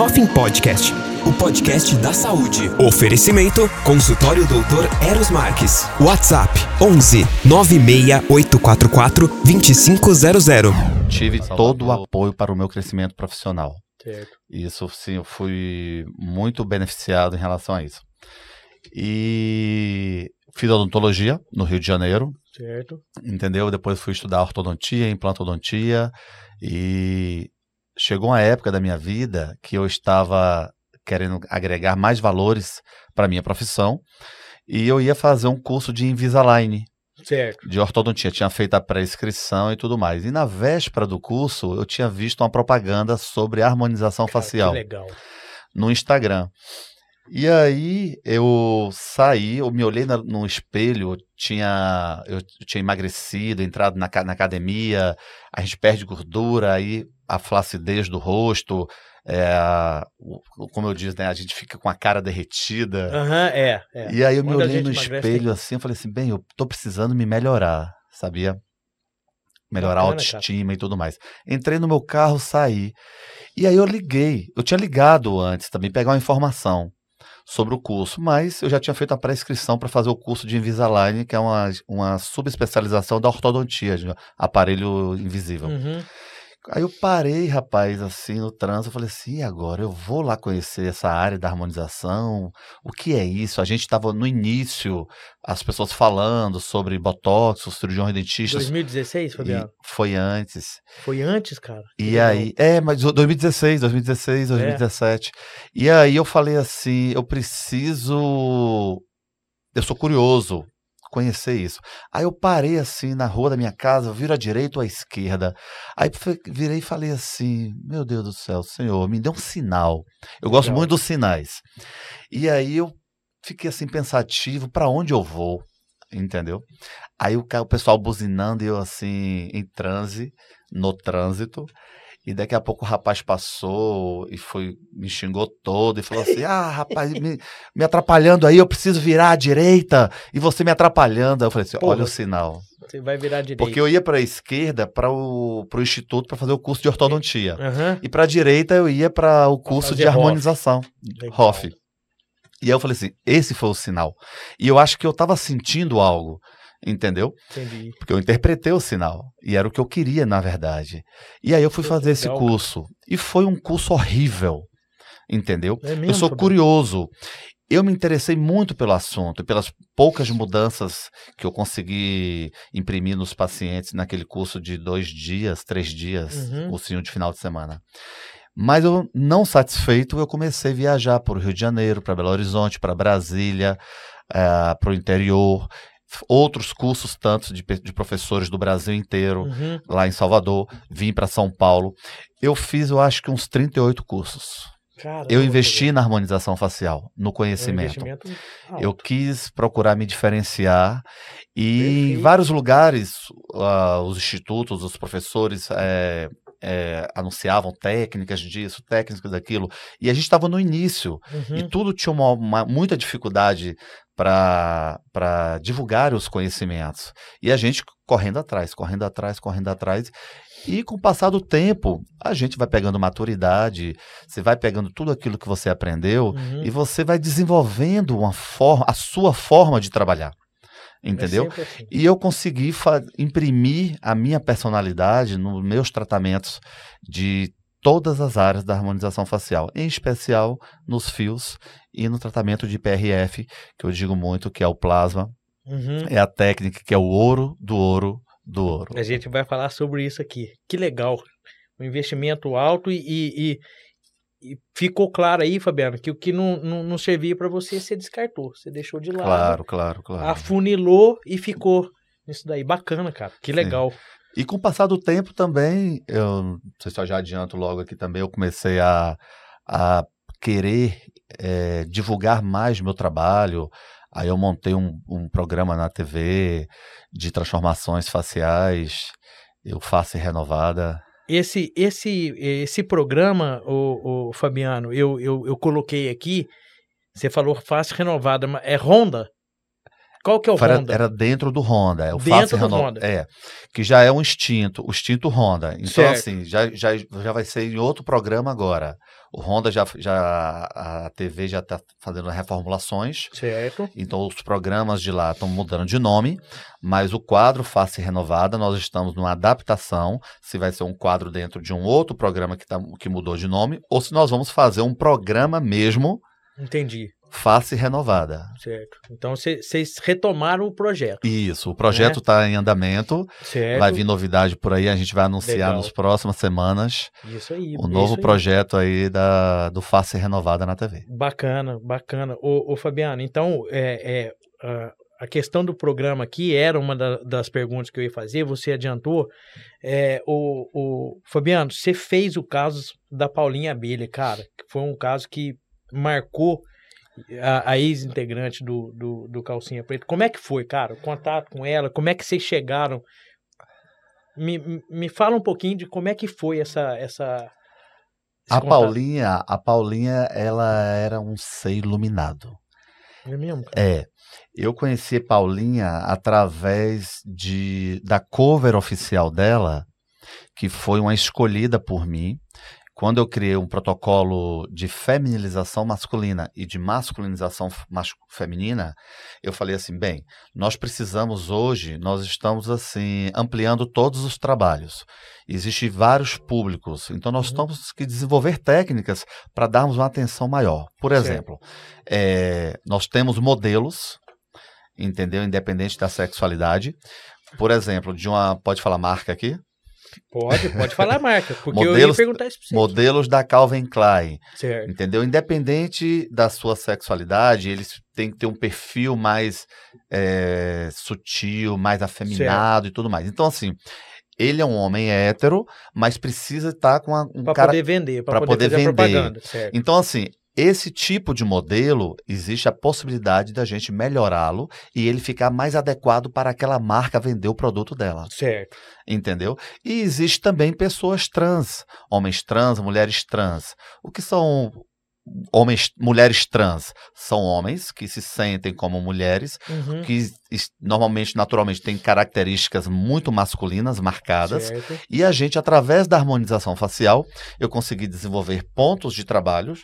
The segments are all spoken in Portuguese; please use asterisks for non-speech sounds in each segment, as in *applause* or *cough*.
Hoffing Podcast, o podcast da saúde. Oferecimento: Consultório Doutor Eros Marques. WhatsApp: 11 96844 2500. Tive todo o apoio para o meu crescimento profissional. Certo. Isso sim, eu fui muito beneficiado em relação a isso. E fiz odontologia no Rio de Janeiro, Certo. entendeu? Depois fui estudar ortodontia, implantodontia e chegou uma época da minha vida que eu estava querendo agregar mais valores para minha profissão e eu ia fazer um curso de Invisalign, Certo. de ortodontia. Tinha feito a pré-inscrição e tudo mais. E na véspera do curso, eu tinha visto uma propaganda sobre harmonização Cara, facial Que legal. no Instagram. E aí eu saí, eu me olhei na- no espelho, eu tinha, eu tinha emagrecido, entrado na, na academia, a gente perde gordura, aí a flacidez do rosto, é, a- como eu disse, né, a gente fica com a cara derretida. Aham, é, é. E aí eu me Quando a olhei no espelho tem- assim, eu falei assim, bem, eu tô precisando me melhorar, sabia? Melhorar a Bacana, cara. autoestima e tudo mais. Entrei no meu carro, saí. E aí eu liguei. Eu tinha ligado antes também, pegar uma informação sobre o curso, mas eu já tinha feito a pré-inscrição para fazer o curso de Invisalign, que é uma, uma subespecialização da ortodontia, de aparelho invisível. Uhum. Aí eu parei, rapaz, assim, no trânsito, eu falei assim, e agora? Eu vou lá conhecer essa área da harmonização, o que é isso? A gente estava no início, as pessoas falando sobre botox, os cirurgiões dentistas, 2016, e Fabiano? foi antes. Foi antes, cara? Que E legal. aí, é, mas 2016, 2016, 2017. E aí eu falei assim, eu preciso, eu sou curioso conhecer isso. Aí eu parei assim na rua da minha casa, viro à direita ou à esquerda. Aí virei e falei assim, meu Deus do céu, Senhor, me dê um sinal. Eu gosto Legal. muito dos sinais. E aí eu fiquei assim pensativo, para onde eu vou? Entendeu? Aí o pessoal buzinando e eu assim em transe, no trânsito. E daqui a pouco o rapaz passou e foi, me xingou todo e falou assim: *laughs* Ah, rapaz, me, me atrapalhando aí, eu preciso virar à direita e você me atrapalhando. Aí eu falei assim: Porra. Olha o sinal. Você vai virar direito. Porque eu ia para a esquerda para o instituto para fazer o curso de ortodontia. Aham. E para a direita eu ia para o curso de harmonização. Hoff. E aí eu falei assim: esse foi o sinal. E eu acho que eu estava sentindo algo, entendeu? Entendi. Porque eu interpretei o sinal. E era o que eu queria, na verdade. E aí eu fui fazer esse curso. E foi um curso horrível. Entendeu? É mesmo, eu sou curioso. Eu me interessei muito pelo assunto, pelas poucas mudanças que eu consegui imprimir nos pacientes naquele curso de dois dias, três dias, Uhum. cursinho de final de semana. Mas eu, não satisfeito, eu comecei a viajar para o Rio de Janeiro, para Belo Horizonte, para Brasília, para o interior, outros cursos tantos de, de professores do Brasil inteiro, Uhum. lá em Salvador, vim para São Paulo. Eu fiz, eu acho que uns 38 cursos. Caramba, Eu investi na harmonização facial, no É um conhecimento. investimento Eu quis procurar me diferenciar e em Perfeito. vários lugares ah, os institutos, os professores eh, eh, anunciavam técnicas disso, técnicas daquilo, e a gente estava no início e Uhum. tudo tinha uma, uma- muita dificuldade para divulgar os conhecimentos. E a gente correndo atrás, correndo atrás, correndo atrás. E com o passar do tempo, a gente vai pegando maturidade, você vai pegando tudo aquilo que você aprendeu Uhum. e você vai desenvolvendo uma forma, a sua forma de trabalhar. Entendeu? É assim. E eu consegui imprimir a minha personalidade nos meus tratamentos de todas as áreas da harmonização facial, em especial nos fios e no tratamento de PRF, que eu digo muito que é o plasma, Uhum. é a técnica que é o ouro do ouro do ouro. A gente vai falar sobre isso aqui. Que legal. Um investimento alto e, e- e- e ficou claro aí, Fabiano, que o que não, não, não servia para você, você descartou. Você deixou de lado, Claro, claro, claro. afunilou e ficou nisso daí. Bacana, cara. Que Sim. E com o passar do tempo também, eu não sei se eu já adianto logo aqui também, eu comecei a, a querer eh, divulgar mais meu trabalho. Aí eu montei um, um programa na TV de transformações faciais, eu faço renovada. Esse, esse, esse programa, o, Fabiano, eu, eu, eu coloquei aqui. Você falou face renovada, é Honda? Qual que é o Era, Honda? era dentro do Honda. É o Dentro Face do Reno- Honda. É. Que já é um instinto, o instinto Honda. Então, Certo. assim, já, já, já vai ser em outro programa agora. O Honda já, já a TV já está fazendo reformulações. Certo. Então, os programas de lá estão mudando de nome, mas o quadro Face Renovada, nós estamos numa adaptação, se vai ser um quadro dentro de um outro programa que, tá, que mudou de nome, ou se nós vamos fazer um programa mesmo Entendi. Face Renovada. Certo. Então vocês retomaram o projeto. Isso, o projeto está em andamento, Certo. vai vir novidade por aí, a gente vai anunciar Legal. nas próximas semanas Isso aí. o novo aí. projeto aí da, do Face Renovada na TV. Bacana, bacana. Ô, ô Fabiano, então é, é, a, a questão do programa aqui era uma da- das perguntas que eu ia fazer, você adiantou. É, o, o Fabiano, você fez o caso da Paulinha Abelha, cara, que foi um caso que marcou a, a ex-integrante do, do, do Calcinha Preta. Como é que foi, cara? O contato com ela, como é que vocês chegaram? Me, me- fala um pouquinho de como é que foi essa. essa A contato. Paulinha, a Paulinha, ela era um ser iluminado. É mesmo? É, eu conheci Paulinha através de da cover oficial dela, que foi uma escolhida por mim, quando eu criei um protocolo de feminilização masculina e de masculinização mas- feminina, eu falei assim, bem, nós precisamos hoje, nós estamos assim ampliando todos os trabalhos. Existem vários públicos, então nós Uhum. temos que desenvolver técnicas para darmos uma atenção maior. Por exemplo, é, nós temos modelos, entendeu? Independente da sexualidade. Por exemplo, de uma. Pode falar marca aqui? Pode, pode falar a marca, porque eu ia Modelos- perguntar isso pra você. Modelos da Calvin Klein, Certo. entendeu? Independente da sua sexualidade, eles têm que ter um perfil mais é, sutil, mais afeminado e tudo mais. Então, assim, ele é um homem hétero, mas precisa estar com um Pra cara poder vender, pra poder, poder vender. Certo. Então, assim, esse tipo de modelo, existe a possibilidade da gente melhorá-lo e ele ficar mais adequado para aquela marca vender o produto dela, Certo. entendeu? E existe também pessoas trans, homens trans, mulheres trans. O que são homens, mulheres trans? São homens que se sentem como mulheres, Uhum. que normalmente, naturalmente, têm características muito masculinas marcadas. Certo. E a gente, através da harmonização facial, eu consegui desenvolver pontos de trabalho,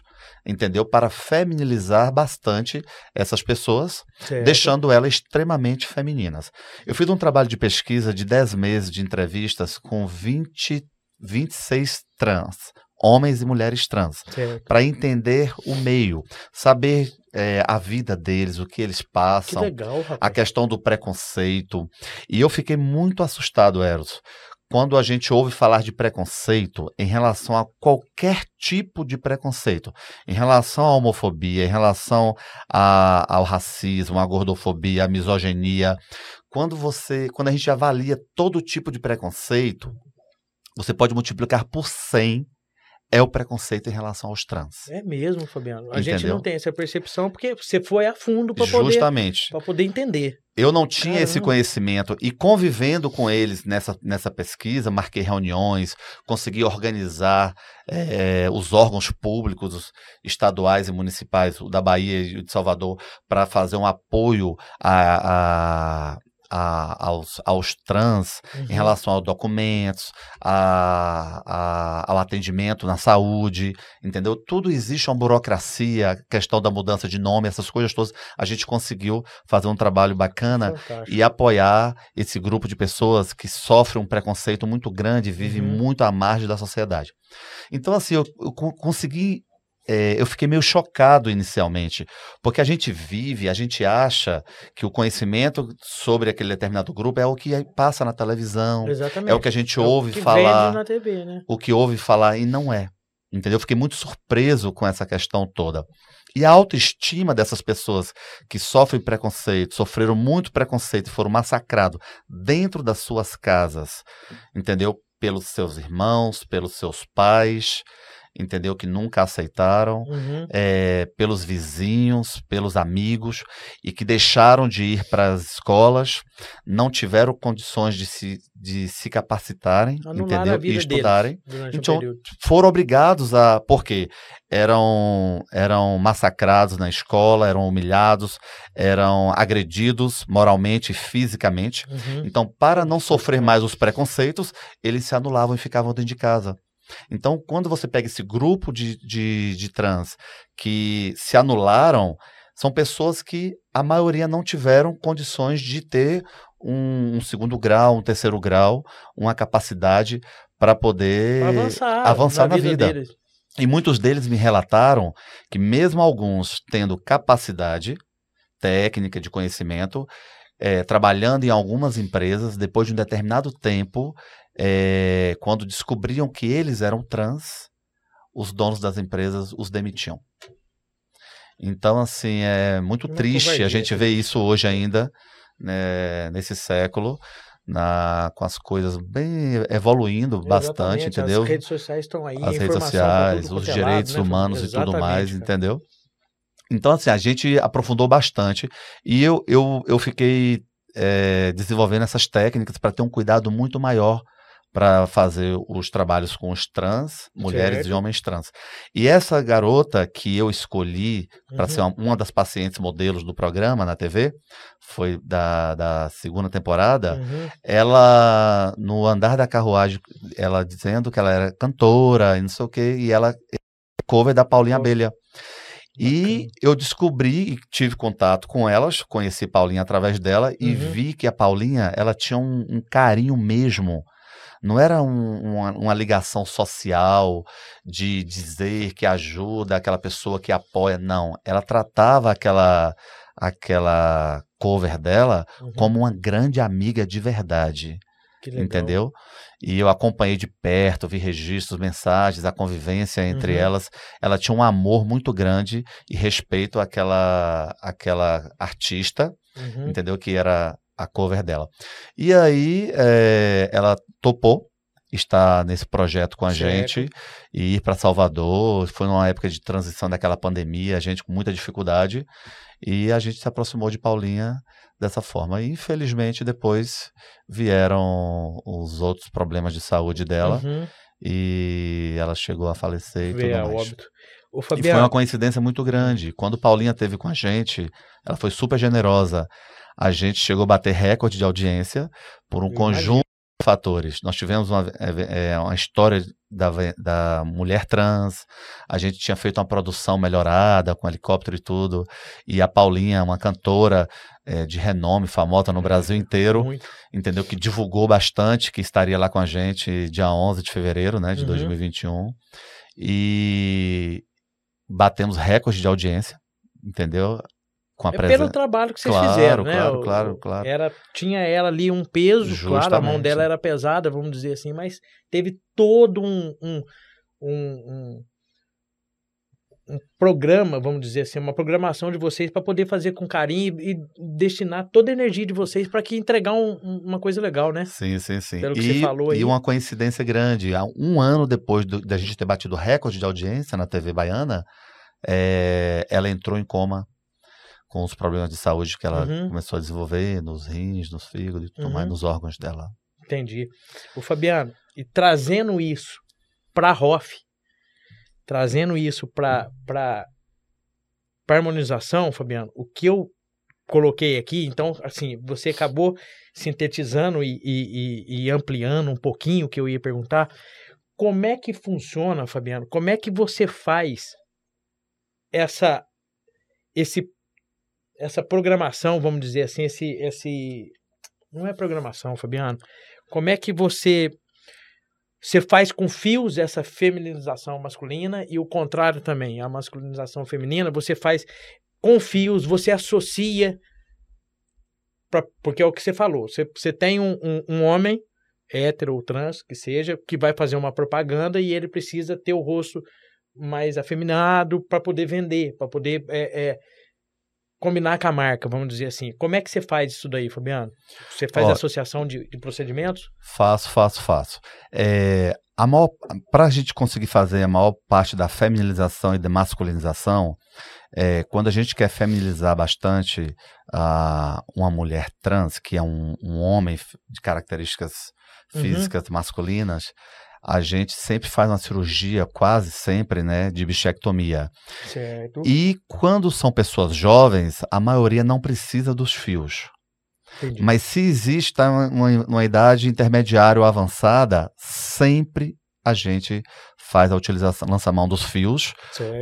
entendeu? Para feminilizar bastante essas pessoas, certo. deixando elas extremamente femininas. Eu fiz um trabalho de pesquisa de 10 meses de entrevistas com 20, 26 trans, homens e mulheres trans, para entender o meio, saber eh, a vida deles, o que eles Que passam, legal, rapaz. a questão do preconceito. E eu fiquei muito assustado, Eros, quando a gente ouve falar de preconceito em relação a qualquer tipo de preconceito, em relação à homofobia, em relação a- ao racismo, à gordofobia, à misoginia. Quando você, quando a gente avalia todo tipo de preconceito, você pode multiplicar por 100 é o preconceito em relação aos trans. É mesmo, Fabiano. A gente Entendeu? não tem essa percepção porque você foi a fundo para poder, pra poder entender. Eu não tinha esse Caramba. conhecimento e convivendo com eles nessa, nessa pesquisa, marquei reuniões, consegui organizar eh, os órgãos públicos os estaduais e municipais, o da Bahia e o de Salvador, para fazer um apoio a, a- a- aos, aos trans Uhum. em relação aos documentos, a- a- ao atendimento na saúde, entendeu? Tudo existe uma burocracia, a questão da mudança de nome, essas coisas todas. A gente conseguiu fazer um trabalho bacana Fantástico. e apoiar esse grupo de pessoas que sofrem um preconceito muito grande, vive Uhum. muito à margem da sociedade. Então, assim, eu, eu co- consegui. É, eu fiquei meio chocado inicialmente, porque a gente vive, a gente acha que o conhecimento sobre aquele determinado grupo é o que passa na televisão, Exatamente. é o que a gente É ouve que falar, na TV, né? o que ouve falar e não é. Entendeu? Eu fiquei muito surpreso com essa questão toda. E a autoestima dessas pessoas que sofrem preconceito, sofreram muito preconceito foram massacrados dentro das suas casas, entendeu? Pelos seus irmãos, pelos seus pais, entendeu? Que nunca aceitaram, Uhum. é, pelos vizinhos, pelos amigos, e que deixaram de ir para as escolas, não tiveram condições de se, de se capacitarem, Anularam entendeu? E estudarem. Então. Foram obrigados a. Porque eram, eram massacrados na escola, eram humilhados, eram agredidos moralmente e fisicamente. Uhum. Então, para não sofrer mais os preconceitos, eles se anulavam e ficavam dentro de casa. Então, quando você pega esse grupo de, de, de trans que se anularam, são pessoas que a maioria não tiveram condições de ter um, um segundo grau, um terceiro grau, uma capacidade para poder Pra avançar, avançar na vida. deles. E muitos deles me relataram que, mesmo alguns tendo capacidade técnica de conhecimento, eh, trabalhando em algumas empresas, depois de um determinado tempo, eh, quando descobriam que eles eram trans, os donos das empresas os demitiam. Então, assim, é muito Uma triste a gente né? ver isso hoje ainda, né, nesse século, na, com as coisas bem evoluindo bastante, Exatamente, entendeu? As redes sociais estão aí, as redes sociais, os é direitos né, humanos e tudo mais, Exatamente, cara. entendeu? Então, assim, a gente aprofundou bastante e eu, eu, eu fiquei eh, desenvolvendo essas técnicas para ter um cuidado muito maior para fazer os trabalhos com os trans, mulheres Certo. e homens trans. E essa garota que eu escolhi para Uhum. ser uma, uma das pacientes modelos do programa na TV, foi da, da segunda temporada, Uhum. ela, no andar da carruagem, ela dizendo que ela era cantora e não sei o quê, e ela é cover da Paulinha Cover. Abelha. E eu descobri e tive contato com elas, conheci Paulinha através dela e Uhum. vi que a Paulinha, ela tinha um, um carinho mesmo. Não era um- uma, uma ligação social de dizer que ajuda aquela pessoa que apoia, não. Ela tratava aquela aquela cover dela Uhum. como uma grande amiga de verdade, entendeu? E eu acompanhei de perto, vi registros, mensagens, a convivência entre Uhum. elas. Ela tinha um amor muito grande e respeito àquela, àquela artista, Uhum. entendeu? Que era a cover dela. E aí eh, ela topou estar nesse projeto com a Certo. gente e ir para Salvador. Foi numa época de transição daquela pandemia, a gente com muita dificuldade. E a gente se aproximou de Paulinha dessa forma. E infelizmente depois vieram os outros problemas de saúde dela Uhum. e ela chegou a falecer e tudo mais. óbito. Ô, E foi Fabiano, uma coincidência muito grande. Quando Paulinha teve com a gente, ela foi super generosa. A gente chegou a bater recorde de audiência por um conjunto de fatores. Nós tivemos uma, é, é, uma história da, da mulher trans, a gente tinha feito uma produção melhorada com helicóptero e tudo, e a Paulinha, uma cantora é, de renome, famosa no Brasil inteiro, muito. entendeu? Que divulgou bastante que estaria lá com a gente dia 11 de fevereiro, né, de Uhum. 2021. E batemos recorde de audiência, entendeu? Com a É presença. pelo trabalho que vocês Claro, fizeram, né? claro, claro, claro. Era, tinha ela ali um peso, claro, a mão Justamente. dela era pesada, vamos dizer assim, mas teve todo um, um, um, um- programa, vamos dizer assim, uma programação de vocês para poder fazer com carinho e, e destinar toda a energia de vocês para que entregar um- um- uma coisa legal, né? Sim, sim, sim. Pelo que e, você falou aí. e uma coincidência grande. Um ano depois do- da gente ter batido recorde de audiência na TV baiana, eh, ela entrou em coma com os problemas de saúde que ela Uhum. começou a desenvolver nos rins, nos fígados e tudo mais, Uhum. nos órgãos dela. Entendi. O Fabiano, e trazendo isso para a ROF, trazendo isso para para harmonização, Fabiano, o que eu coloquei aqui, então, assim, você acabou sintetizando e, e- e- e ampliando um pouquinho o que eu ia perguntar. Como é que funciona, Fabiano? Como é que você faz essa esse essa programação, vamos dizer assim, esse esse não é programação, Fabiano. Como é que você você faz com fios essa feminização masculina e o contrário também, a masculinização feminina, você faz com fios, você associa pra, porque é o que você falou. Você, você tem um, um, um homem hétero ou trans, que seja, que vai fazer uma propaganda e ele precisa ter o rosto mais afeminado para poder vender, para poder é, é, combinar com a marca, vamos dizer assim. Como é que você faz isso daí, Fabiano? Você faz Ó, associação de, de procedimentos? Faço, faço, faço. É, a maior, para a gente conseguir fazer a maior parte da feminilização e da masculinização, é, quando a gente quer feminilizar bastante ah, uma mulher trans, que é um, um homem de características Uhum. físicas masculinas, a gente sempre faz uma cirurgia, quase sempre, né, de bichectomia. Certo. E quando são pessoas jovens, a maioria não precisa dos fios. Entendi. Mas se existe tá, uma, uma idade intermediária ou avançada, sempre a gente faz a utilização, lança mão dos fios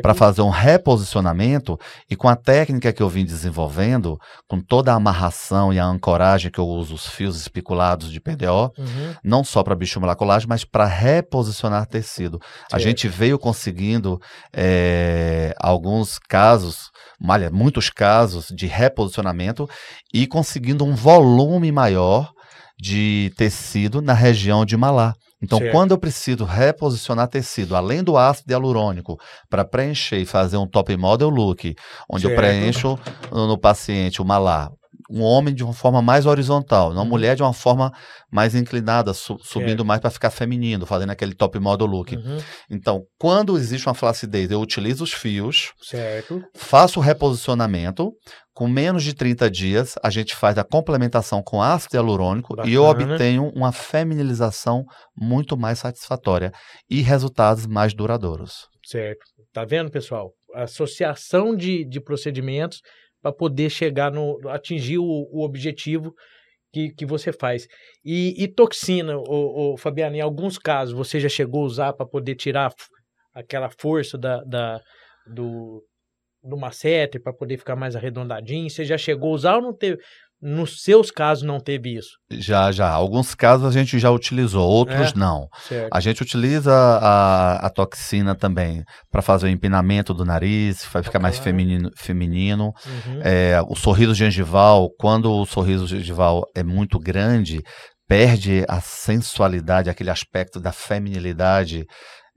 para fazer um reposicionamento e com a técnica que eu vim desenvolvendo, com toda a amarração e a ancoragem que eu uso os fios espiculados de PDO, Uhum. não só para bioestimular colagem, mas para reposicionar tecido. A Certo. gente veio conseguindo eh, alguns casos, olha, muitos casos de reposicionamento e conseguindo um volume maior de tecido na região de Malá. Então, Certo. quando eu preciso reposicionar tecido, além do ácido hialurônico, para preencher e fazer um top model look, onde eu Certo. preencho no, no paciente o malá, um homem de uma forma mais horizontal, uma Uhum. mulher de uma forma mais inclinada, su- subindo mais para ficar feminino, fazendo aquele top model look. Uhum. Então, quando existe uma flacidez, eu utilizo os fios, Certo. faço o reposicionamento. Com menos de 30 dias, a gente faz a complementação com ácido hialurônico e eu Bacana. obtenho uma feminilização muito mais satisfatória e resultados mais duradouros. Certo. Tá vendo, pessoal? Associação de, de procedimentos para poder chegar no. atingir o, o objetivo que, que você faz. E, e toxina, o, Fabiano, em alguns casos você já chegou a usar para poder tirar aquela força da, da, do, do macete para poder ficar mais arredondadinho? Você já chegou a usar ou não teve? Nos seus casos não teve isso, Já, já. Alguns casos a gente já utilizou, outros É? não. certo? A gente utiliza a, a toxina também para fazer o empinamento do nariz, vai ficar mais feminino. feminino. Uhum. É, o sorriso gengival, quando o sorriso gengival é muito grande, perde a sensualidade, aquele aspecto da feminilidade,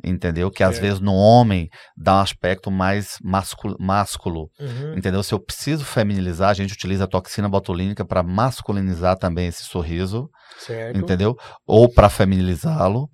entendeu? Que às Certo. vezes no homem dá um aspecto mais másculo, másculo Uhum. entendeu? Se eu preciso feminilizar, a gente utiliza a toxina botulínica para masculinizar também esse sorriso, Certo. entendeu? Ou para feminilizá-lo,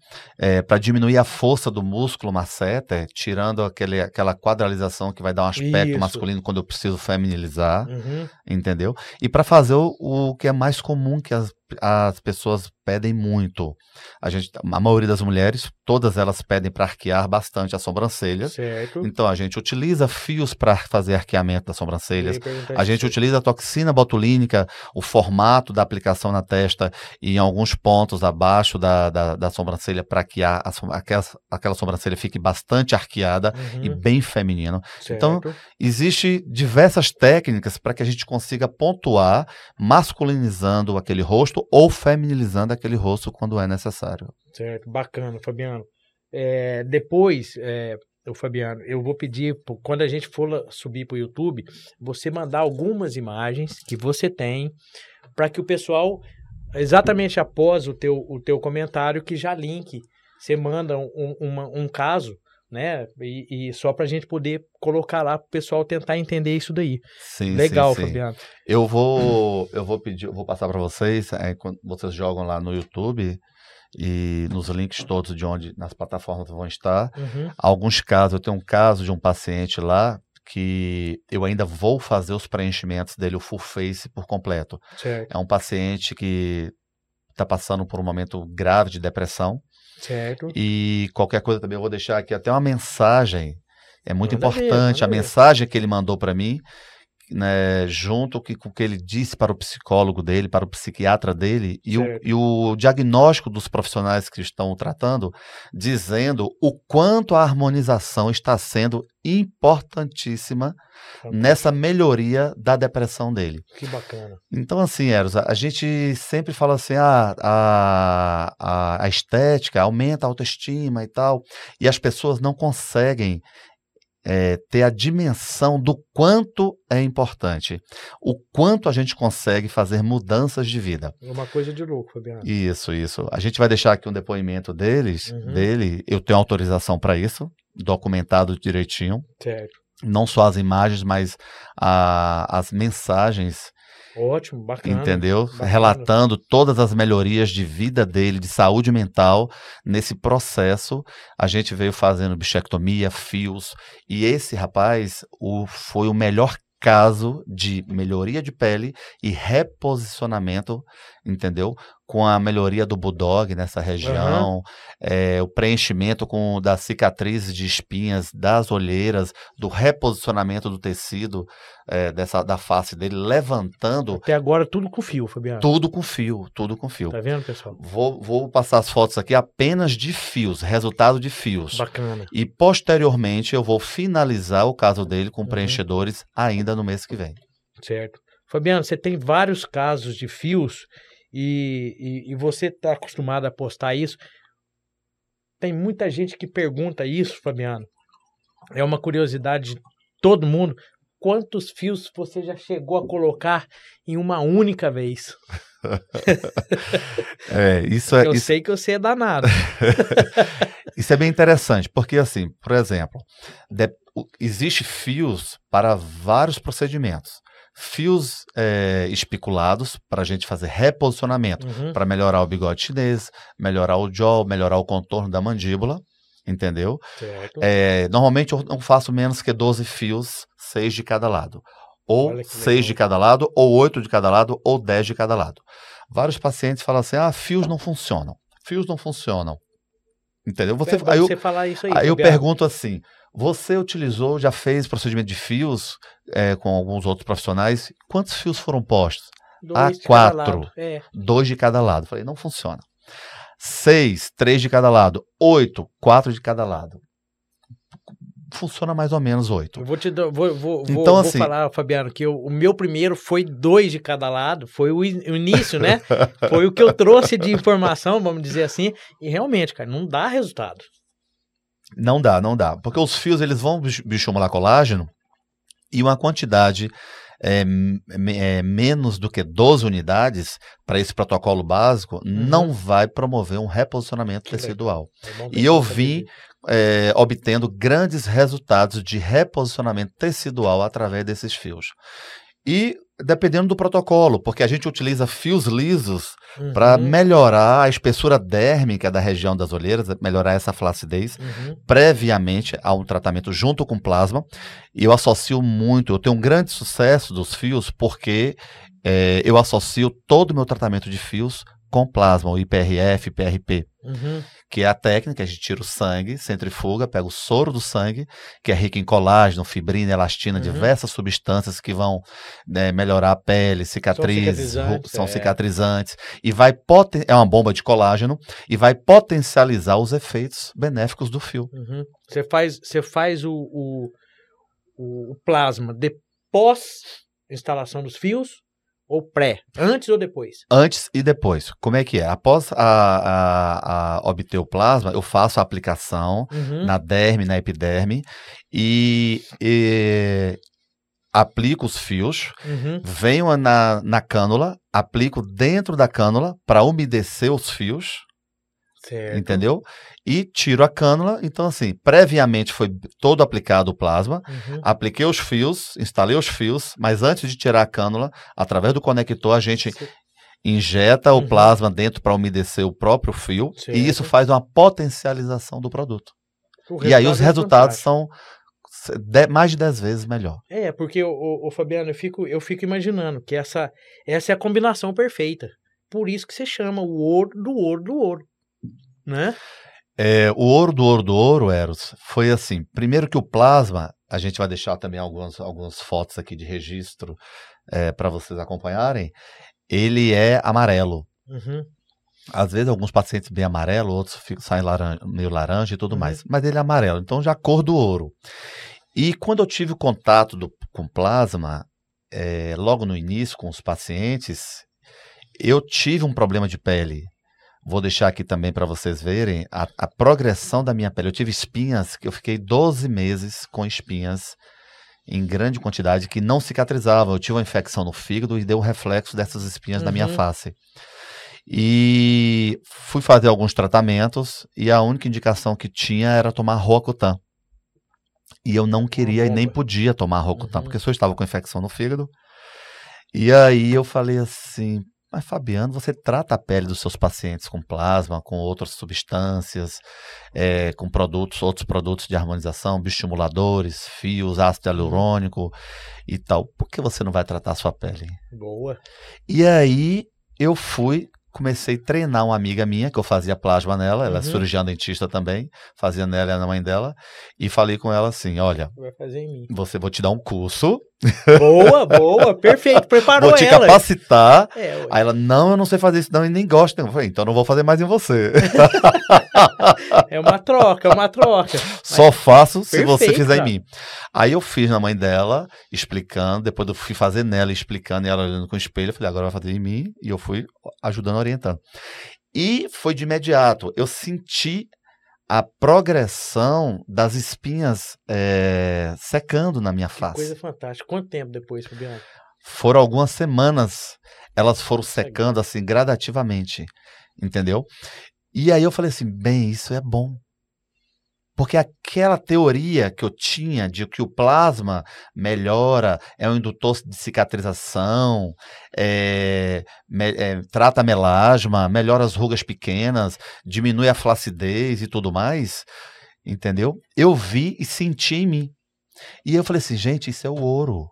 para diminuir a força do músculo masseter, tirando aquele, aquela quadralização que vai dar um aspecto Isso. masculino quando eu preciso feminilizar, Uhum. entendeu? E para fazer o, o que é mais comum que as, as pessoas pedem muito. A, gente, a maioria das mulheres, todas elas pedem para arquear bastante as sobrancelhas. Certo. Então a gente utiliza fios para fazer arqueamento das sobrancelhas. A gente utiliza a toxina botulínica, o formato da aplicação na testa e em alguns pontos abaixo da, da, da sobrancelha para que a, a aquela, aquela sobrancelha fique bastante arqueada e Uhum. bem feminino. então, Certo. Existem diversas técnicas para que a gente consiga pontuar, masculinizando aquele rosto ou feminilizando aquele rosto quando é necessário. Certo, bacana, Fabiano. É, depois, é, Fabiano, eu vou pedir, quando a gente for subir para o YouTube, você mandar algumas imagens que você tem, para que o pessoal, exatamente após o teu, o teu comentário, que já link, você manda um, um caso, né? E, e só para a gente poder colocar lá para o pessoal tentar entender isso daí. Sim, Legal, sim, sim. Fabiano. Eu vou, eu vou pedir, eu vou passar para vocês, é, quando vocês jogam lá no YouTube e nos links todos de onde nas plataformas vão estar. Uhum, Alguns casos, eu tenho um caso de um paciente lá que eu ainda vou fazer os preenchimentos dele, o full face por completo. certo, É um paciente que está passando por um momento grave de depressão certo. e qualquer coisa também eu vou deixar aqui até uma mensagem. É muito Manda ver, importante manda a ver. mensagem que ele mandou para mim, né, junto que- com o que ele disse para o psicólogo dele, para o psiquiatra dele, e o, e o diagnóstico dos profissionais que estão tratando, dizendo o quanto a harmonização está sendo importantíssima nessa melhoria da depressão dele. Que bacana. Então, assim, Eros, a a gente sempre fala assim, ah, a, a, a estética aumenta a autoestima e tal, e as pessoas não conseguem eh, ter a dimensão do quanto é importante, o quanto a gente consegue fazer mudanças de vida. É uma coisa de louco, Fabiano. Isso, isso. A gente vai deixar aqui um depoimento deles, Uhum. dele, eu tenho autorização para isso, documentado direitinho. Certo. não só as imagens, mas a, as mensagens Ótimo, bacana. entendeu? bacana. Relatando todas as melhorias de vida dele, de saúde mental. Nesse processo, a gente veio fazendo bichectomia, fios, e esse rapaz o, foi o melhor caso de melhoria de pele e reposicionamento, entendeu? Com a melhoria do bulldog nessa região, é, o preenchimento com das cicatrizes de espinhas, das olheiras, do reposicionamento do tecido é, dessa da face dele, levantando Até agora tudo com fio, Fabiano. tudo com fio, tudo com fio. Tá vendo, pessoal? Vou, vou passar as fotos aqui apenas de fios, resultado de fios. Bacana. E posteriormente eu vou finalizar o caso dele com Uhum. preenchedores ainda no mês que vem. Certo. Fabiano, você tem vários casos de fios e, e, e você está acostumado a postar isso. Tem muita gente que pergunta isso, Fabiano. É uma curiosidade de todo mundo. Quantos fios você já chegou a colocar em uma única vez? *laughs* É, isso é, Eu isso, sei que você é danado. *laughs* isso é bem interessante, porque assim, por exemplo, de- existe fios para vários procedimentos. Fios é, espiculados para a gente fazer reposicionamento, Uhum, para melhorar o bigode chinês, melhorar o jaw, melhorar o contorno da mandíbula, entendeu? certo. É, normalmente eu não faço menos que 12 fios, 6 de cada lado. Ou Olha que 6 legal. de cada lado, ou 8 de cada lado, ou 10 de cada lado. Vários pacientes falam assim: ah, fios não funcionam. Fios não funcionam. Entendeu? Você, É aí eu, aí. aí eu pergunto assim: você utilizou, já fez procedimento de fios é, com alguns outros profissionais? Quantos fios foram postos? Dois a de cada quatro. lado. É, Dois de cada lado. Falei, não funciona. Seis, três de cada lado. Oito, quatro de cada lado. Funciona mais ou menos oito. eu vou te dar, vou, vou, vou- Então, vou assim- falar, Fabiano, que eu- o meu primeiro foi dois de cada lado, foi o, in- o início, né? *laughs* Foi o que eu trouxe de informação, vamos dizer assim, e realmente, cara, não dá resultado. Não dá, não dá. Porque os fios eles vão bioestimular colágeno e uma quantidade é, é, menos do que 12 unidades para esse protocolo básico não vai promover um reposicionamento Que tecidual. É E eu vim é, obtendo grandes resultados de reposicionamento tecidual através desses fios. E dependendo do protocolo, porque a gente utiliza fios lisos para Uhum, melhorar a espessura dérmica da região das olheiras, melhorar essa flacidez uhum. previamente a um tratamento junto com plasma. E eu associo muito, eu tenho um grande sucesso dos fios porque eh, eu associo todo o meu tratamento de fios com plasma, o IPRF, IPRP, Uhum. Que é a técnica, a gente tira o sangue, centrifuga, pega o soro do sangue, que é rico em colágeno, fibrina, elastina, Uhum. diversas substâncias que vão né, melhorar a pele, cicatrizes, cicatrizantes, ru- são é. cicatrizantes, e vai poten- é uma bomba de colágeno e vai potencializar os efeitos benéficos do fio. Uhum. Você faz, você faz o, o, o, o plasma depois instalação dos fios ou pré? Antes ou depois? Antes e depois. Como é que é? Após a, a- a obter o plasma, eu faço a aplicação Uhum. na derme, na epiderme e, e aplico os fios, Uhum. venho na, na cânula, aplico dentro da cânula para umedecer os fios, Certo. entendeu? E tiro a cânula. Então, assim, previamente foi todo aplicado o plasma, Uhum. apliquei os fios, instalei os fios, mas antes de tirar a cânula, através do conector, a gente injeta o Uhum. plasma dentro para umedecer o próprio fio Certo. e isso faz uma potencialização do produto. o e aí os é resultados fantástico. são de- mais de 10 vezes melhor. É, porque, o, o, Fabiano, eu fico, eu fico imaginando que essa, essa é a combinação perfeita. Por isso que você chama o ouro do ouro do ouro. Né? É, o ouro do ouro do ouro, Eros, foi assim. Primeiro que o plasma, a gente vai deixar também algumas, algumas fotos aqui de registro para vocês acompanharem. Ele é amarelo. Uhum. Às vezes alguns pacientes bem amarelo, outros ficam, saem laranja, meio laranja e tudo Uhum. mais. Mas ele é amarelo, então já cor do ouro. E quando eu tive contato do- com plasma, eh, logo no início com os pacientes, eu tive um problema de pele. Vou deixar aqui também para vocês verem a, a progressão da minha pele. Eu tive espinhas, que eu fiquei 12 meses com espinhas em grande quantidade que não cicatrizavam. Eu tive uma infecção no fígado e deu um reflexo dessas espinhas na minha Uhum. face. E fui fazer alguns tratamentos e a única indicação que tinha era tomar Roacutan. E eu não queria e nem podia tomar Rocutan, Uhum. porque eu estava com infecção no fígado. E aí eu falei assim, mas Fabiano, você trata a pele dos seus pacientes com plasma, com outras substâncias, eh, com produtos, outros produtos de harmonização, bioestimuladores, fios, ácido hialurônico e tal. Por que você não vai tratar a sua pele? Boa. E aí eu fui, comecei a treinar uma amiga minha, que eu fazia plasma nela, ela é Uhum. cirurgiã dentista também, fazia nela e na mãe dela, e falei com ela assim, olha, Vai fazer em mim. você vou te dar um curso, Boa, boa. Perfeito. Preparou vou te ela. capacitar. É. Aí ela, não, eu não sei fazer isso não, e nem gosto. Eu falei, então não vou fazer mais em você. *laughs* é uma troca, é uma troca. Só faço se você Perfeito, fizer cara. em mim. Aí eu fiz na mãe dela, explicando, depois eu fui fazer nela, explicando, e ela olhando com o espelho, eu falei, agora vai fazer em mim, e eu fui ajudando, orientando. E foi de imediato, eu senti a progressão das espinhas eh, secando na minha Que face. coisa fantástica. Quanto tempo depois, Fabiano? Foram algumas semanas, elas foram secando assim gradativamente, entendeu? E aí eu falei assim, bem, isso é bom. Porque aquela teoria que eu tinha de que o plasma melhora, é um indutor de cicatrização, é, me- é, trata melasma, melhora as rugas pequenas, diminui a flacidez e tudo mais, entendeu? Eu vi e senti em mim. E eu falei assim, gente, isso é o ouro.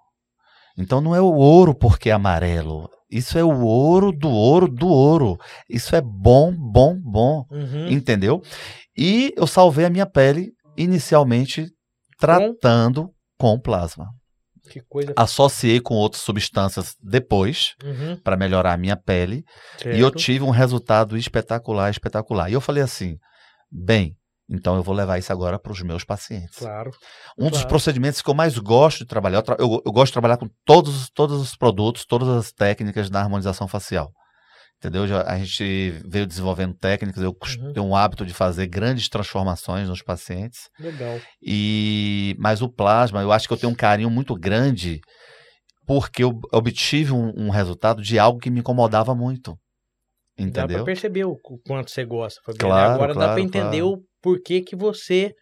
Então não é o ouro porque é amarelo. Isso é o ouro do ouro do ouro. Isso é bom, bom, bom. Uhum. Entendeu? E eu salvei a minha pele inicialmente tratando com plasma. Que coisa. Associei com outras substâncias depois Uhum. para melhorar a minha pele e eu Certo. tive um resultado espetacular, espetacular. E eu falei assim: bem, então eu vou levar isso agora para os meus pacientes. Claro. Um dos Claro. procedimentos que eu mais gosto de trabalhar, eu, tra- eu- eu gosto de trabalhar com todos, todos os produtos, todas as técnicas da harmonização facial. Entendeu? Já, a gente veio desenvolvendo técnicas, eu Uhum. tenho um hábito de fazer grandes transformações nos pacientes. Legal. E mas o plasma, eu acho que eu tenho um carinho muito grande porque eu obtive um, um resultado de algo que me incomodava muito. Dá Entendeu? pra perceber o o quanto você gosta, Fabiano. Claro, Agora dá claro, pra entender claro. o porquê que você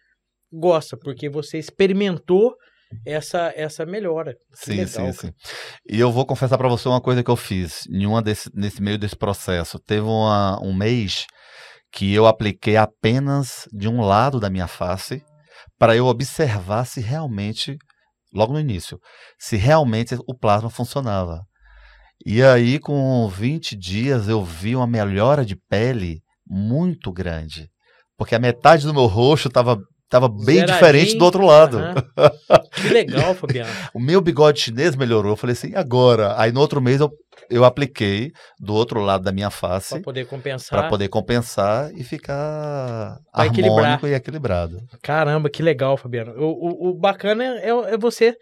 gosta, porque você experimentou essa, essa melhora. Sim, legal, sim, cara. sim. E eu vou confessar pra você uma coisa que eu fiz em uma desse, nesse meio desse processo. Teve uma- um mês que eu apliquei apenas de um lado da minha face para eu observar se realmente, logo no início, se realmente o plasma funcionava. E aí, com 20 dias, eu vi uma melhora de pele muito grande. Porque a metade do meu rosto estava tava bem Zeradinho. diferente do outro lado. Aham. *laughs* Que legal, Fabiano. O meu bigode chinês melhorou. Eu falei assim, agora? Aí no outro mês eu, eu apliquei do outro lado da minha Pra face poder compensar. para poder compensar e ficar Pra harmônico equilibrar. e equilibrado. Caramba, que legal, Fabiano. O, o, o bacana é, é- é você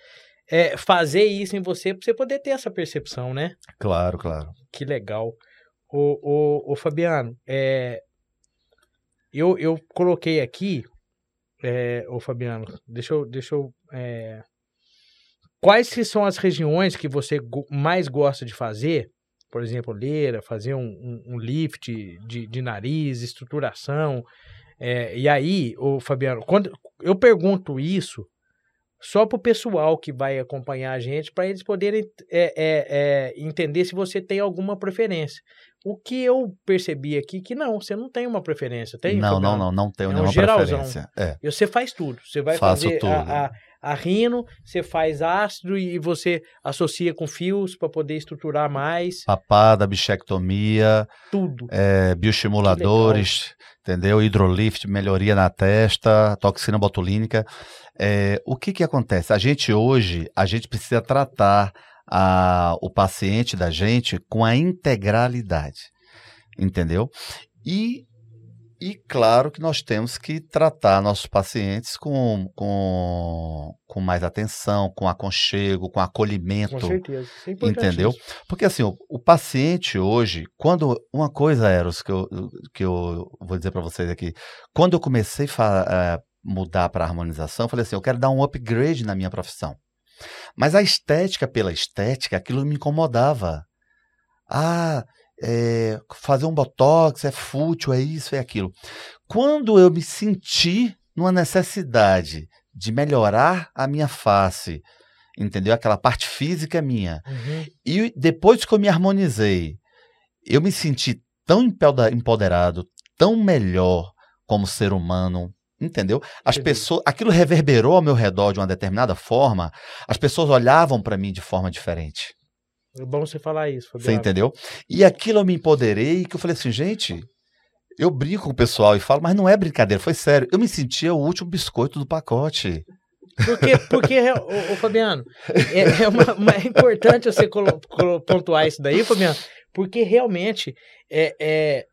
é, fazer isso em você pra você poder ter essa percepção, né? Claro, claro. Que legal. O, o, o Fabiano, é, eu, eu coloquei aqui, é, o Fabiano, deixa eu. Deixa eu é, quais são as regiões que você mais gosta de fazer? Por exemplo, leira, fazer um, um, um lift de, de nariz, estruturação. É, e aí, o Fabiano, quando eu pergunto isso só para o pessoal que vai acompanhar a gente, para eles poderem é, é, é, entender se você tem alguma preferência. O que eu percebi aqui que não, você não tem uma preferência, tem? não, não, não, não tenho É um nenhuma geralzão. preferência. É. E você faz tudo. Você vai Faço fazer tudo. A, a, a rino, você faz ácido e você associa com fios para poder estruturar mais. Papada, bichectomia, Tudo. é, bioestimuladores, entendeu? Hidrolift, melhoria na testa, toxina botulínica. É, o que que acontece? A gente hoje, a gente precisa tratar a- o paciente da gente com a integralidade, entendeu? E, e claro que nós temos que tratar nossos pacientes com, com, com mais atenção, com aconchego, com acolhimento. Com certeza. Isso é Entendeu? importantíssimo. Porque assim, o, o paciente hoje, quando uma coisa, Eros, que eu, que eu vou dizer para vocês aqui, quando eu comecei a mudar para harmonização, eu falei assim, eu quero dar um upgrade na minha profissão. Mas a estética pela estética, aquilo me incomodava. Ah, é, fazer um botox é fútil, é isso, é aquilo. Quando eu me senti numa necessidade de melhorar a minha face, entendeu? Aquela parte física minha. Uhum. E depois que eu me harmonizei, eu me senti tão empoderado, tão melhor como ser humano, entendeu? As Entendi. pessoas, aquilo reverberou ao meu redor de uma determinada forma, as pessoas olhavam para mim de forma diferente. É bom você falar isso, Você Fabiano. entendeu? E aquilo eu me empoderei, que eu falei assim, gente, eu brinco com o pessoal e falo, mas não é brincadeira, foi sério. Eu me sentia o último biscoito do pacote. Porque, porque ô, ô, Fabiano, é, é uma- uma- é importante você colo- colo- pontuar isso daí, Fabiano, porque realmente é, é,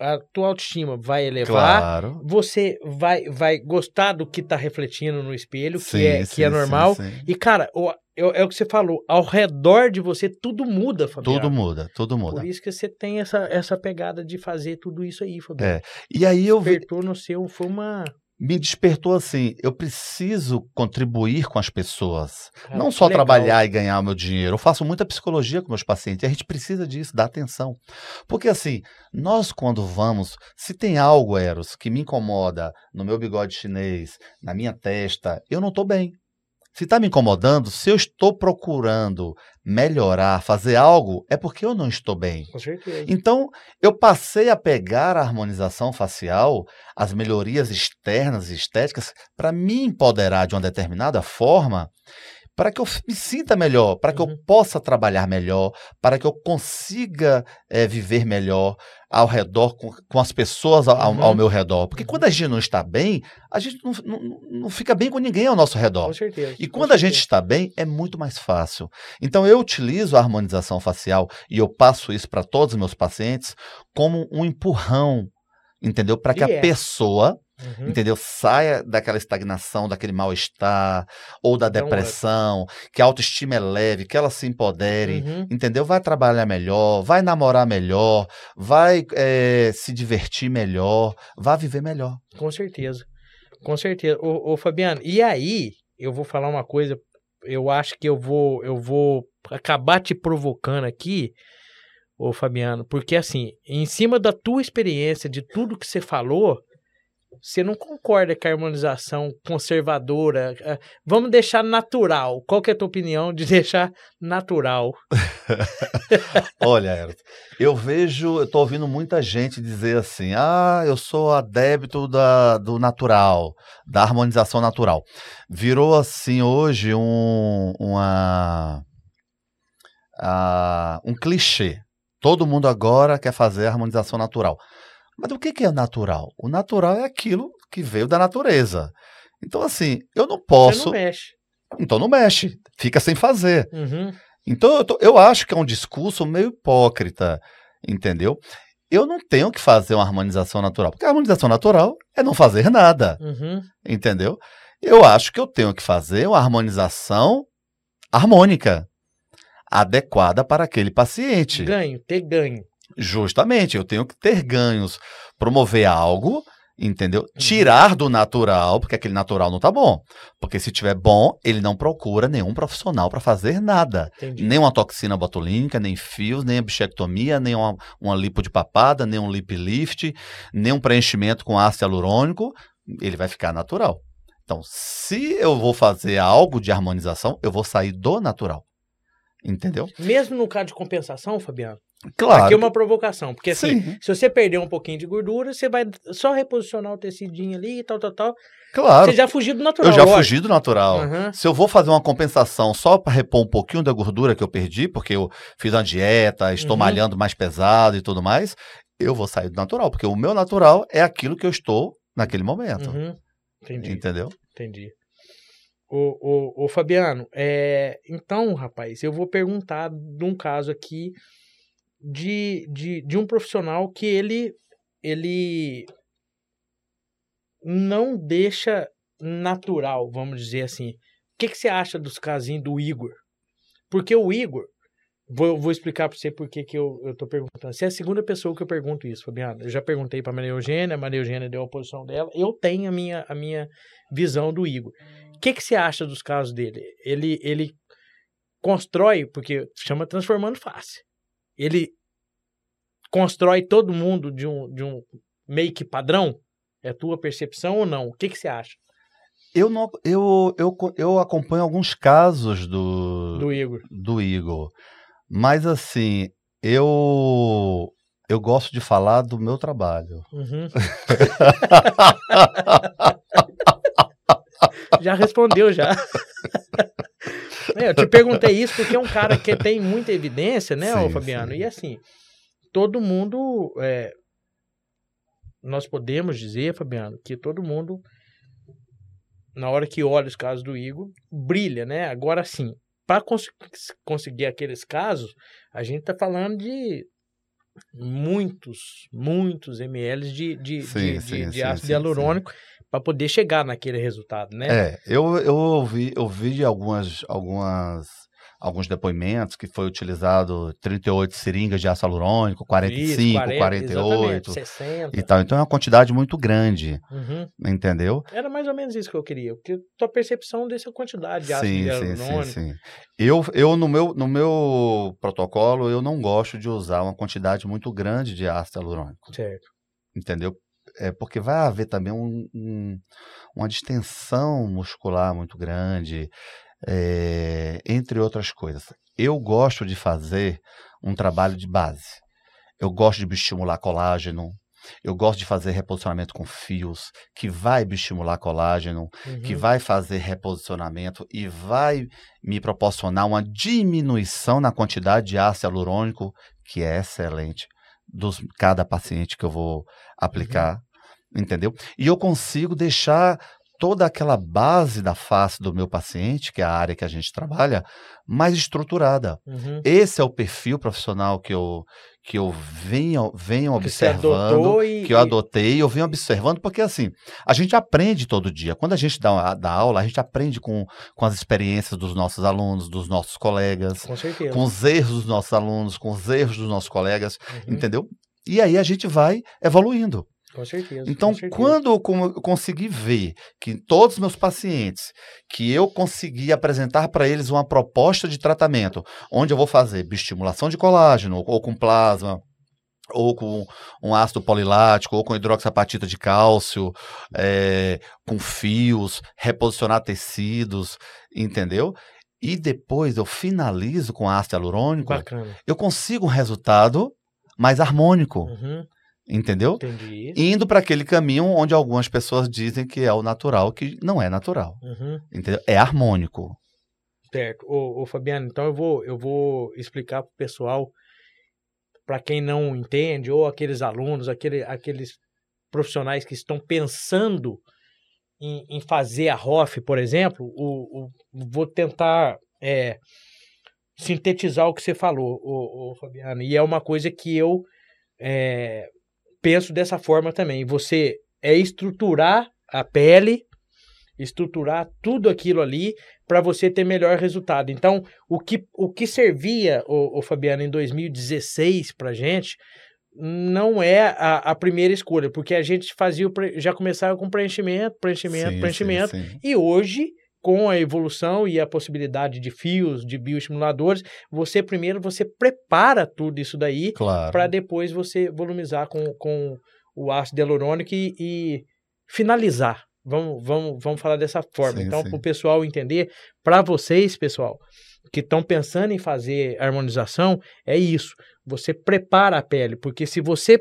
a tua autoestima vai elevar, Claro. você vai, vai gostar do que tá refletindo no espelho, que, Sim, é, sim, que é sim, normal. sim. E, cara, o- é, é o que você falou, ao redor de você tudo muda, Fabiano. Tudo muda, tudo muda. Por isso que você tem essa, essa pegada de fazer tudo isso aí, Fabiano. É, E aí eu vi, Despertou no seu, foi uma... me despertou assim, eu preciso contribuir com as pessoas. cara, não só legal. trabalhar e ganhar meu dinheiro. Eu faço muita psicologia com meus pacientes. E a gente precisa disso, dar atenção. Porque assim, nós quando vamos, se tem algo, Eros, que me incomoda no meu bigode chinês, na minha testa, eu não estou bem. Se está me incomodando, se eu estou procurando melhorar, fazer algo, é porque eu não estou bem. Com certeza. Então, eu passei a pegar a harmonização facial, as melhorias externas e estéticas, para me empoderar de uma determinada forma, para que eu me sinta melhor, para que eu Uhum. possa trabalhar melhor, para que eu consiga eh, viver melhor ao redor, com, com as pessoas ao, Uhum. ao meu redor. Porque quando a gente não está bem, a gente não, não- não fica bem com ninguém ao nosso redor. Com certeza. E quando a gente certeza. está bem, é muito mais fácil. Então, eu utilizo a harmonização facial e eu passo isso para todos os meus pacientes como um empurrão, entendeu? Para que a é. pessoa, Uhum. entendeu? Saia daquela estagnação, daquele mal-estar ou da up. depressão, que a autoestima é leve, que ela se empodere. Uhum. Entendeu? Vai trabalhar melhor, vai namorar melhor, vai eh, se divertir melhor, vai viver melhor. Com certeza. Com certeza. Ô, ô, Fabiano, e aí, eu vou falar uma coisa, eu acho que eu vou, eu vou acabar te provocando aqui, ô Fabiano, porque assim, em cima da tua experiência, de tudo que você falou, você não concorda com a harmonização conservadora? eh, Vamos deixar natural. Qual que é a tua opinião de *laughs* deixar natural? *laughs* Olha, eu vejo, eu tô ouvindo muita gente dizer assim: ah, eu sou adepto da, do natural, da harmonização natural. Virou assim hoje um, uma, ah, um clichê. Todo mundo agora quer fazer a harmonização natural. Mas o que é natural? O natural é aquilo que veio da natureza. Então, assim, eu não Você posso. não mexe. Então não mexe, fica sem fazer. Uhum. Então, eu, tô- eu acho que é um discurso meio hipócrita, entendeu? Eu não tenho que fazer uma harmonização natural, porque a harmonização natural é não fazer nada, Uhum. entendeu? Eu acho que eu tenho que fazer uma harmonização harmônica, adequada para aquele paciente. Ganho, ter ganho. Justamente, eu tenho que ter ganhos, promover algo, entendeu? Uhum. Tirar do natural, porque aquele natural não tá bom. Porque se tiver bom, ele não procura nenhum profissional para fazer nada. Entendi. Nem uma toxina botulínica, nem fios, nem bichectomia, nem uma, uma lipo de papada, nem um lip lift, nem um preenchimento com ácido hialurônico, ele vai ficar natural. Então, se eu vou fazer algo de harmonização, eu vou sair do natural. Entendeu? Mesmo no caso de compensação, Fabiano, Claro. aqui é uma provocação, porque assim, Sim, se você perder um pouquinho de gordura, você vai só reposicionar o tecidinho ali e tal, tal, tal. claro. Você já fugiu do natural. Eu já lógico. fugi do natural. Aham. Se eu vou fazer uma compensação só para repor um pouquinho da gordura que eu perdi, porque eu fiz uma dieta, estou Uhum. malhando mais pesado e tudo mais, eu vou sair do natural, porque o meu natural é aquilo que eu estou naquele momento. Uhum. Entendi, Entendeu? entendi. Ô, ô, ô, Fabiano, é, então, rapaz, eu vou perguntar de um caso aqui de, de, de um profissional que ele, ele não deixa natural, vamos dizer assim. O que, que você acha dos casinhos do Igor? Porque o Igor, vou, vou explicar para você por que, eu, eu perguntando. Você é a segunda pessoa que eu pergunto isso, Fabiano. Eu já perguntei para Maria Eugênia, a Maria Eugênia deu a posição dela. Eu tenho a minha, a minha visão do Igor. O que, que você acha dos casos dele? Ele, ele constrói, porque chama transformando face. Ele constrói todo mundo de um, de um make padrão? É tua percepção ou não? O que, que você acha? Eu, não, eu, eu, eu acompanho alguns casos do, Do Igor. do Igor. Mas assim, eu eu gosto de falar do meu trabalho. Uhum. *laughs* já respondeu, já. *laughs* É, eu te perguntei isso porque é um cara que tem muita evidência, né, Sim, Fabiano? sim. E assim, todo mundo. é, nós podemos dizer, Fabiano, que todo mundo, na hora que olha os casos do Igor, brilha, né? Agora sim, para conseguir aqueles casos, a gente tá falando de muitos, muitos ml de, de, Sim, de, de- de ácido hialurônico para poder chegar naquele resultado, né? É, eu, eu ouvi, eu vi algumas, algumas, alguns depoimentos que foi utilizado 38 seringas de ácido hialurônico, 45, Isso, 40, 48 exatamente, 60. e tal. Então é uma quantidade muito grande, Uhum. entendeu? Era mais ou menos isso que eu queria. Porque tua percepção dessa quantidade de ácido Sim, sim, hialurônico. sim, sim. Eu, eu no, meu, no meu protocolo, eu não gosto de usar uma quantidade muito grande de ácido hialurônico, Certo. entendeu? É porque vai haver também um, um- uma distensão muscular muito grande, é, entre outras coisas. Eu gosto de fazer um trabalho de base. Eu gosto de estimular colágeno. Eu gosto de fazer reposicionamento com fios, que vai estimular colágeno, que Uhum. vai fazer reposicionamento e vai me proporcionar uma diminuição na quantidade de ácido hialurônico, que é excelente, dos cada paciente que eu vou aplicar, entendeu? E eu consigo deixar toda aquela base da face do meu paciente, que é a área que a gente trabalha, mais estruturada. Uhum. Esse é o perfil profissional que eu que eu venho, venho Que observando e- que eu adotei, eu venho observando, porque assim, a gente aprende todo dia. Quando a gente dá, dá aula, a gente aprende com, com as experiências dos nossos alunos, dos nossos colegas, Com com os erros dos nossos alunos, com os erros dos nossos colegas, Uhum. entendeu? E aí a gente vai evoluindo. Com certeza. Então, com certeza. quando eu consegui ver que todos os meus pacientes, que eu consegui apresentar para eles uma proposta de tratamento, onde eu vou fazer estimulação de colágeno, ou com plasma, ou com um ácido polilático, ou com hidroxapatita de cálcio, é, com fios, reposicionar tecidos, entendeu? E depois eu finalizo com ácido hialurônico, Bacana. eu consigo um resultado mais harmônico, Uhum. Entendeu? Entendi. indo para aquele caminho onde algumas pessoas dizem que é o natural, que não é natural, Uhum. entendeu? É harmônico. Certo. Ô, ô, Fabiano, então eu vou, eu vou explicar pro pessoal, para quem não entende, ou aqueles alunos, aquele, aqueles profissionais que estão pensando em, em fazer a ROF, por exemplo, o, o- vou tentar é, sintetizar o que você falou, ô, ô, Fabiano. E é uma coisa que eu é, penso dessa forma também. Você é estruturar a pele, estruturar tudo aquilo ali para você ter melhor resultado. Então, o que, o que servia, o, o Fabiano, em 2016 para gente, não é a, a primeira escolha, porque a gente fazia já começava com preenchimento, preenchimento, Sim, preenchimento, sim, sim. e hoje, com a evolução e a possibilidade de fios, de bioestimuladores, você primeiro você prepara tudo isso daí Claro. para depois você volumizar com, com o ácido hialurônico e, e finalizar. Vamos, vamos, vamos falar dessa forma. Sim, então, para o pessoal entender, para vocês, pessoal, que estão pensando em fazer harmonização, é isso. Você prepara a pele, porque se você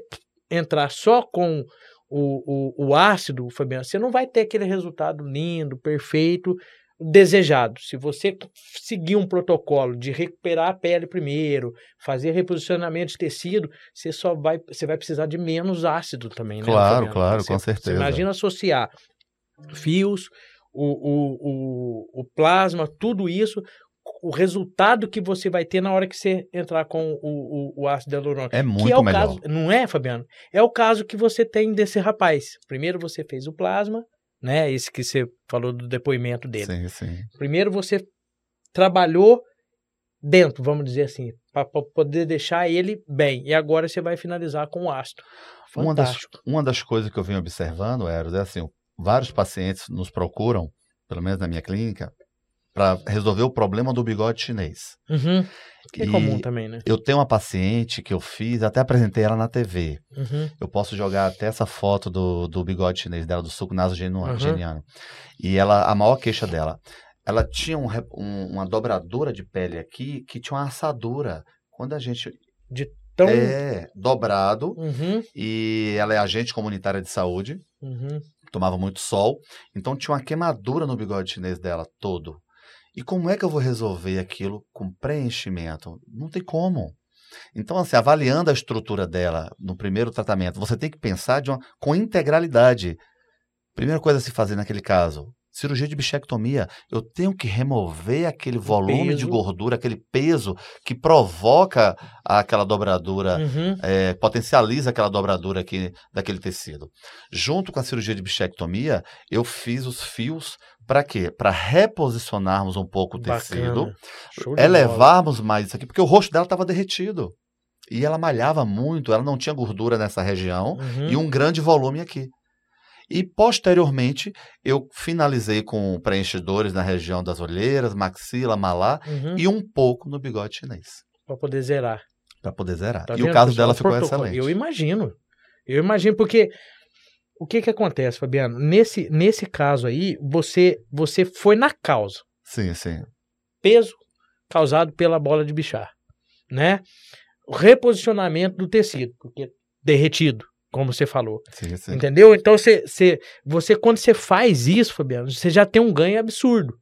entrar só com o, o, o ácido, Fabiano, você não vai ter aquele resultado lindo, perfeito, desejado. Se você seguir um protocolo de recuperar a pele primeiro, fazer reposicionamento de tecido, você só vai, você vai precisar de menos ácido também, né? Claro, Fabiano? claro, Você- com você certeza. imagina associar fios, o, o, o, o plasma, tudo isso, o resultado que você vai ter na hora que você entrar com o, o, o ácido hialurônico. É que muito é o melhor. caso, não é, Fabiano? É o caso que você tem desse rapaz. Primeiro você fez o plasma, né? Esse que você falou do depoimento dele. Sim, sim. Primeiro você trabalhou dentro, vamos dizer assim, para poder deixar ele bem. E agora você vai finalizar com o ácido. Uma das, uma das coisas que eu venho observando, Eros, é assim, vários pacientes nos procuram, pelo menos na minha clínica, para resolver o problema do bigode chinês. Uhum. Que é E comum também, né? Eu tenho uma paciente que eu fiz, até apresentei ela na TV. Uhum. Eu posso jogar até essa foto do, do bigode chinês dela, do suco nasogeniano. Uhum. geniano. E ela, a maior queixa dela, ela tinha um um- uma dobradura de pele aqui que tinha uma assadura. Quando a gente Então. é dobrado, Uhum. e ela é agente comunitária de saúde, Uhum. tomava muito sol, então tinha uma queimadura no bigode chinês dela todo. E como é que eu vou resolver aquilo com preenchimento? Não tem como. Então, assim, avaliando a estrutura dela no primeiro tratamento, você tem que pensar de uma, com integralidade. Primeira coisa a se fazer naquele caso, cirurgia de bichectomia. Eu tenho que remover aquele volume de peso. gordura, aquele peso que provoca aquela dobradura Uhum. é, potencializa aquela dobradura aqui daquele tecido. Junto com a cirurgia de bichectomia, eu fiz os fios para quê? Para reposicionarmos um pouco o tecido, de bola. elevarmos mais isso aqui, porque o rosto dela estava derretido. E ela malhava muito, ela não tinha gordura nessa região Uhum. e um grande volume aqui. E posteriormente, eu finalizei com preenchedores na região das olheiras, maxila, malar Uhum. e um pouco no bigode chinês, Pra poder zerar. para poder zerar. Tá e vendo, o caso dela ficou Protocolo. excelente. Eu imagino. Eu imagino, porque o que que acontece, Fabiano? Nesse, nesse caso aí, você, você foi na causa. Sim, sim. Peso causado pela bola de bichar, né? O reposicionamento do tecido, porque derretido, como você falou. Sim, sim. Entendeu? Então, você, você, você, quando você faz isso, Fabiano, você já tem um ganho absurdo,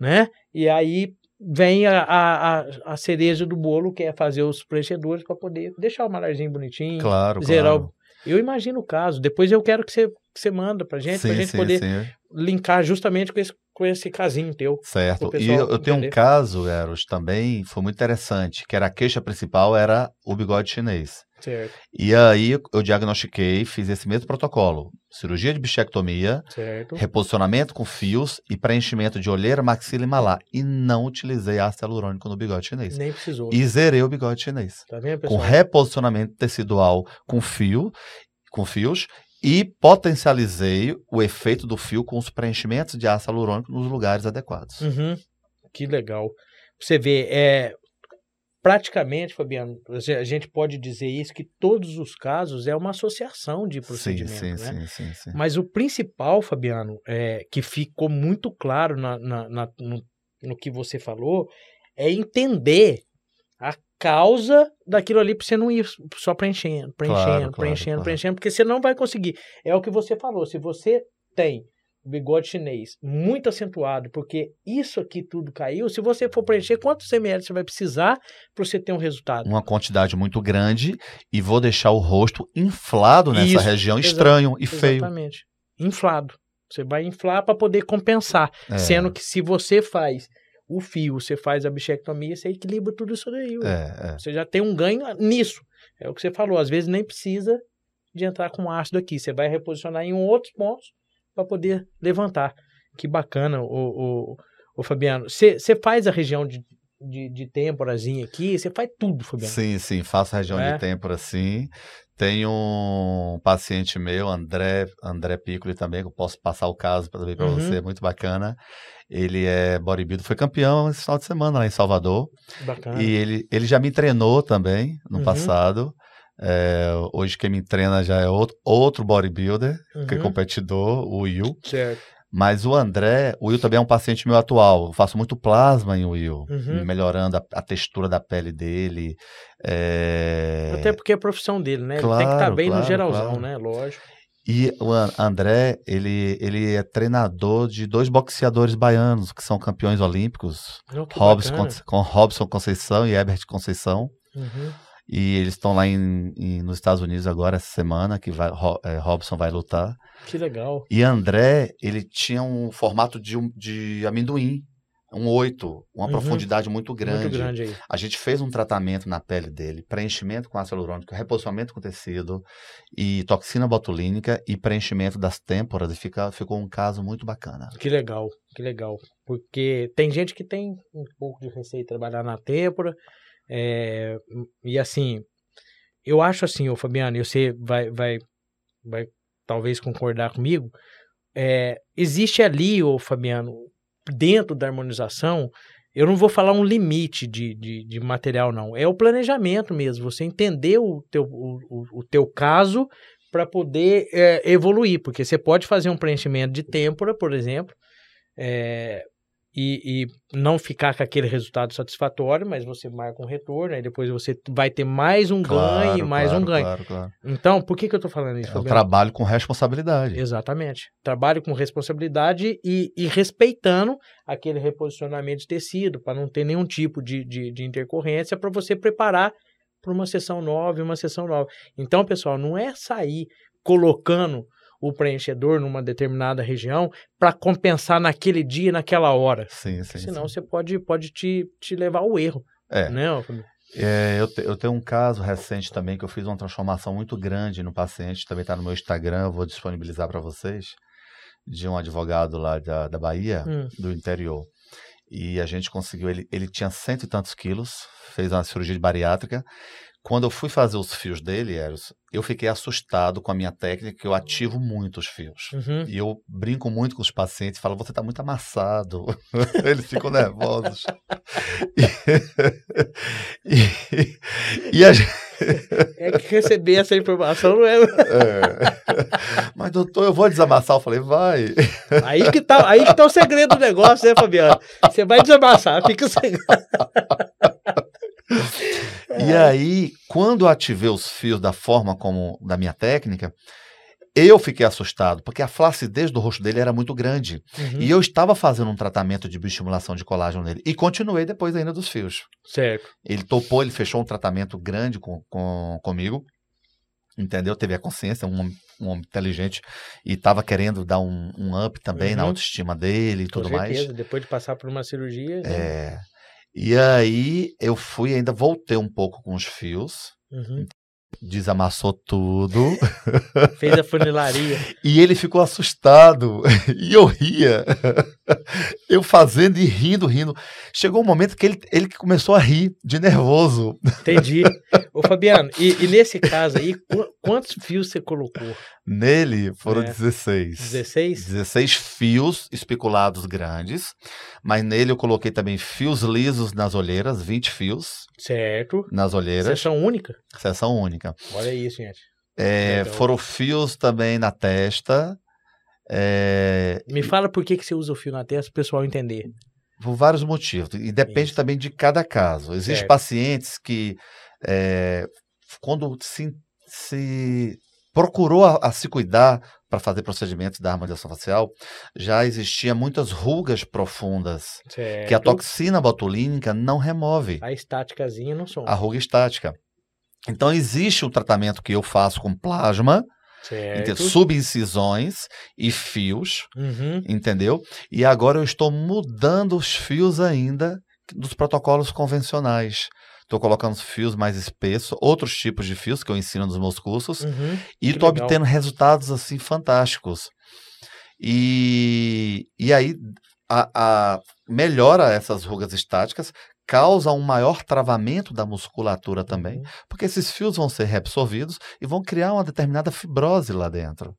né? E aí vem a, a, a, a cereja do bolo, que é fazer os preenchedores para poder deixar o malarzinho bonitinho, Claro, zerar claro. o... Eu imagino o caso. Depois eu quero que você, que você manda pra gente, pra sim, gente sim, poder sim. linkar justamente com esse, com esse casinho teu. Certo. E eu, eu tenho um caso, Eros, também, foi muito interessante, que era a queixa principal era o bigode chinês. Certo, E aí eu diagnostiquei, fiz esse mesmo protocolo. Cirurgia de bichectomia, certo. reposicionamento com fios e preenchimento de olheira, maxila e malar. E não utilizei ácido hialurônico no bigode chinês. Nem precisou. E zerei o bigode chinês. Tá vendo, Com reposicionamento tecidual com fio, com fios, e potencializei o efeito do fio com os preenchimentos de ácido hialurônico nos lugares adequados. Uhum. Que legal. Você vê, é, praticamente, Fabiano, a gente pode dizer isso, que todos os casos é uma associação de sim, procedimento, sim, né? sim, sim, sim. Mas o principal, Fabiano, é, que ficou muito claro na, na- na- no, no que você falou, é entender a causa daquilo ali para você não ir só preenchendo, preenchendo, Claro, claro, preenchendo, claro. preenchendo, porque você não vai conseguir. É o que você falou. Se você tem o bigode chinês muito acentuado, porque isso aqui tudo caiu, se você for preencher, quantos ml você vai precisar para você ter um resultado? Uma quantidade muito grande e vou deixar o rosto inflado nessa Isso, região estranho e feio. Exatamente. Inflado. Você vai inflar para poder compensar. É, Sendo que se você faz o fio, você faz a bichectomia, você equilibra tudo isso daí. é, é. Você já tem um ganho nisso. É o que você falou. Às vezes nem precisa de entrar com ácido aqui. Você vai reposicionar em outros pontos para poder levantar. Que bacana, o, o, o Fabiano. Você faz a região de, de, de têmporazinha aqui, você faz tudo, Fabiano. Sim, sim, faço região É? de têmpora, sim. Tenho um paciente meu, André, André Piccoli também, que eu posso passar o caso para Uhum. você, muito bacana. Ele é bodybuilder, foi campeão esse final de semana lá em Salvador. Bacana. E ele, ele já me treinou também no Uhum. passado. É, hoje quem me treina já é outro, outro bodybuilder, que é Uhum. competidor, o Will. Certo. Mas o André, o Will também é um paciente meu atual. Eu faço muito plasma em Will, Uhum. melhorando a, a textura da pele dele. é, Até porque é a profissão dele, né? Ele tem que Claro, estar bem no claro, geralzão, claro. né? Lógico. E o An- André, ele, ele é treinador de dois boxeadores baianos que são campeões olímpicos, que Robson, com Robson Conceição e Herbert Conceição. Uhum. E eles estão lá em, em- nos Estados Unidos agora, essa semana, que vai, Ro- é, Robson vai lutar. Que legal. E André, ele tinha um formato de, de amendoim, um 8, uma Uhum. profundidade muito grande. Muito grande aí. A gente fez um tratamento na pele dele, preenchimento com ácido hialurônico, reposicionamento com tecido e toxina botulínica e preenchimento das têmporas e fica, ficou um caso muito bacana. Que legal, que legal. Porque tem gente que tem um pouco de receio de trabalhar na têmpora. É, e assim, eu acho assim, ô Fabiano, e você vai, vai, vai talvez concordar comigo. é, existe ali, ô Fabiano, dentro da harmonização, eu não vou falar um limite de, de, de material, não. É o planejamento mesmo. Você entender o teu, o, o, teu caso para poder é, evoluir. Porque você pode fazer um preenchimento de têmpora, por exemplo, é, e, e, não ficar com aquele resultado satisfatório, mas você marca um retorno, aí depois você vai ter mais um Claro, ganho e mais claro, um ganho. Claro, claro. Então, por que, que eu estou falando isso? É o Fabiano? trabalho com responsabilidade. Exatamente. Trabalho com responsabilidade e, e respeitando aquele reposicionamento de tecido, para não ter nenhum tipo de, de, de intercorrência, para você preparar para uma sessão nova e uma sessão nova. Então, pessoal, não é sair colocando o preenchedor numa determinada região para compensar naquele dia, naquela hora. Sim, sim. Senão sim. você pode, pode te, te levar ao erro. É. Né? É, eu, te- eu tenho um caso recente também que eu fiz uma transformação muito grande no paciente, também está no meu Instagram, eu vou disponibilizar para vocês, de um advogado lá da, da Bahia, Hum. do interior. E a gente conseguiu, ele, ele tinha cento e tantos quilos, fez uma cirurgia bariátrica. Quando eu fui fazer os fios dele, Eros, eu fiquei assustado com a minha técnica, que eu ativo muito os fios. Uhum. E eu brinco muito com os pacientes, falo, você está muito amassado. *laughs* Eles ficam nervosos. E, e- e a gente, É que receber essa informação não é. *laughs* é, mas doutor, eu vou desamassar. Eu falei, vai. Aí que tá, aí que tá o segredo do negócio, né, Fabiano? Você vai desamassar, fica E aí, quando eu ativei os fios da forma como, da minha técnica, eu fiquei assustado, porque a flacidez do rosto dele era muito grande. Uhum. E eu estava fazendo um tratamento de bioestimulação de colágeno nele. E continuei depois ainda dos fios. Certo. Ele topou, ele fechou um tratamento grande com, com- comigo. Entendeu? Teve a consciência, um, homem- um homem inteligente. E estava querendo dar um, um up também na Uhum. autoestima dele e tudo mais. certeza. Depois de passar por uma cirurgia. né? E aí eu fui, ainda voltei um pouco com os fios, Uhum. desamassou tudo. *laughs* Fez a funilaria. E ele ficou assustado. *laughs* E eu ria. *laughs* Eu fazendo e rindo, rindo. Chegou um momento que ele, ele começou a rir de nervoso. Entendi. Ô, Fabiano, e, e nesse caso aí, qu- quantos fios você colocou? Nele foram É. 16. 16? 16 fios especulados grandes. Mas nele eu coloquei também fios lisos nas olheiras, 20 fios Certo. nas olheiras. Sessão única? Seção única. Olha isso, gente. É, Legal. foram fios também na testa. é, Me fala por que, que você usa o fio na testa para o pessoal entender. por vários motivos. E depende Isso. também de cada caso. Existem pacientes que, é, quando se, se procurou a, a se cuidar para fazer procedimentos da harmonização facial, já existia muitas rugas profundas Certo. que a toxina botulínica não remove A estáticazinha não soma. a ruga estática. Então existe um tratamento que eu faço com plasma, certo. subincisões e fios, Uhum. entendeu? E agora eu estou mudando os fios ainda dos protocolos convencionais. Estou colocando fios mais espessos, outros tipos de fios que eu ensino nos meus cursos, Uhum. e estou obtendo resultados assim fantásticos. E, e aí a, a- melhora essas rugas estáticas, causa um maior travamento da musculatura também, Uhum. porque esses fios vão ser reabsorvidos e vão criar uma determinada fibrose lá dentro.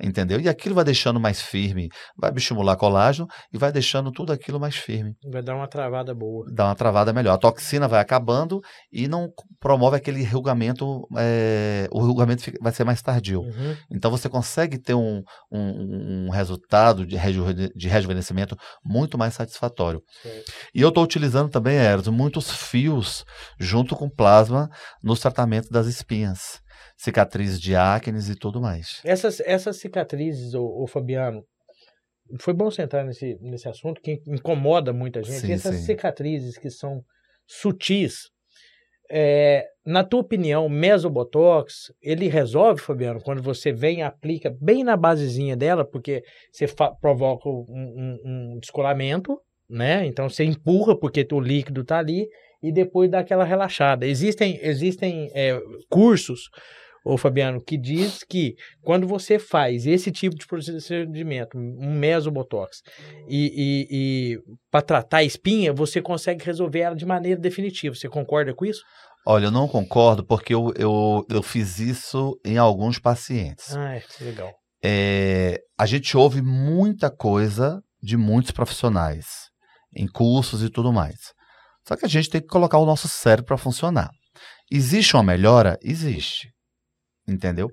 Entendeu? E aquilo vai deixando mais firme, vai estimular colágeno e vai deixando tudo aquilo mais firme. Vai dar uma travada boa. Dá uma travada melhor. A toxina vai acabando e não promove aquele rugamento, eh, o rugamento fica- vai ser mais tardio. Uhum. Então você consegue ter um, um, um resultado de, rejuve- de rejuvenescimento muito mais satisfatório. Certo. E eu estou utilizando também, Eros, muitos fios junto com plasma nos tratamentos das espinhas, cicatrizes de acnes e tudo mais. Essas, essas cicatrizes, ô, ô Fabiano, foi bom você entrar nesse, nesse assunto que incomoda muita gente. Sim, essas sim. cicatrizes que são sutis, é, na tua opinião, mesobotox, ele resolve, Fabiano, quando você vem e aplica bem na basezinha dela, porque você provoca um, um- um descolamento, né? Então você empurra porque o líquido tá ali e depois dá aquela relaxada. Existem, existem é, cursos, ô Fabiano, que diz que quando você faz esse tipo de procedimento, um mesobotox, e, e, e para tratar a espinha, você consegue resolver ela de maneira definitiva. Você concorda com isso? Olha, eu não concordo porque eu, eu, eu fiz isso em alguns pacientes. Ah, é, legal. É, a gente ouve muita coisa de muitos profissionais, em cursos e tudo mais. Só que a gente tem que colocar o nosso cérebro para funcionar. Existe uma melhora? Existe. Entendeu?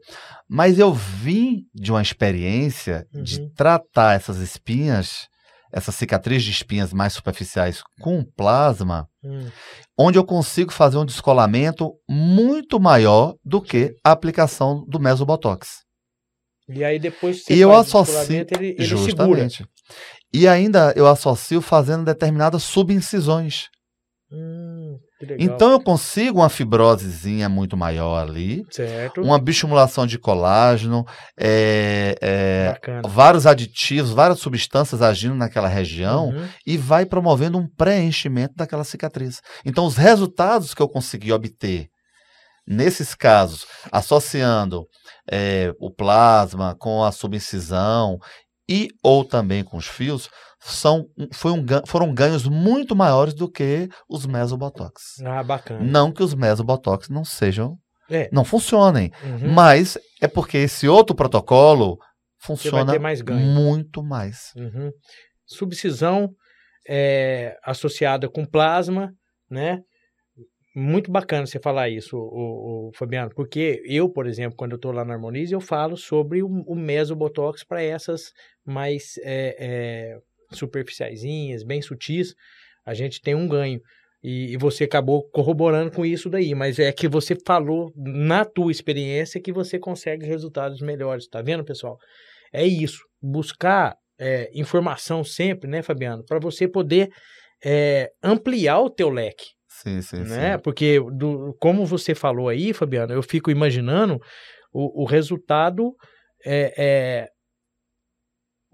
Mas eu vim de uma experiência uhum. de tratar essas espinhas, essa cicatriz de espinhas mais superficiais com plasma, uhum. onde eu consigo fazer um descolamento muito maior do que a aplicação do mesobotox. E aí depois você e eu associo ele, ele justamente. Segura. E ainda eu associo fazendo determinadas subincisões. Hum, então eu consigo uma fibrosezinha muito maior ali, certo. uma biostimulação de colágeno, é, é, vários aditivos, várias substâncias agindo naquela região uhum. e vai promovendo um preenchimento daquela cicatriz. Então os resultados que eu consegui obter nesses casos, associando é, o plasma com a subincisão e ou também com os fios, são, foi um, foram ganhos muito maiores do que os mesobotox. Ah, bacana. Não que os mesobotox não sejam, é. não funcionem, uhum. mas é porque esse outro protocolo funciona mais muito mais. Uhum. Subcisão é, associada com plasma, né? Muito bacana você falar isso, o, o, Fabiano, porque eu, por exemplo, quando eu estou lá na Harmonize, eu falo sobre o, o mesobotox para essas mais é, é, superficiaisinhas, bem sutis, a gente tem um ganho. E, e, você acabou corroborando com isso daí, mas é que você falou na tua experiência que você consegue resultados melhores, tá vendo, pessoal? É isso, buscar é, informação sempre, né, Fabiano, para você poder é, ampliar o teu leque. Sim, sim, né? sim. Porque, do, como você falou aí, Fabiano, eu fico imaginando o, o resultado, é, é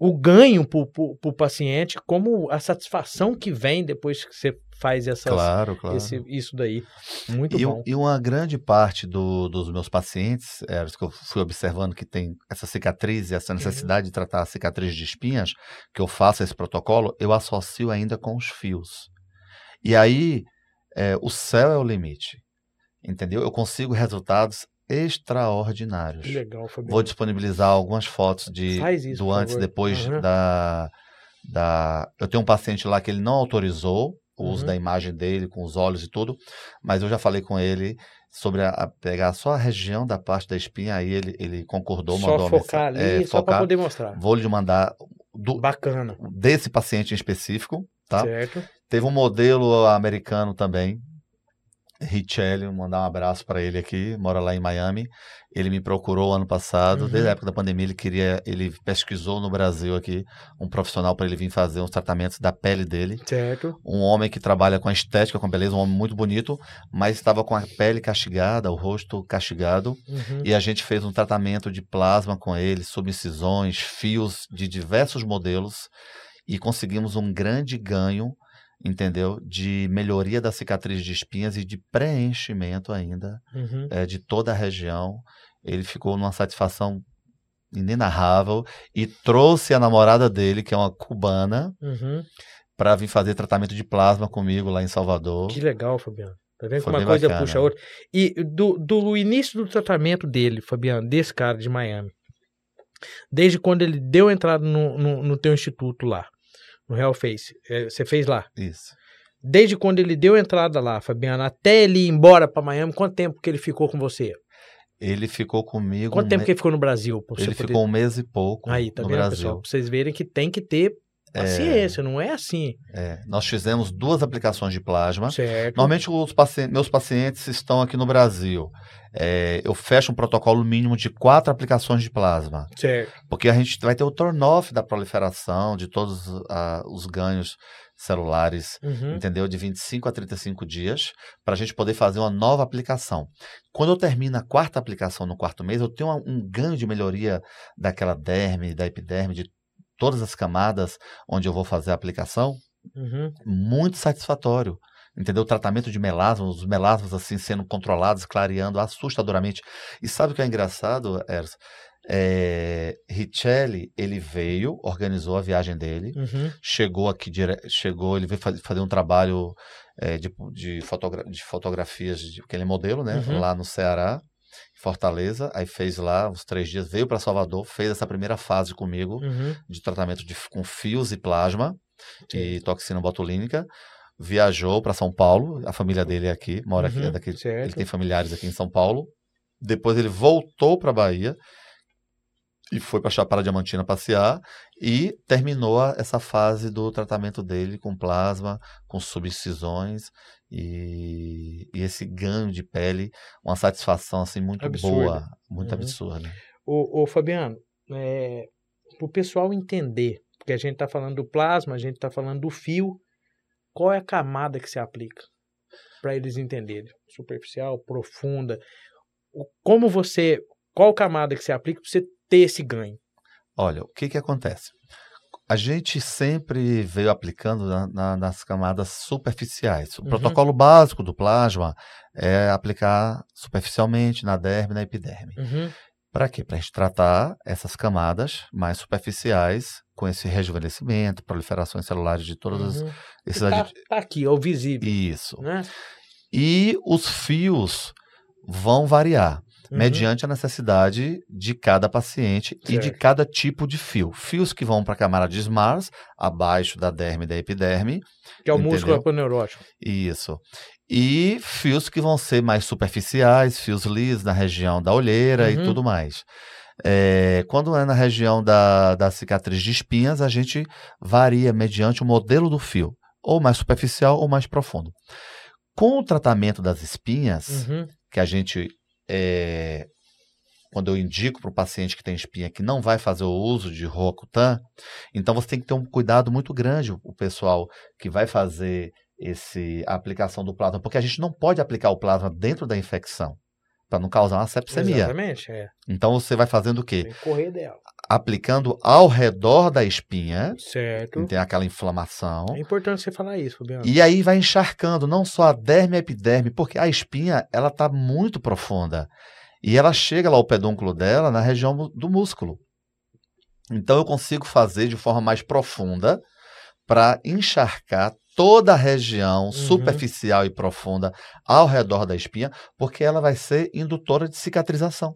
o ganho para o paciente, como a satisfação que vem depois que você faz essas, claro, claro. Esse, isso daí. Muito e, bom. E uma grande parte do, dos meus pacientes, é, que eu fui observando que tem essa cicatriz e essa uhum. necessidade uhum. de tratar a cicatriz de espinhas, que eu faço esse protocolo, eu associo ainda com os fios. E aí, é, o céu é o limite. Entendeu? Eu consigo resultados extraordinários. Que legal, Fabiano. Vou disponibilizar algumas fotos de isso, do antes e depois uhum. da, da. Eu tenho um paciente lá que ele não autorizou o uso uhum. da imagem dele com os olhos e tudo, mas eu já falei com ele sobre a, a pegar só a região da parte da espinha, aí ele, ele concordou, só mandou focar ali, é, só para poder mostrar. Vou lhe mandar do, bacana desse paciente em específico, tá? Certo. Teve um modelo americano também, Richelli, mandar um abraço para ele aqui, mora lá em Miami. Ele me procurou ano passado, uhum. desde a época da pandemia, ele queria, ele pesquisou no Brasil aqui um profissional para ele vir fazer uns tratamentos da pele dele. Certo. Um homem que trabalha com a estética, com a beleza, um homem muito bonito, mas estava com a pele castigada, o rosto castigado, uhum. e a gente fez um tratamento de plasma com ele, subincisões, fios de diversos modelos e conseguimos um grande ganho entendeu? De melhoria da cicatriz de espinhas e de preenchimento ainda uhum. é, de toda a região. Ele ficou numa satisfação inenarrável e trouxe a namorada dele, que é uma cubana, uhum. para vir fazer tratamento de plasma comigo lá em Salvador. Que legal, Fabiano. Tá vendo como uma coisa bacana. puxa a outra? E do, do início do tratamento dele, Fabiano, desse cara de Miami, desde quando ele deu entrada no, no, no teu instituto lá, no Real Face. É, você fez lá? Isso. Desde quando ele deu entrada lá, Fabiano, até ele ir embora para Miami, quanto tempo que ele ficou com você? Ele ficou comigo. Quanto um tempo me... que ele ficou no Brasil? ele poder... ficou um mês e pouco. Aí, tá no vendo, Brasil. pessoal? Pra vocês verem que tem que ter paciência, é... não é assim. É. Nós fizemos duas aplicações de plasma. Certo. Normalmente, os pacientes, meus pacientes estão aqui no Brasil. É, eu fecho um protocolo mínimo de quatro aplicações de plasma. Certo. Porque a gente vai ter o turn-off da proliferação, de todos uh, os ganhos celulares, uhum. entendeu? De 25 a 35 dias, para a gente poder fazer uma nova aplicação. Quando eu termino a quarta aplicação no quarto mês, eu tenho uma, um ganho de melhoria daquela derme, da epiderme, de todas as camadas onde eu vou fazer a aplicação, uhum. muito satisfatório entendeu? O tratamento de melasmas, os melasmas assim sendo controlados, clareando assustadoramente. E sabe o que é engraçado, Erso? É, Richelli, ele veio, organizou a viagem dele, uhum. chegou aqui, dire... chegou, ele veio fazer um trabalho é, de, de, fotogra... de, fotografias, de... porque ele é modelo, né? Uhum. Lá no Ceará. Fortaleza, aí fez lá uns três dias, veio para Salvador, fez essa primeira fase comigo Uhum. de tratamento de, com fios e plasma e toxina botulínica. Viajou para São Paulo, a família dele é aqui, mora aqui, Uhum, é daqui, ele tem familiares aqui em São Paulo. Depois ele voltou para Bahia e foi para Chapada Diamantina passear e terminou a- essa fase do tratamento dele com plasma, com subcisões e, e esse ganho de pele, uma satisfação assim muito Absurda. boa, muito Uhum. absurda. Ô, ô, Fabiano, é, para o pessoal entender, porque a gente está falando do plasma, a gente está falando do fio, qual é a camada que se aplica? Para eles entenderem. Superficial, profunda. O- Como você. Qual camada que se aplica para você ter esse ganho? Olha, o que que acontece? A gente sempre veio aplicando na- na- nas camadas superficiais. O Uhum. protocolo básico do plasma é aplicar superficialmente na derme e na epiderme. Uhum. Para quê? Para a gente tratar essas camadas mais superficiais com esse rejuvenescimento, proliferações celulares de todos uhum. esses Tá, aditivos. tá aqui, é o visível. Isso. Né? E os fios vão variar Uhum. mediante a necessidade de cada paciente e de Certo. cada tipo de fio. Fios que vão para a camada de SMARS, abaixo da derme e da epiderme, Que é o músculo entendeu? aponeurótico. isso. E fios que vão ser mais superficiais, fios lisos na região da olheira e Uhum. tudo mais. É, quando é na região da, da cicatriz de espinhas, a gente varia mediante o modelo do fio, ou mais superficial ou mais profundo. Com o tratamento das espinhas, Uhum. que a gente, é, quando eu indico para o paciente que tem espinha que não vai fazer o uso de Roacutan, então você tem que ter um cuidado muito grande, o pessoal que vai fazer esse, a aplicação do plasma, porque a gente não pode aplicar o plasma dentro da infecção, para não causar uma sepsemia. Exatamente, é. Então você vai fazendo o quê? Tem que correr dela. Aplicando ao redor da espinha, Certo. tem aquela inflamação, É importante você falar isso, Fabiano. e aí vai encharcando não só a derme e a epiderme, porque a espinha ela está muito profunda. E ela chega lá ao pedúnculo dela na região do músculo. Então eu consigo fazer de forma mais profunda para encharcar toda a região Uhum. superficial e profunda ao redor da espinha, porque ela vai ser indutora de cicatrização.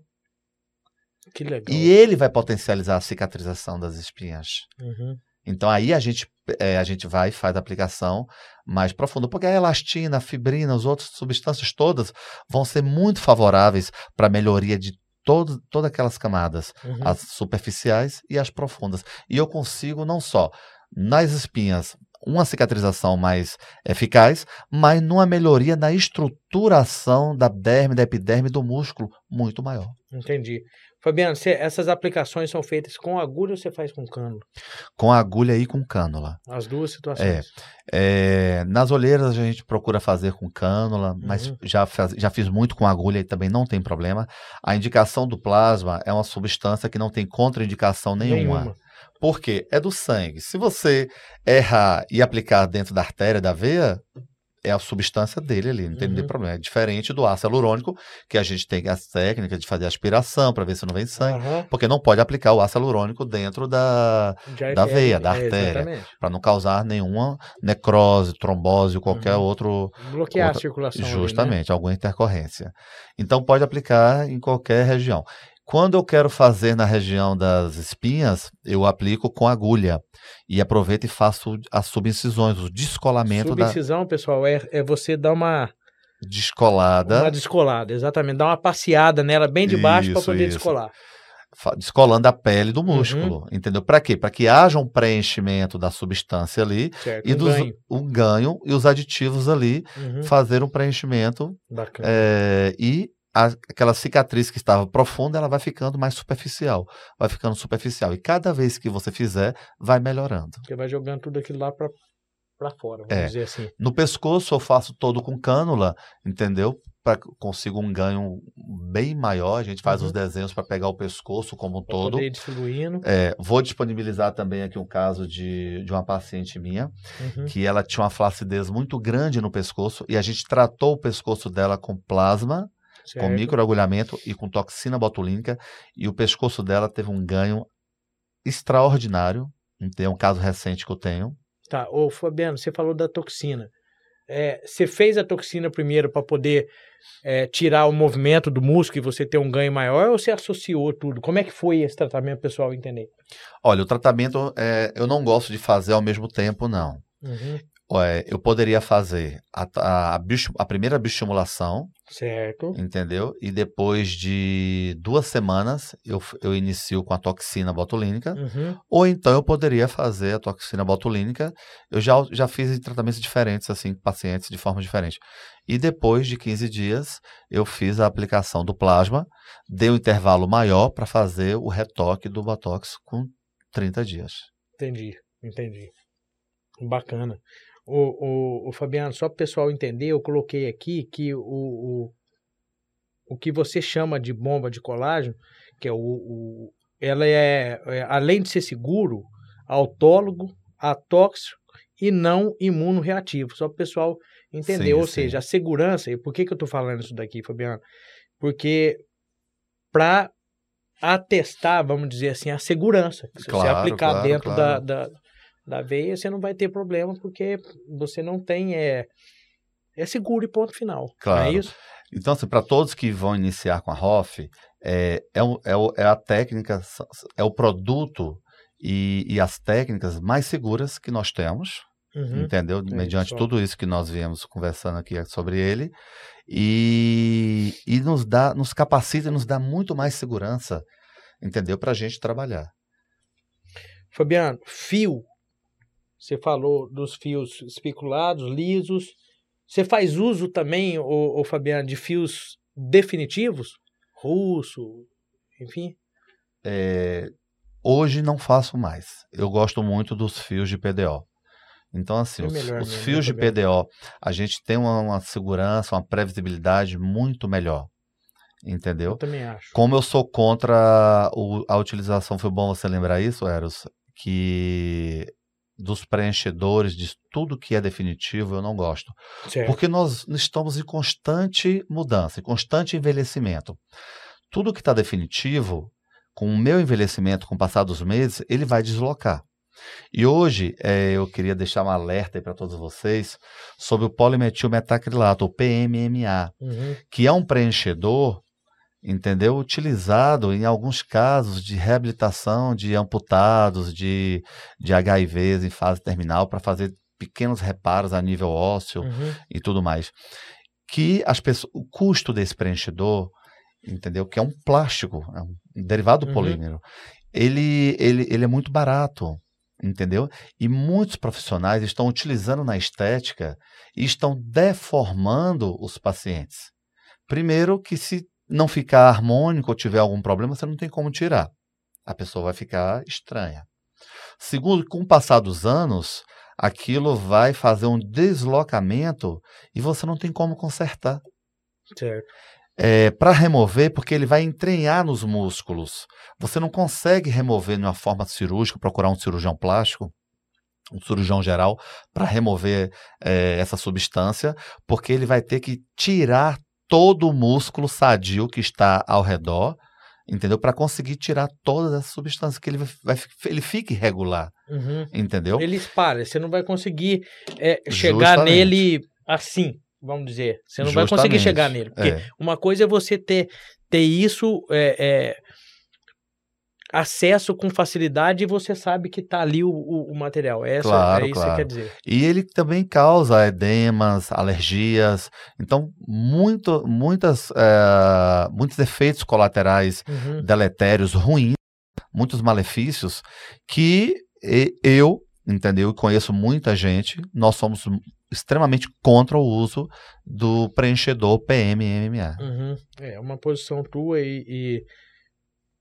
Que legal. E ele vai potencializar a cicatrização das espinhas. Uhum. Então aí a gente, eh, a gente vai e faz a aplicação mais profunda, porque a elastina, a fibrina, as outras substâncias todas vão ser muito favoráveis para a melhoria de todo, todas aquelas camadas, Uhum. as superficiais e as profundas. E eu consigo não só nas espinhas uma cicatrização mais eficaz, mas numa melhoria na estruturação da derme, da epiderme, do músculo muito maior. Entendi. Fabiano, você- essas aplicações são feitas com agulha ou você faz com cânula? Com agulha e com cânula. As duas situações. É, nas olheiras a gente procura fazer com cânula, mas Uhum. já, faz- já fiz muito com agulha e também não tem problema. A indicação do plasma é uma substância que não tem contraindicação nenhuma. Por quê? É do sangue. Se você errar e aplicar dentro da artéria da veia, é a substância dele ali, não tem Uhum. nenhum problema. É diferente do ácido hialurônico, que a gente tem as técnicas de fazer aspiração para ver se não vem sangue, Aham. porque não pode aplicar o ácido hialurônico dentro da, Já da veia, da é, artéria. Para não causar nenhuma necrose, trombose ou qualquer Uhum. outro, Bloquear Outra- a circulação. ali, né? justamente, alguma intercorrência. Então pode aplicar em qualquer região. Quando eu quero fazer na região das espinhas, eu aplico com agulha e aproveito e faço as subincisões, o descolamento Subincisão, pessoal, é, é você dar uma, da descolada, uma descolada, exatamente. Dar uma passeada nela bem de baixo para poder isso. descolar. descolando a pele do Uhum. músculo, entendeu? Para quê? Para que haja um preenchimento da substância ali Certo. e um dos, ganho. um ganho e os aditivos ali Uhum. fazer um preenchimento Bacana. É, e a- aquela cicatriz que estava profunda, ela vai ficando mais superficial. Vai ficando superficial. E cada vez que você fizer, vai melhorando. Você vai jogando tudo aquilo lá para para fora, vamos É. dizer assim. No pescoço, eu faço todo com cânula, entendeu? Para consigo um ganho bem maior. A gente faz Uhum. os desenhos para pegar o pescoço como um Pra todo. poder distribuindo. É, vou disponibilizar também aqui um caso de, de uma paciente minha, Uhum. que ela tinha uma flacidez muito grande no pescoço, e a gente tratou o pescoço dela com plasma, com Certo. microagulhamento e com toxina botulínica, e o pescoço dela teve um ganho extraordinário. É um caso recente que eu tenho. Tá, ô Fabiano, você falou da toxina. é, você fez a toxina primeiro para poder é, tirar o movimento do músculo e você ter um ganho maior ou você associou tudo? Como é que foi esse tratamento, pessoal, entender? Olha, o tratamento é, eu não gosto de fazer ao mesmo tempo, não. Uhum. É, eu poderia fazer a, a, a, bio, a primeira bioestimulação, Certo. entendeu? E depois de duas semanas eu, eu inicio com a toxina botulínica. Uhum. Ou então eu poderia fazer a toxina botulínica. Eu já, já fiz tratamentos diferentes, assim, com pacientes de forma diferente. E depois de 15 dias, eu fiz a aplicação do plasma, dei um intervalo maior para fazer o retoque do Botox com 30 dias. Entendi, entendi. Bacana. O, o, o Fabiano, só para o pessoal entender, eu coloquei aqui que o, o, o que você chama de bomba de colágeno, que é o, o ela é, é, além de ser seguro, autólogo, atóxico e não imunoreativo. Só para o pessoal entender. Sim, Ou sim. seja, a segurança. E por que, que eu estou falando isso daqui, Fabiano? Porque para atestar, vamos dizer assim, a segurança. Se você Claro, aplicar claro, dentro claro. Da, da, da veia, você não vai ter problema, porque você não tem. É, é seguro e ponto final. Não Claro. é isso? Então, assim, para todos que vão iniciar com a ROF, é, é, é, é a técnica, é o produto e, e as técnicas mais seguras que nós temos, Uhum. entendeu? É, Mediante só. tudo isso que nós viemos conversando aqui sobre ele. E, e nos dá, nos capacita e nos dá muito mais segurança, entendeu? Para a gente trabalhar. Fabiano, fio. Você falou dos fios espiculados, lisos. Você faz uso também, ô, ô Fabiano, de fios definitivos? Russo, enfim. É, hoje não faço mais. Eu gosto muito dos fios de PDO. Então, assim, É os, melhor os fios de né, Fabiano? PDO, a gente tem uma, uma segurança, uma previsibilidade muito melhor. Eu Entendeu? também acho. Como eu sou contra o- a utilização, foi bom você lembrar isso, Eros, que dos preenchedores, de tudo que é definitivo, eu não gosto. Certo. Porque nós estamos em constante mudança, em constante envelhecimento. Tudo que está definitivo, com o meu envelhecimento, com o passar dos meses, ele vai deslocar. E hoje eh, eu queria deixar um alerta para todos vocês sobre o polimetilmetacrilato, o PMMA, Uhum. que é um preenchedor, entendeu? Utilizado em alguns casos de reabilitação de amputados, de, de HIVs em fase terminal, para fazer pequenos reparos a nível ósseo Uhum. e tudo mais. Que as pessoas, o custo desse preenchedor, entendeu? Que é um plástico, é um derivado do Uhum. polímero. Ele, ele, ele é muito barato, entendeu? E muitos profissionais estão utilizando na estética e estão deformando os pacientes. Primeiro que se não ficar harmônico ou tiver algum problema, você não tem como tirar. A pessoa vai ficar estranha. Segundo, com o passar dos anos, aquilo vai fazer um deslocamento e você não tem como consertar. Certo. É, para remover, porque ele vai entranhar nos músculos. Você não consegue remover de uma forma cirúrgica, procurar um cirurgião plástico, um cirurgião geral, para remover é, essa substância, porque ele vai ter que tirar todo o músculo sadio que está ao redor, entendeu? Para conseguir tirar todas essas substâncias, que ele, vai, ele fique irregular, Uhum. entendeu? Ele espalha, você não vai conseguir é, chegar Justamente. nele assim, vamos dizer. Você não vai conseguir Justamente. chegar nele. Porque É. uma coisa é você ter, ter isso, é, é, acesso com facilidade e você sabe que tá ali o, o, o material. Essa, Claro, é isso que claro. você quer dizer. E ele também causa edemas, alergias, então muito, muitas, eh, muitos efeitos colaterais Uhum. deletérios, ruins, muitos malefícios que eu, entendeu, conheço muita gente, nós somos extremamente contra o uso do preenchedor PMMA. Uhum. É uma posição tua e, e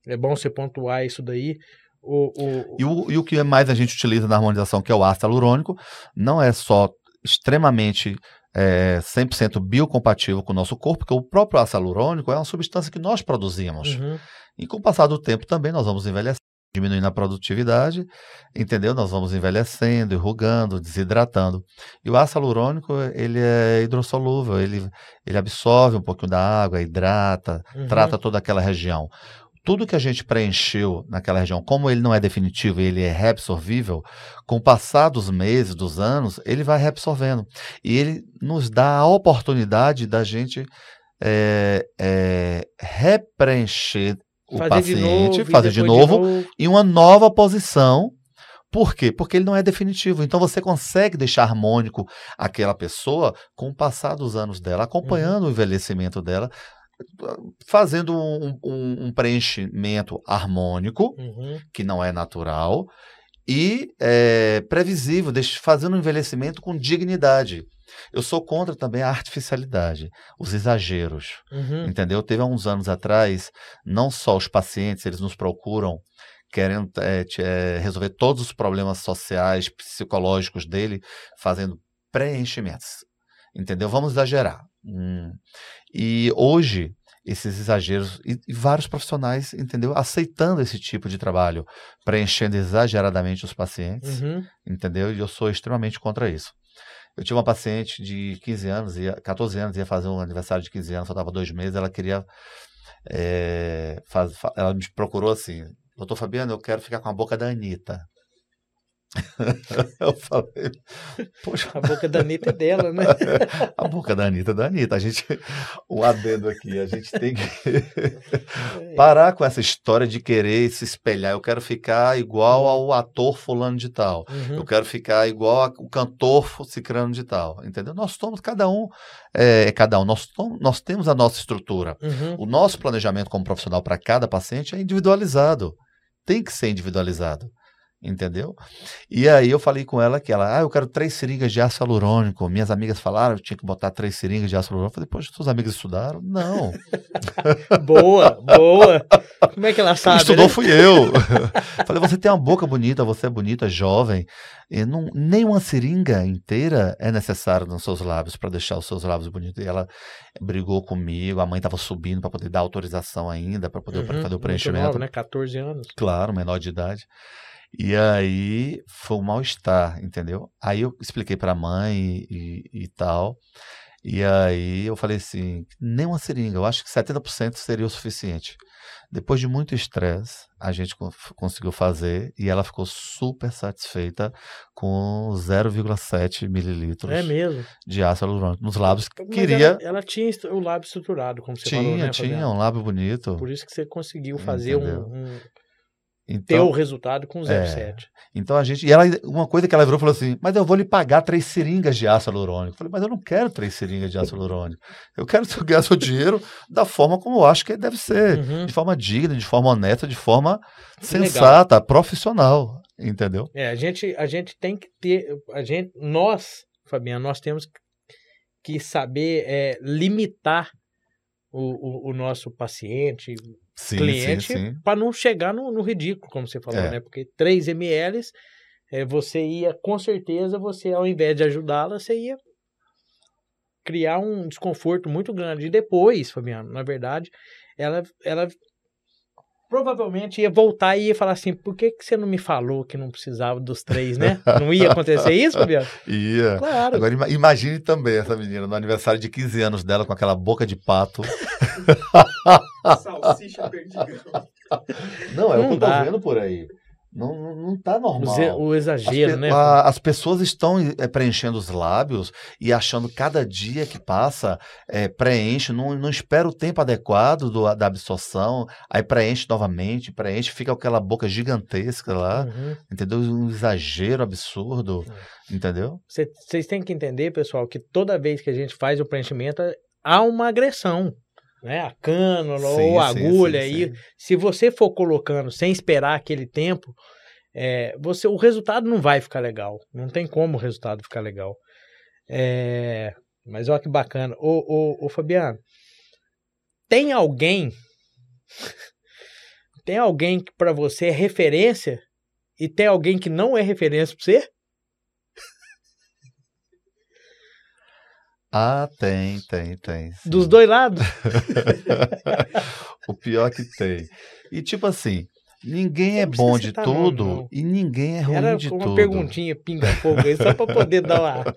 é bom você pontuar isso daí. O, o, E o, e o que mais a gente utiliza na harmonização, que é o ácido hialurônico, não é só extremamente é, 100% biocompatível com o nosso corpo, porque o próprio ácido hialurônico é uma substância que nós produzimos. Uhum. E com o passar do tempo também nós vamos envelhecendo, diminuindo a produtividade, entendeu? Nós vamos envelhecendo, enrugando, desidratando. E o ácido hialurônico, ele é hidrossolúvel, ele, ele absorve um pouquinho da água, hidrata, Uhum. trata toda aquela região. Tudo que a gente preencheu naquela região, como ele não é definitivo, ele é reabsorvível, com o passar dos meses, dos anos, ele vai reabsorvendo. E ele nos dá a oportunidade da gente é, é, repreencher o Fazer de paciente, novo, e fazer de depois novo, em uma nova posição. Por quê? Porque ele não é definitivo. Então você consegue deixar harmônico aquela pessoa com o passar dos anos dela, acompanhando o envelhecimento dela, fazendo um, um- um preenchimento harmônico, Uhum. que não é natural, e é, previsível, fazendo um envelhecimento com dignidade. Eu sou contra também a artificialidade, os exageros. Uhum. Entendeu? Teve há uns anos atrás, não só os pacientes, eles nos procuram querendo te- eh, resolver todos os problemas sociais, psicológicos dele, fazendo preenchimentos. Entendeu? Vamos exagerar. Hum. E hoje, esses exageros, e, e vários profissionais, entendeu? Aceitando esse tipo de trabalho, preenchendo exageradamente os pacientes Uhum. entendeu? E eu sou extremamente contra isso. Eu tinha uma paciente de 15 anos, ia, 14 anos, ia fazer um aniversário de 15 anos, faltava dois meses, ela queria. eh, faz- fa- ela me procurou assim, doutor Fabiano, eu quero ficar com a boca da Anitta. *laughs* eu falei, poxa, A boca da Anitta é dela, né? *laughs* a boca da Anitta é da Anitta. A gente, um adendo aqui, a gente tem que parar com essa história de querer se espelhar. Eu quero ficar igual ao ator fulano de tal. Uhum. Eu quero ficar igual a- o cantor cicrano de tal, entendeu? Nós somos, cada um é cada um, nós, tom- nós temos a nossa estrutura. Uhum. O nosso planejamento como profissional para cada paciente é individualizado, tem que ser individualizado, entendeu? E aí eu falei com ela que ela, ah, eu quero três seringas de ácido hialurônico, minhas amigas falaram que tinha que botar três seringas de ácido hialurônico, eu falei, poxa, suas amigas estudaram? Não, *laughs* Boa, boa. Como é que ela quem sabe? estudou né? fui eu. *laughs* falei, você tem uma boca bonita, você é bonita, jovem, e não, nem uma seringa inteira é necessária nos seus lábios para deixar os seus lábios bonitos. E ela brigou comigo, a mãe estava subindo para poder dar autorização ainda, para poder Uhum, fazer o preenchimento. nova, né? 14 anos. Claro, menor de idade. E aí foi um mal-estar, entendeu? Aí eu expliquei para a mãe e, e, e tal. E aí eu falei assim, nem uma seringa, eu acho que 70% seria o suficiente. Depois de muito estresse, a gente con- conseguiu fazer e ela ficou super satisfeita com 0,7 mililitros É mesmo. de ácido hialurônico nos lábios. Mas Queria, Ela, ela tinha o lábio estruturado, como você tinha, falou, né, tinha Fabiano? um lábio bonito. Por isso que você conseguiu fazer um, um- Então, ter o resultado com É. 0,7. Então a gente. E ela, uma coisa que ela virou falou assim: Mas eu vou lhe pagar três seringas de ácido hialurônico. Eu falei, mas eu não quero três seringas de ácido hialurônico. Eu quero *laughs* ganhar seu dinheiro da forma como eu acho que deve ser. Uhum. De forma digna, de forma honesta, de forma Legal. sensata, profissional. Entendeu? É, a gente, a gente tem que ter, a gente, nós, Fabiano, nós temos que saber é, limitar o, o, o nosso paciente, Sim, cliente, para não chegar no, no ridículo, como você falou, É. né? Porque 3 ml, é, você ia, com certeza, você, ao invés de ajudá-la, você ia criar um desconforto muito grande. E depois, Fabiano, na verdade, ela, ela provavelmente ia voltar e ia falar assim, por que, que você não me falou que não precisava dos três, né? Não ia acontecer *laughs* isso, Fabiano? Ia. Claro. Agora ima- imagine também essa menina no aniversário de 15 anos dela com aquela boca de pato. *laughs* Salsicha perdigão. Não, é o que eu tô vendo por aí. Não, não, não tá normal. o As, exagero, pe- né? a- as pessoas estão eh, preenchendo os lábios e achando cada dia que passa, eh, preenche, não, não espera o tempo adequado do- da absorção, aí preenche novamente, preenche, fica aquela boca gigantesca lá, Uhum. entendeu? Um exagero absurdo, entendeu? Cê- Vocês têm que entender, pessoal, que toda vez que a gente faz o preenchimento, há uma agressão. Né? A cânula Sim, ou a sim, agulha. sim, aí, se você for colocando sem esperar aquele tempo, é, você, o resultado não vai ficar legal. Não tem como o resultado ficar legal. É, mas olha que bacana. Ô, ô, ô, Fabiano, tem alguém. *laughs* Tem alguém que para você é referência e tem alguém que não é referência para você? Ah, tem, tem, tem. sim. Dos dois lados? *laughs* O pior que tem. E tipo assim, ninguém é bom de tudo e ninguém é ruim Era de uma tudo. perguntinha pinga-fogo aí, só para poder dar uma. *laughs*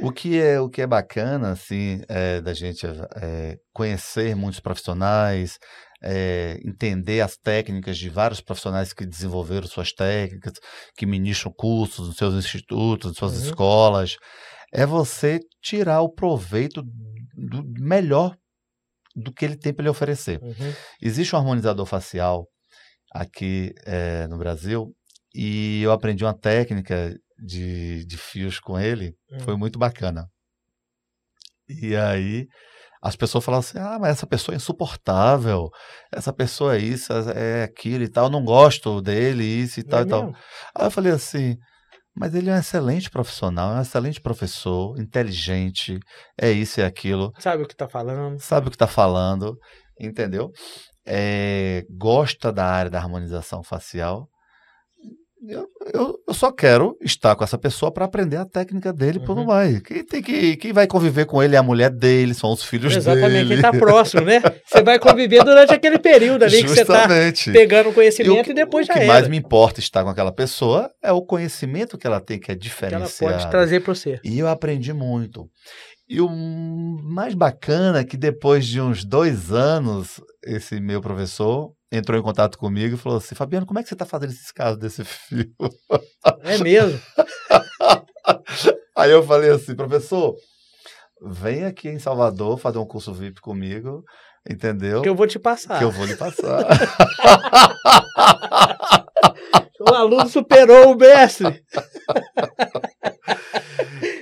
O que é o que é bacana assim é, da gente é, conhecer muitos profissionais, é, entender as técnicas de vários profissionais que desenvolveram suas técnicas, que ministram cursos nos seus institutos, nas suas Uhum. escolas. É você tirar o proveito do melhor do que ele tem para lhe oferecer. Uhum. Existe um harmonizador facial aqui eh, no Brasil e eu aprendi uma técnica de, de fios com ele, Hum. foi muito bacana. E aí as pessoas falavam assim: ah, mas essa pessoa é insuportável, essa pessoa é isso, é aquilo e tal, eu não gosto dele, isso e tal É e tal. Aí eu falei assim. Mas ele é um excelente profissional, é um excelente professor, inteligente, é isso e aquilo Sabe o que tá falando? sabe o que está falando, entendeu? É, gosta da área da harmonização facial. Eu, eu, eu só quero estar com essa pessoa para aprender a técnica dele Uhum. mais. Quem, tem que, quem vai conviver com ele é a mulher dele, são os filhos Exatamente, dele. ele tá próximo, né? Você vai conviver durante aquele período ali que você tá Justamente. pegando conhecimento E e, depois o já que era. mais me importa estar com aquela pessoa é o conhecimento que ela tem, que é que ela diferenciado. pode trazer para você. E eu aprendi muito. E o mais bacana é que depois de uns dois anos, esse meu professor entrou em contato comigo e falou assim: Fabiano, como é que você está fazendo esses casos desse fio? É mesmo. Aí eu falei assim, professor, vem aqui em Salvador fazer um curso VIP comigo, entendeu? Que eu vou te passar. Que eu vou lhe passar. *laughs* O aluno superou o mestre. *laughs*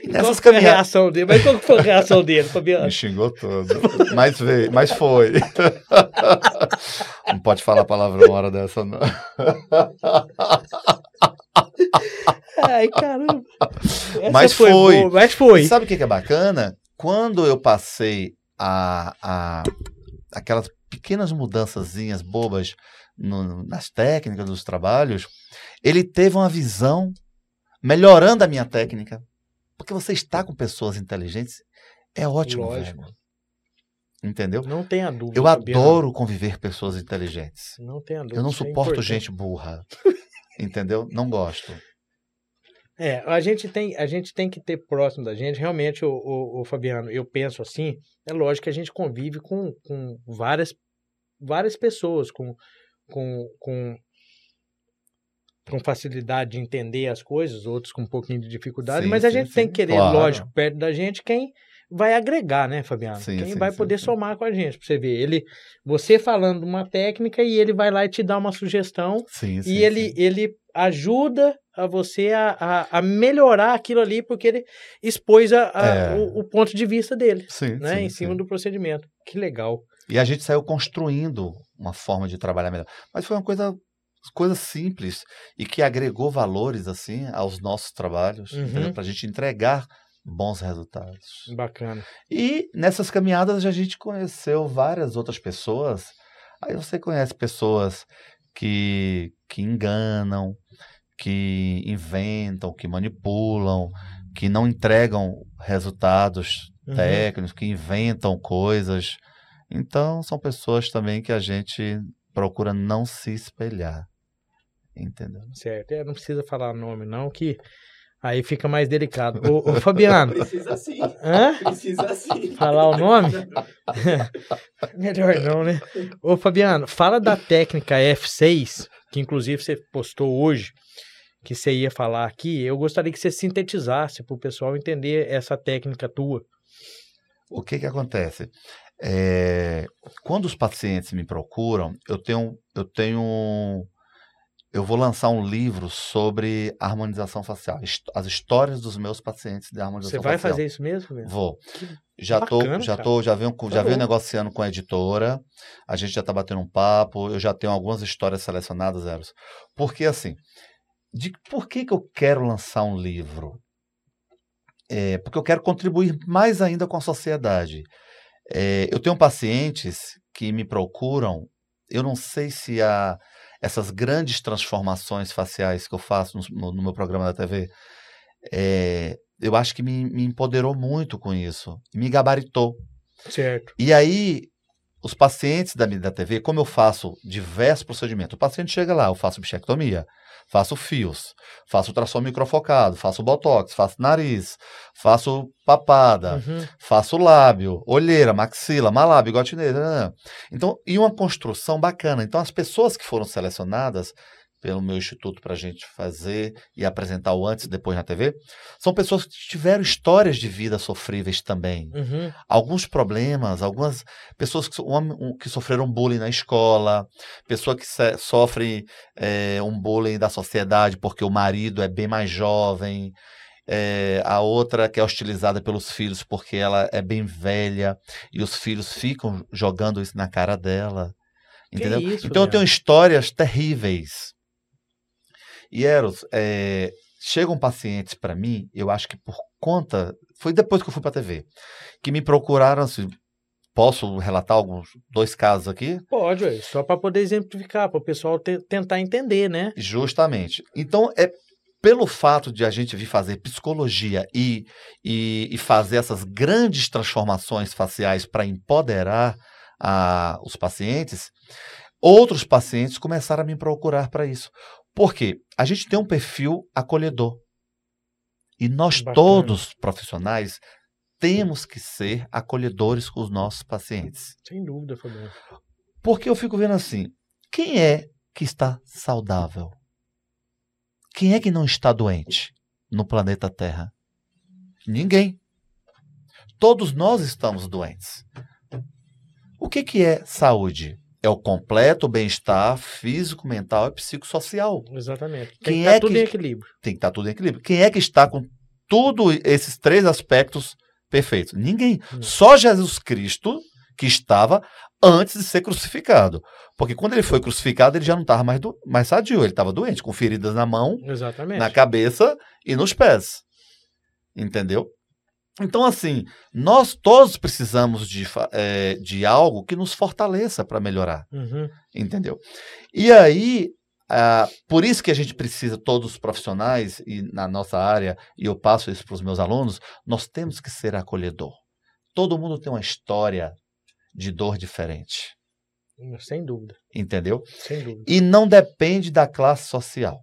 E Qual foi a reação dele? Mas qual foi a reação dele, Fabiano? Me xingou todo. Mas veio, mas foi. Não pode falar palavrão uma hora dessa, não. Ai, caramba. Essa Mas foi. boa, mas foi. Sabe o que que é bacana? Quando eu passei a, a aquelas pequenas mudançazinhas bobas no- nas técnicas dos trabalhos, ele teve uma visão melhorando a minha técnica. Porque você está com pessoas inteligentes é ótimo, Lógico. velho. Entendeu? Não tenha dúvida. Eu adoro conviver com pessoas inteligentes. Não tenha dúvida. Eu não é suporto importante. gente burra. Entendeu? Não gosto. *laughs* É, a gente tem, a gente tem que ter próximo da gente, realmente, o, o, o Fabiano, eu penso assim, é lógico que a gente convive com, com várias, várias pessoas, com, com, com, com facilidade de entender as coisas, outros com um pouquinho de dificuldade, Sim, mas a sim, gente tem sim, que querer, claro. lógico, perto da gente, quem vai agregar, né, Fabiano? Sim, quem vai poder somar com a gente, pra você ver. Ele, você falando uma técnica e ele vai lá e te dá uma sugestão e ele, ele ajuda a você a, a, a melhorar aquilo ali, porque ele expôs a, a- É. o, o ponto de vista dele, Sim, né? em cima do procedimento. Que legal. E a gente saiu construindo uma forma de trabalhar melhor. Mas foi uma coisa, coisa simples e que agregou valores assim aos nossos trabalhos, Uhum. para a gente entregar bons resultados. Bacana. E nessas caminhadas a gente conheceu várias outras pessoas. Aí você conhece pessoas que, que enganam, que inventam, que manipulam, que não entregam resultados Uhum. técnicos, que inventam coisas. Então, são pessoas também que a gente procura não se espelhar. Entendeu? Certo. É, não precisa falar nome, não, que aí fica mais delicado. Ô, ô, Fabiano, *laughs* Precisa sim. hã? Precisa sim. Falar o nome? *laughs* Melhor não, né? Ô, Fabiano, fala da técnica F6, que inclusive você postou hoje, que você ia falar aqui. Eu gostaria que você sintetizasse para o pessoal entender essa técnica tua. O que que acontece? É, quando os pacientes me procuram, eu tenho, eu tenho, eu vou lançar um livro sobre harmonização facial, as histórias dos meus pacientes de harmonização Você vai facial. fazer isso mesmo? velho? Vou. Já tô, bacana, já cara. tô, já venho, Tá já venho bom. negociando com a editora. A gente já tá batendo um papo. Eu já tenho algumas histórias selecionadas, Eros. Porque assim, de por que que eu quero lançar um livro? É, porque eu quero contribuir mais ainda com a sociedade. É, eu tenho pacientes que me procuram. Eu não sei se há essas grandes transformações faciais que eu faço no, no- meu programa da TV. é, eu acho que me, me empoderou muito com isso, me gabaritou. Certo. E aí os pacientes da, da TV, como eu faço diversos procedimentos, o paciente chega lá, eu faço bichectomia, faço fios, faço ultrassom microfocado, faço botox, faço nariz, faço papada, Uhum. faço lábio, olheira, maxila, malábio, gotineira. nananã. Então, e uma construção bacana. Então, as pessoas que foram selecionadas pelo meu instituto para a gente fazer e apresentar o antes e depois na TV, são pessoas que tiveram histórias de vida sofríveis também Uhum. alguns problemas, algumas pessoas que, um- que sofreram bullying na escola, pessoa que sofre eh, um bullying da sociedade porque o marido é bem mais jovem, eh, a outra que é hostilizada pelos filhos porque ela é bem velha e os filhos ficam jogando isso na cara dela. Entendeu? isso, então eu Léo? tenho histórias terríveis. E Eros, eh, chegam pacientes para mim, eu acho que por conta. Foi depois que eu fui para a TV, que me procuraram assim. Posso relatar alguns dois casos aqui? Pode, ué, só para poder exemplificar, para o pessoal te- tentar entender, né? Justamente. Então, é pelo fato de a gente vir fazer psicologia e, e, e fazer essas grandes transformações faciais para empoderar a, os pacientes, outros pacientes começaram a me procurar para isso. Por quê? A gente tem um perfil acolhedor. E nós Bacana. todos, profissionais, temos que ser acolhedores com os nossos pacientes. Sem dúvida, Fabiano. Porque eu fico vendo assim, quem é que está saudável? Quem é que não está doente no planeta Terra? Ninguém. Todos nós estamos doentes. O que, que é saúde? É o completo bem-estar físico, mental e psicossocial. Exatamente. Tem Quem que estar é tudo que- em equilíbrio. Tem que estar tudo em equilíbrio. Quem é que está com tudo esses três aspectos perfeitos? Ninguém. Não. Só Jesus Cristo que estava antes de ser crucificado. Porque quando ele foi crucificado, ele já não estava mais, do- mais sadio, ele estava doente, com feridas na mão, Exatamente. na cabeça e nos pés. Entendeu? Então, assim, nós todos precisamos de, eh, de algo que nos fortaleça para melhorar Uhum. entendeu? E aí, ah, por isso que a gente precisa, todos os profissionais, e na nossa área, e eu passo isso para os meus alunos, nós temos que ser acolhedor. Todo mundo tem uma história de dor diferente, Sem dúvida. entendeu? Sem dúvida. E não depende da classe social.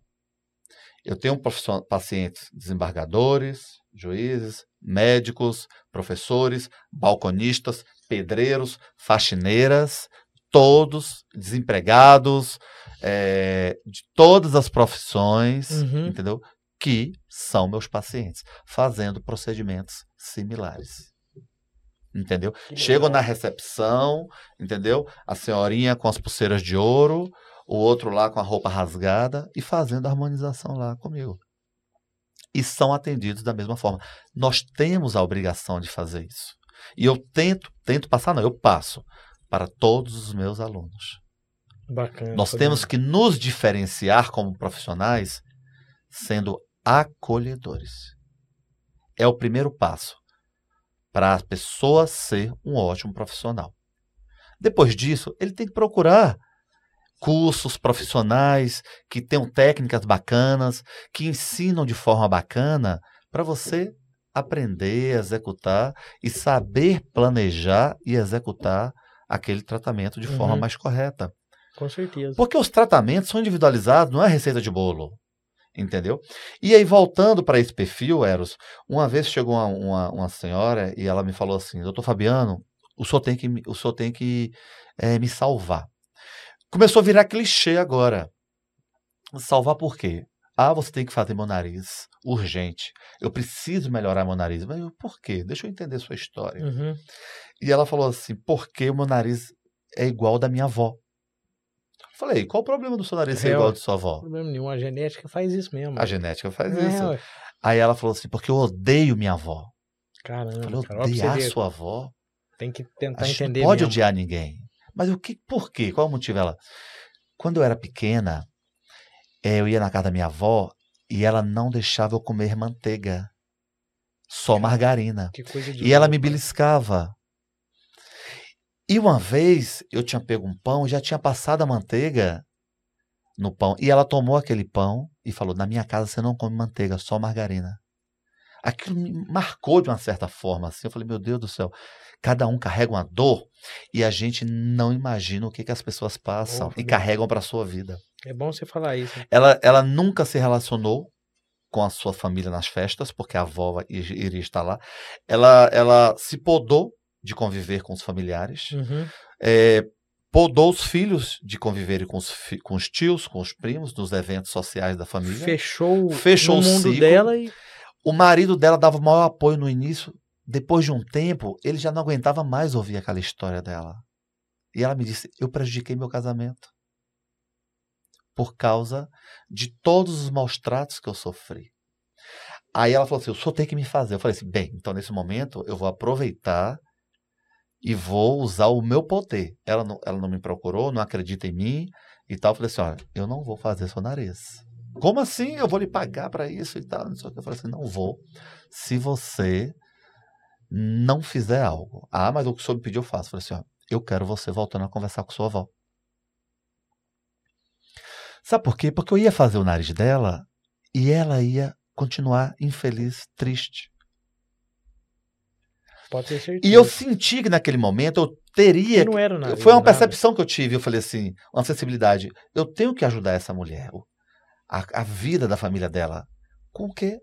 Eu tenho profissio- pacientes desembargadores, juízes, médicos, professores, balconistas, pedreiros, faxineiras, todos desempregados, eh, de todas as profissões, Uhum. entendeu? Que são meus pacientes, fazendo procedimentos similares. Entendeu? Que Chegam na recepção, entendeu? A senhorinha com as pulseiras de ouro, o outro lá com a roupa rasgada e fazendo a harmonização lá comigo. E são atendidos da mesma forma. Nós temos a obrigação de fazer isso. E eu tento, tento passar, não, eu passo para todos os meus alunos. Bacana. Nós Fabiano. temos que nos diferenciar como profissionais sendo acolhedores. É o primeiro passo para a pessoa ser um ótimo profissional. Depois disso, ele tem que procurar cursos profissionais que tenham técnicas bacanas, que ensinam de forma bacana para você aprender, executar e saber planejar e executar aquele tratamento de forma Uhum. mais correta. Com certeza. Porque os tratamentos são individualizados, não é receita de bolo. Entendeu? E aí, voltando para esse perfil, Eros, uma vez chegou uma, uma, uma senhora e ela me falou assim: Doutor Fabiano, o senhor tem que, o senhor tem que eh, me salvar. Começou a virar clichê agora. Salvar por quê? Ah, você tem que fazer meu nariz urgente. Eu preciso melhorar meu nariz. Mas eu, por quê? Deixa eu entender sua história. Uhum. E ela falou assim: porque o meu nariz é igual ao da minha avó. Falei, qual o problema do seu nariz ser É, igual ao de sua avó? Problema nenhum. A genética faz isso mesmo. A genética faz É, isso. ué. Aí ela falou assim, porque eu odeio minha avó. Eu Caramba. falei, cara, odiar sua avó? Tem que tentar entender não pode mesmo. odiar ninguém. Mas o que, por quê? Qual o motivo? Ela, quando eu era pequena, eh, eu ia na casa da minha avó e ela não deixava eu comer manteiga. Só margarina. Que coisa de E ela me beliscava. E uma vez eu tinha pego um pão, já tinha passado a manteiga no pão. E ela tomou aquele pão e falou: Na minha casa você não come manteiga, só margarina. aquilo me marcou de uma certa forma. Assim. Eu falei, meu Deus do céu, cada um carrega uma dor e a gente não imagina o que, que as pessoas passam e carregam para a sua vida. É bom você falar isso. Ela, ela nunca se relacionou com a sua família nas festas, porque a avó iria estar lá. Ela, ela se podou de conviver com os familiares, Uhum. é, podou os filhos de conviverem com os, com os tios, com os primos, nos eventos sociais da família. Fechou, Fechou o mundo ciclo. dela e O marido dela dava o maior apoio no início. Depois de um tempo, ele já não aguentava mais ouvir aquela história dela. E ela me disse: Eu prejudiquei meu casamento. Por causa de todos os maus tratos que eu sofri. Aí ela falou assim: O senhor tem que me fazer. Eu falei assim: Bem, então nesse momento eu vou aproveitar e vou usar o meu poder. Ela não, ela não me procurou, não acredita em mim e tal. Eu falei assim: Olha, eu não vou fazer seu nariz. Como assim? Eu vou lhe pagar para isso e tal. Eu falei assim: Não vou. Se você não fizer algo. Ah, mas o que o senhor me pediu eu faço. Eu falei assim: ó, Eu quero você voltando a conversar com sua avó. Sabe por quê? Porque eu ia fazer o nariz dela e ela ia continuar infeliz, triste. pode ter certeza. E eu senti que naquele momento eu teria. E não era nada. Foi uma nada. percepção que eu tive. Eu falei assim, uma sensibilidade. Eu tenho que ajudar essa mulher. A, a vida da família dela. Com o quê?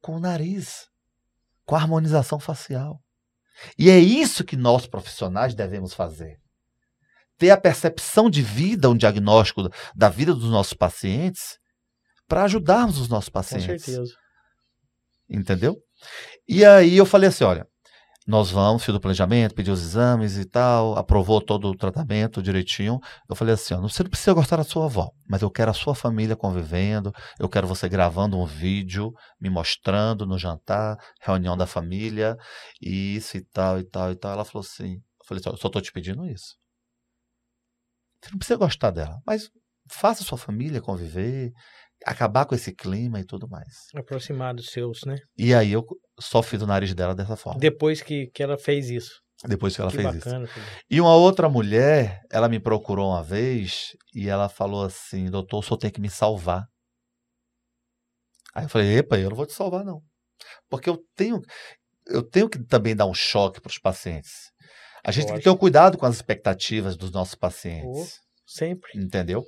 Com o nariz. Com a harmonização facial. E é isso que nós profissionais devemos fazer. Ter a percepção de vida, um diagnóstico da vida dos nossos pacientes, para ajudarmos os nossos Com pacientes. certeza. Entendeu? E aí eu falei assim, olha, nós vamos, fiz o planejamento, pedi os exames e tal, aprovou todo o tratamento direitinho. Eu falei assim, ó, você não precisa gostar da sua avó, mas eu quero a sua família convivendo, eu quero você gravando um vídeo, me mostrando no jantar, reunião da família, e isso e tal, e tal, e tal. Ela falou assim, eu falei assim, ó, eu só tô te pedindo isso. Você não precisa gostar dela, mas faça sua família conviver, acabar com esse clima e tudo mais. Aproximar dos seus, né? E aí eu só fiz o nariz dela dessa forma. Depois que, que ela fez isso. Depois que ela que fez isso. bacana. filho. E uma outra mulher, ela me procurou uma vez e ela falou assim, doutor, o senhor tem que me salvar. Aí eu falei, epa, eu não vou te salvar não. Porque eu tenho, eu tenho que também dar um choque para os pacientes. A gente tem que ter um cuidado com as expectativas dos nossos pacientes. Sempre. Entendeu?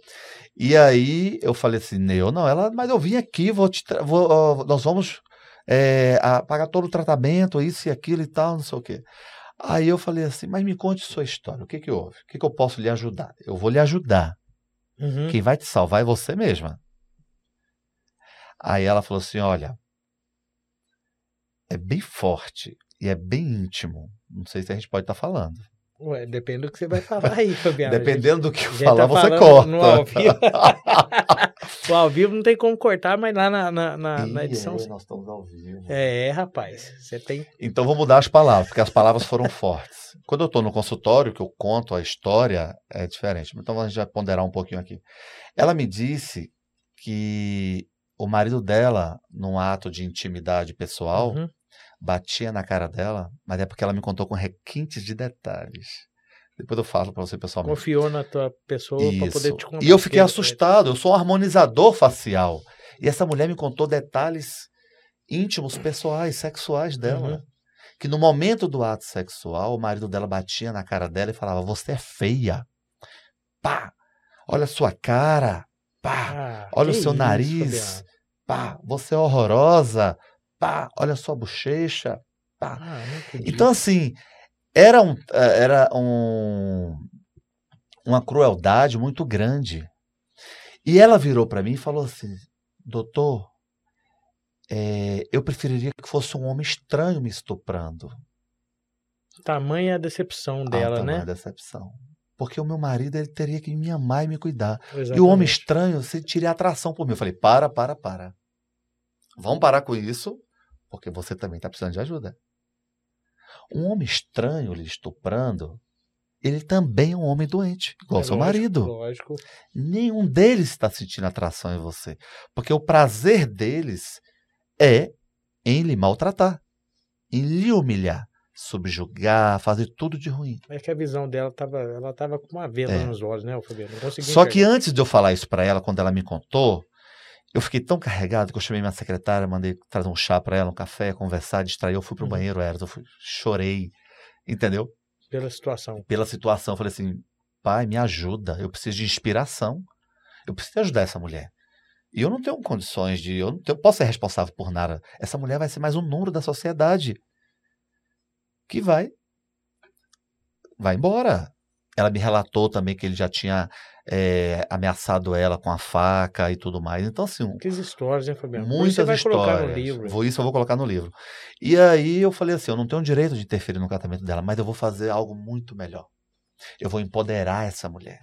E aí eu falei assim, eu não, ela, mas eu vim aqui, vou te, vou, nós vamos é, a- pagar todo o tratamento, isso e aquilo e tal, não sei o quê. Aí eu falei assim, mas me conte sua história, o que que houve? O que que eu posso lhe ajudar? Eu vou lhe ajudar. Uhum. Quem vai te salvar é você mesma. Aí ela falou assim, olha, é bem forte e é bem íntimo. Não sei se a gente pode estar falando. Ué, depende do que você vai falar aí, Fabiano. Dependendo do que eu gente falar, tá você corta. no ao vivo. *laughs* o ao vivo não tem como cortar, mas lá na, na, na- na Ih, edição. é, nós estamos ao vivo. É, rapaz. Você tem. Então vou mudar as palavras, porque as palavras foram fortes. Quando eu estou no consultório, que eu conto a história, é diferente. Então a gente vai ponderar um pouquinho aqui. Ela me disse que o marido dela, num ato de intimidade pessoal, Uhum. Batia na cara dela, mas é porque ela me contou com requintes de detalhes. Depois eu falo para você pessoalmente. Confiou na tua pessoa para poder te contar. E eu fiquei Porque- assustado. Eu sou um harmonizador facial. E essa mulher me contou detalhes íntimos, pessoais, sexuais dela. Uhum. Que no momento do ato sexual, o marido dela batia na cara dela e falava: Você é feia. Pá! Olha a sua cara. Pá! Ah, Olha o seu isso, nariz. Fabiano. Pá! Você é horrorosa. Pá! Olha a sua bochecha. Pá! Ah. Então, assim, era, um, eh, era um, uma crueldade muito grande. E ela virou para mim e falou assim: Doutor, eh, eu preferiria que fosse um homem estranho me estuprando. Tamanha a decepção dela, Ah, tamanha né? decepção. Porque o meu marido ele teria que me amar e me cuidar. E o Exatamente. homem estranho sentiria atração por mim. Eu falei: Para, para, para. Vamos parar com isso, porque você também está precisando de ajuda. Um homem estranho lhe estuprando, ele também é um homem doente, igual É seu lógico, marido. Lógico. Nenhum deles está sentindo atração em você. Porque o prazer deles é em lhe maltratar, em lhe humilhar, subjugar, fazer tudo de ruim. É que a visão dela tava, ela tava com uma vela É. nos olhos, né, Fabiano? Só que enxergar. antes de eu falar isso para ela, quando ela me contou, Eu fiquei tão carregado que eu chamei minha secretária, mandei trazer um chá para ela, um café, conversar, distrair. Eu fui pro Uhum. banheiro, Eros, eu fui, chorei, entendeu? Pela situação. Pela situação. Eu falei assim, pai, me ajuda, eu preciso de inspiração. Eu preciso ajudar essa mulher. E eu não tenho condições de. Eu não tenho- posso ser responsável por nada. Essa mulher vai ser mais um número da sociedade que vai. Vai embora. Ela me relatou também que ele já tinha eh, ameaçado ela com a faca e tudo mais. Então, assim, um- Muitas histórias, hein, Fabiano? Muitas você vai histórias. colocar no livro. Vou, isso eu vou colocar no livro. E aí eu falei assim: eu não tenho direito de interferir no tratamento dela, mas eu vou fazer algo muito melhor. Eu vou empoderar essa mulher.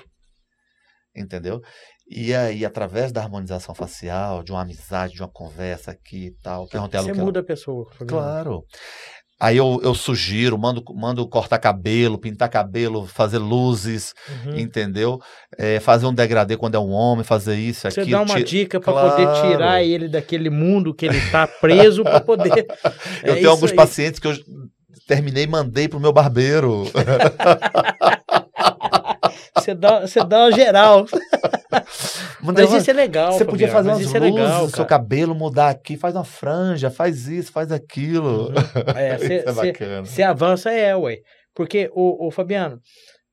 Entendeu? E aí, através da harmonização facial, de uma amizade, de uma conversa aqui e tal, perguntei ela Você que ela- muda a pessoa. Fabiano. Claro. Aí eu, eu sugiro, mando, mando cortar cabelo, pintar cabelo, fazer luzes, Uhum. entendeu? É, fazer um degradê quando é um homem, fazer isso, Você aquilo. dá uma dica para poder Claro. tirar ele daquele mundo que ele tá preso para poder. *laughs* Eu É tenho isso alguns aí. pacientes que eu terminei e mandei pro meu barbeiro. *laughs* Você dá, você dá uma geral. *laughs* Mas isso é legal. Você podia fazer mas umas isso é luzes legal, no seu cabelo, mudar aqui, faz uma franja, faz isso, faz aquilo. É, *laughs* você- isso é bacana. Você avança, é, ué. Porque, o, Fabiano,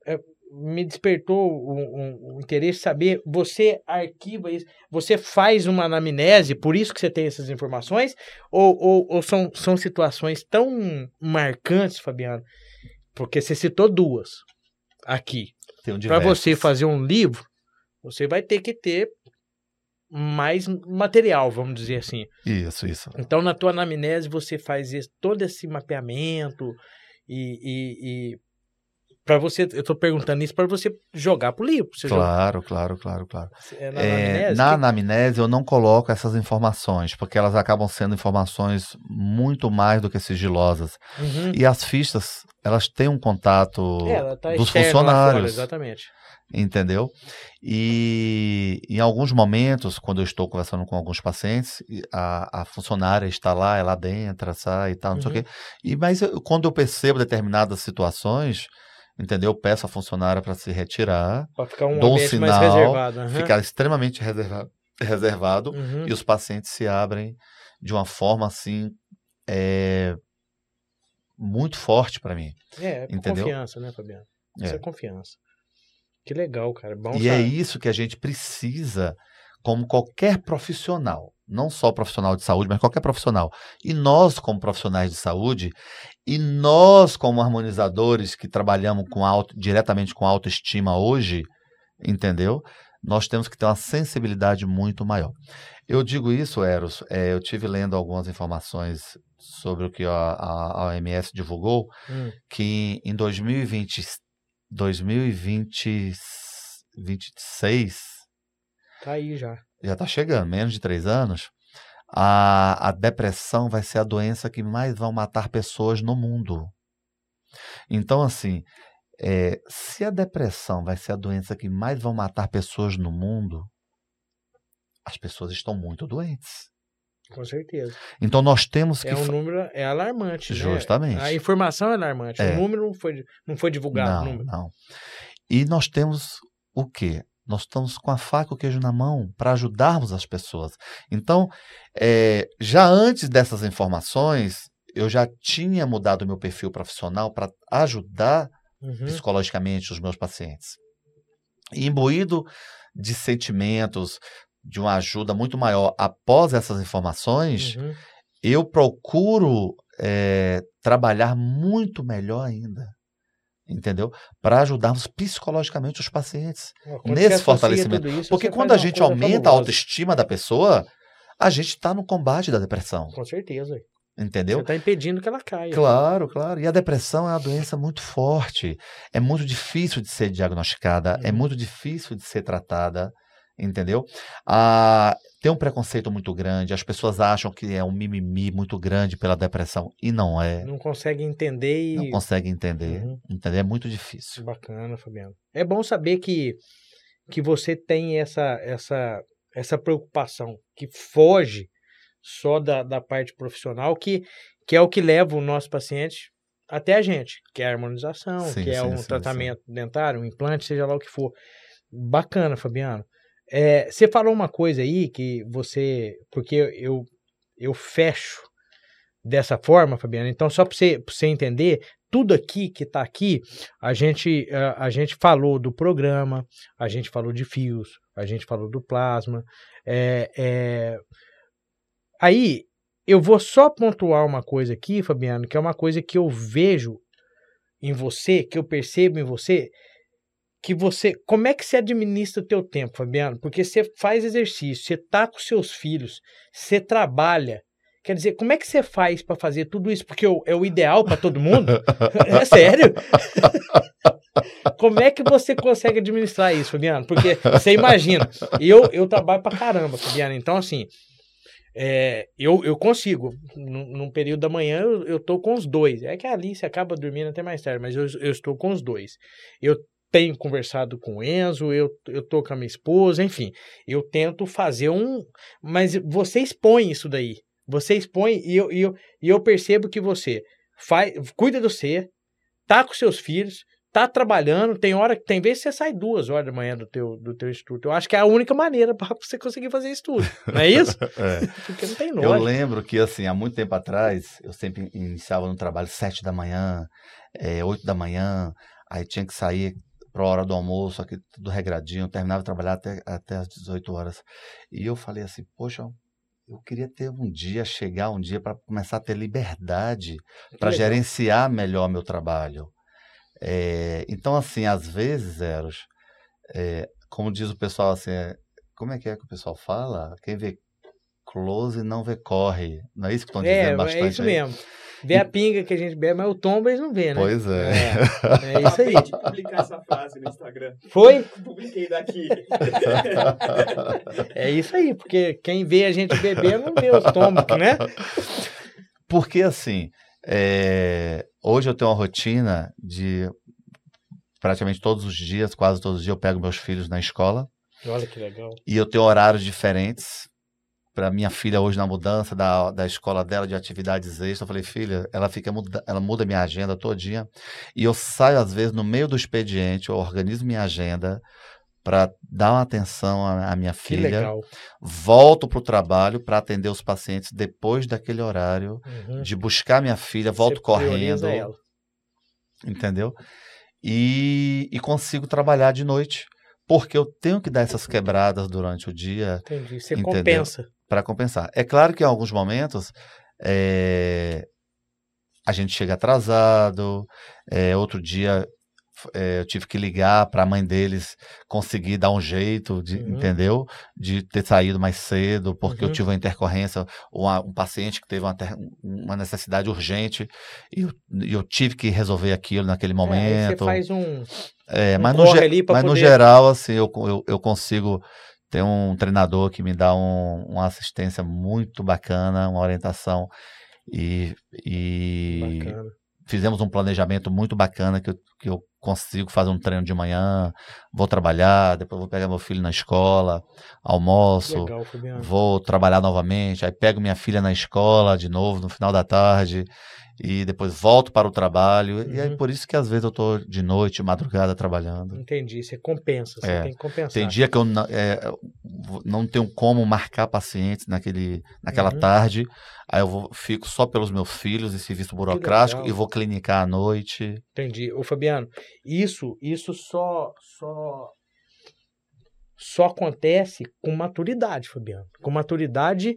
é, me despertou um, um- um interesse saber, você arquiva isso, você faz uma anamnese, por isso que você tem essas informações, ou, ou, ou são, são situações tão marcantes, Fabiano, porque você citou duas aqui. Um Para você fazer um livro, você vai ter que ter mais material, vamos dizer assim. Isso, isso. Então, na tua anamnese, você faz esse- todo esse mapeamento e, e, e para você, eu tô perguntando isso para você jogar pro livro. Claro, claro, claro, claro. joga- é, na É, anamnese, na que- anamnese eu não coloco essas informações, porque elas acabam sendo informações muito mais do que sigilosas. Uhum. E as fichas, elas têm um contato É, tá dos lá fora, funcionários. exatamente. Entendeu? E em alguns momentos, quando eu estou conversando com alguns pacientes, a, a funcionária está lá, ela entra, sai e tal, não sei o Uhum. quê. E, mas eu- quando eu percebo determinadas situações, entendeu? Eu peço à funcionária para se retirar, Para ficar um Dou um sinal, reservado. aham. ficar extremamente reserva- reservado, Uhum. e os pacientes se abrem de uma forma assim. é, muito forte para mim. É, é entendeu? confiança, né, Fabiano? Isso é, É. confiança. Que legal, cara. Bom E é saber. isso que a gente precisa, como qualquer profissional, não só profissional de saúde, mas qualquer profissional. E nós, como profissionais de saúde, e nós, como harmonizadores que trabalhamos com auto, diretamente com autoestima hoje, entendeu? Nós temos que ter uma sensibilidade muito maior. Eu digo isso, Eros, é, eu tive lendo algumas informações sobre o que a, a, a OMS divulgou, Hum, que em 2020, 2026, tá aí já. já está chegando, menos de três anos, a, a depressão vai ser a doença que mais vão matar pessoas no mundo. Então, assim, é, se a depressão vai ser a doença que mais vão matar pessoas no mundo, as pessoas estão muito doentes. Com certeza. Então, nós temos que. É um número é alarmante, né? Justamente. A informação é alarmante. É. O número não foi, não foi divulgado. o Não, número. não. E nós temos o quê? Nós estamos com a faca e o queijo na mão para ajudarmos as pessoas. Então, é, já antes dessas informações, eu já tinha mudado o meu perfil profissional para ajudar Uhum. psicologicamente os meus pacientes. E imbuído de sentimentos, de uma ajuda muito maior após essas informações, Uhum. eu procuro é, trabalhar muito melhor ainda. Entendeu? Para ajudarmos psicologicamente os pacientes. Quando nesse fortalecimento. isso, Porque quando a gente aumenta a fabulosa. autoestima da pessoa, a gente está no combate da depressão. Com certeza. Entendeu? Você está impedindo que ela caia. Claro, claro. E a depressão é uma doença muito forte. É muito difícil de ser diagnosticada, é Uhum. muito difícil de ser tratada. Entendeu? Ah, tem um preconceito muito grande. As pessoas acham que é um mimimi muito grande pela depressão. E não é. Não consegue entender e. Não consegue entender. Uhum. Entender? É muito difícil. Bacana, Fabiano. É bom saber que, que você tem essa, essa, essa preocupação que foge só da, da parte profissional, que, que é o que leva o nosso paciente até a gente, que é a harmonização, Sim, que é sim, um sim, tratamento dentário, um implante, seja lá o que for. Bacana, Fabiano. É, você falou uma coisa aí que você. Porque eu, eu fecho dessa forma, Fabiano. Então, só para você, você entender, tudo aqui que está aqui, a gente, a, a, gente falou do programa, a gente falou de fios, a gente falou do plasma. É, é... Aí, eu vou só pontuar uma coisa aqui, Fabiano, que é uma coisa que eu vejo em você, que eu percebo em você, que você, como é que você administra o teu tempo, Fabiano? Porque você faz exercício, você tá com seus filhos, você trabalha. Quer dizer, como é que você faz para fazer tudo isso? Porque é o ideal para todo mundo? *laughs* é sério? *laughs* como é que você consegue administrar isso, Fabiano? Porque você imagina, eu, eu trabalho para caramba, Fabiano. Então, assim, é, eu, eu consigo. Num, num, período da manhã eu, eu tô com os dois. É que a Alice acaba dormindo até mais tarde, mas eu, eu estou com os dois. Eu tenho conversado com o Enzo, eu, eu tô com a minha esposa, enfim. Eu tento fazer um. Mas você expõe isso daí. Você expõe e eu, e eu, e eu percebo que você faz, cuida do você, tá com seus filhos, tá trabalhando, tem hora que tem vezes que você sai duas horas da manhã do teu, do teu estudo. Eu acho que é a única maneira para *laughs* você conseguir fazer isso tudo. Não é isso? *laughs* é. Porque não tem lógica. Eu lembro que, assim, há muito tempo atrás, eu sempre iniciava no trabalho sete da manhã, é, oito da manhã, aí tinha que sair para a hora do almoço, aqui tudo regradinho, terminava de trabalhar até, até as 18 horas. E eu falei assim, poxa, eu queria ter um dia, chegar um dia para começar a ter liberdade para gerenciar melhor meu trabalho. É, então, assim, às vezes, Eros, é, como diz o pessoal assim, é, como é que é que o pessoal fala? Quem vê close não vê corre. Não é isso que estão dizendo é, bastante? É isso aí? mesmo. Vê a pinga que a gente bebe, mas o tombo eles não vê, né? Pois é. É, é isso aí. Eu publicar essa frase no Instagram. Foi? Publiquei daqui. *laughs* é isso aí, porque quem vê a gente beber não vê os tombos, né? Porque assim, é, hoje eu tenho uma rotina de praticamente todos os dias, quase todos os dias, eu pego meus filhos na escola. Olha que legal. E eu tenho horários diferentes. Para minha filha hoje na mudança da, da escola dela de atividades extras, eu falei, filha, ela fica muda, ela muda minha agenda todinha. E eu saio às vezes no meio do expediente, eu organizo minha agenda para dar uma atenção à, à minha filha. Que legal. Volto para o trabalho para atender os pacientes depois daquele horário uhum. de buscar minha filha, volto Você correndo. Ela. Entendeu? E, e consigo trabalhar de noite, porque eu tenho que dar essas quebradas durante o dia. Entendi. Você entendeu? compensa. Para compensar. É claro que em alguns momentos é, a gente chega atrasado, é, outro dia é, eu tive que ligar para a mãe deles conseguir dar um jeito, de, uhum. entendeu? De ter saído mais cedo, porque uhum. eu tive uma intercorrência, uma, um paciente que teve uma, uma necessidade urgente e eu, eu, tive que resolver aquilo naquele momento. É, você faz um. É, um mas no, mas poder... no geral, assim, eu, eu, eu consigo ter um treinador que me dá um, uma assistência muito bacana, uma orientação e, e fizemos um planejamento muito bacana que eu, que eu consigo fazer um treino de manhã, vou trabalhar, depois vou pegar meu filho na escola, almoço, Legal, vou trabalhar novamente, aí pego minha filha na escola de novo no final da tarde e depois volto para o trabalho. Uhum. E é por isso que às vezes eu estou de noite, madrugada trabalhando. Entendi, você compensa, você é. tem que compensar. Tem dia que eu é, não tenho como marcar pacientes naquele, naquela uhum. tarde, aí eu vou, fico só pelos meus filhos em serviço burocrático e vou clinicar à noite. Entendi. Ô Fabiano, isso, isso só, só, só acontece com maturidade, Fabiano. Com maturidade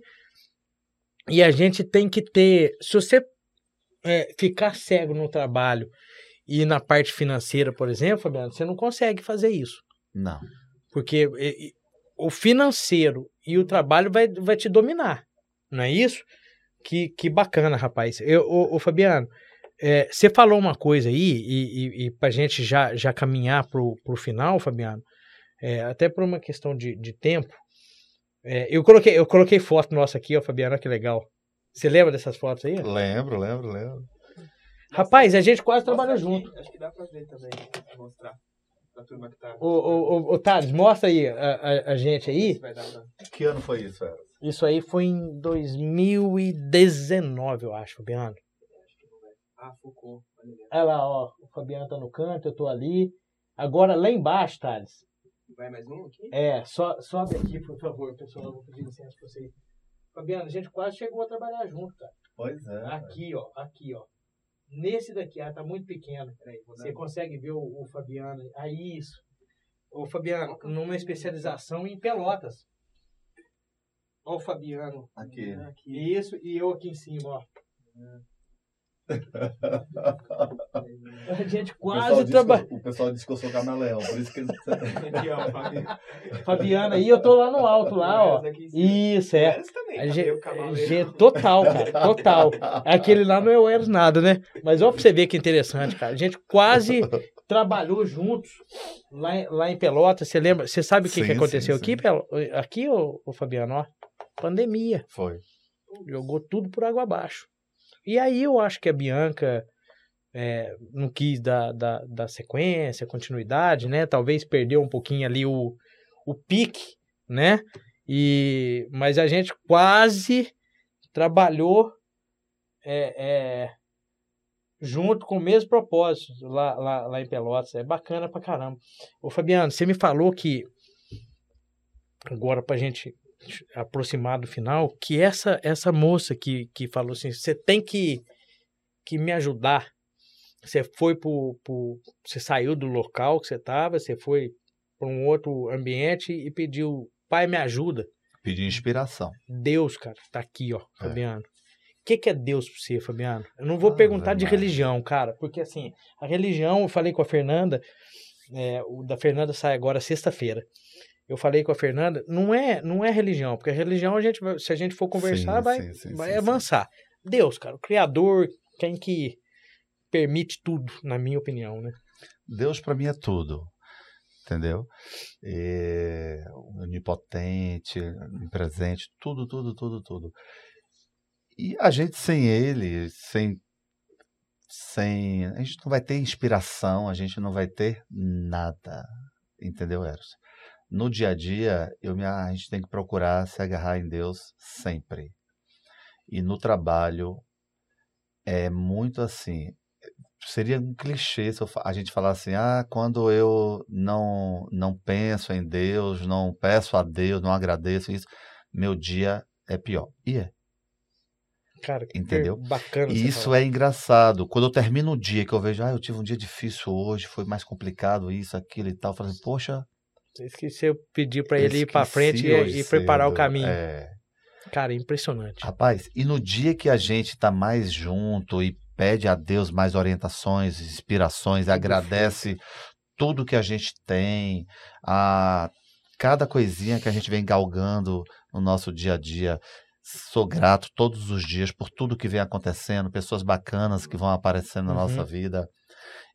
e a gente tem que ter. Se você é, ficar cego no trabalho e na parte financeira, por exemplo, Fabiano, você não consegue fazer isso. Não. Porque e, o financeiro e o trabalho vai, vai te dominar. Não é isso? Que, que bacana, rapaz. Eu, o, o Fabiano, é, você falou uma coisa aí, e, e, e para a gente já, já caminhar para o final, Fabiano, é, até por uma questão de, de tempo, é, eu, coloquei, eu coloquei foto nossa aqui, ó, Fabiano, que legal. Você lembra dessas fotos aí? Lembro, lembro, lembro. Rapaz, a gente quase trabalhou aqui, junto. Acho que dá pra ver também, mostrar. Pra turma que tá. Ô, ô, ô, ô Thales, mostra aí a, a, a gente aí. Que ano foi isso, Eras? Isso aí foi em 2019, eu acho, Fabiano. Ah, Foucault. Olha lá, ó. O Fabiano tá no canto, eu tô ali. Agora, lá embaixo, Thales. Vai mais um aqui? É, só, sobe aqui, por favor, pessoal. Eu vou pedir licença pra vocês. Fabiano, a gente quase chegou a trabalhar junto, cara. Pois é. Aqui, ó, aqui, ó. Nesse daqui, ah, tá muito pequeno. Peraí, vou dar Você consegue ver o, o Fabiano. Aí, isso. Ô, Fabiano, numa especialização em pelotas. Ó o Fabiano. Aqui. aqui. Isso, e eu aqui em cima, ó. A gente quase trabalhou. o pessoal disse que eu sou camaleão, por isso que ele... *laughs* Aqui, ó, Fabi. Fabiano, aí eu tô lá no alto, lá, ó. Aqui. Isso, é. Também, gente, total, cara, *laughs* total. Aquele lá não é o Eros nada, né? Mas ó pra você ver que interessante, cara. A gente quase *laughs* trabalhou juntos lá, em- lá em Pelotas. Você lembra? Você sabe o que, Sim, que aconteceu sim, aqui, sim. Pelo- aqui, ô, ô Fabiano, ó? Pandemia. Foi. Jogou tudo por água abaixo. E aí eu acho que a Bianca é, não quis dar, dar, dar sequência, continuidade, né? Talvez perdeu um pouquinho ali o, o pique, né? E, mas a gente quase trabalhou é, é, junto com o mesmo propósito lá, lá, lá em Pelotas. É bacana pra caramba. Ô Fabiano, você me falou que agora pra gente aproximar do final, que essa essa moça que, que falou assim, você tem que, que me ajudar. Você foi pro, pro você saiu do local que você estava, você foi para um outro ambiente e pediu, pai me ajuda. Pedir inspiração. Deus, cara, tá aqui, ó, É. Fabiano. O que, que é Deus pra você, Fabiano? Eu não vou Ah, perguntar de religião, cara, porque assim, a religião, eu falei com a Fernanda, é, o da Fernanda sai agora sexta-feira. Eu falei com a Fernanda, não é, não é religião, porque a religião a gente, se a gente for conversar, Sim, vai, sim, sim, vai avançar. Deus, cara, o Criador, quem que permite tudo, na minha opinião, né? Deus para mim é tudo, entendeu? É, onipotente, presente, tudo, tudo, tudo, tudo. E a gente sem ele, sem, sem, a gente não vai ter inspiração, a gente não vai ter nada, entendeu, Eros? No dia a dia, eu me, a gente tem que procurar se agarrar em Deus sempre. E no trabalho é muito assim, seria um clichê se eu a gente falar assim, ah, quando eu não não penso em Deus, não peço a Deus, não agradeço isso, meu dia é pior. E é. Cara, que Entendeu? bacana. E isso é engraçado. Quando eu termino o dia que eu vejo, ah, eu tive um dia difícil hoje, foi mais complicado isso, aquilo e tal, eu falo assim, poxa, Esqueci eu pedir pra ele ir pra esqueci frente e, e preparar o caminho. É. Cara, impressionante. Rapaz, e no dia que a gente está mais junto e pede a Deus mais orientações, inspirações, agradece tudo que a gente tem, a cada coisinha que a gente vem galgando no nosso dia a dia. Sou grato todos os dias por tudo que vem acontecendo, pessoas bacanas que vão aparecendo na Uhum. nossa vida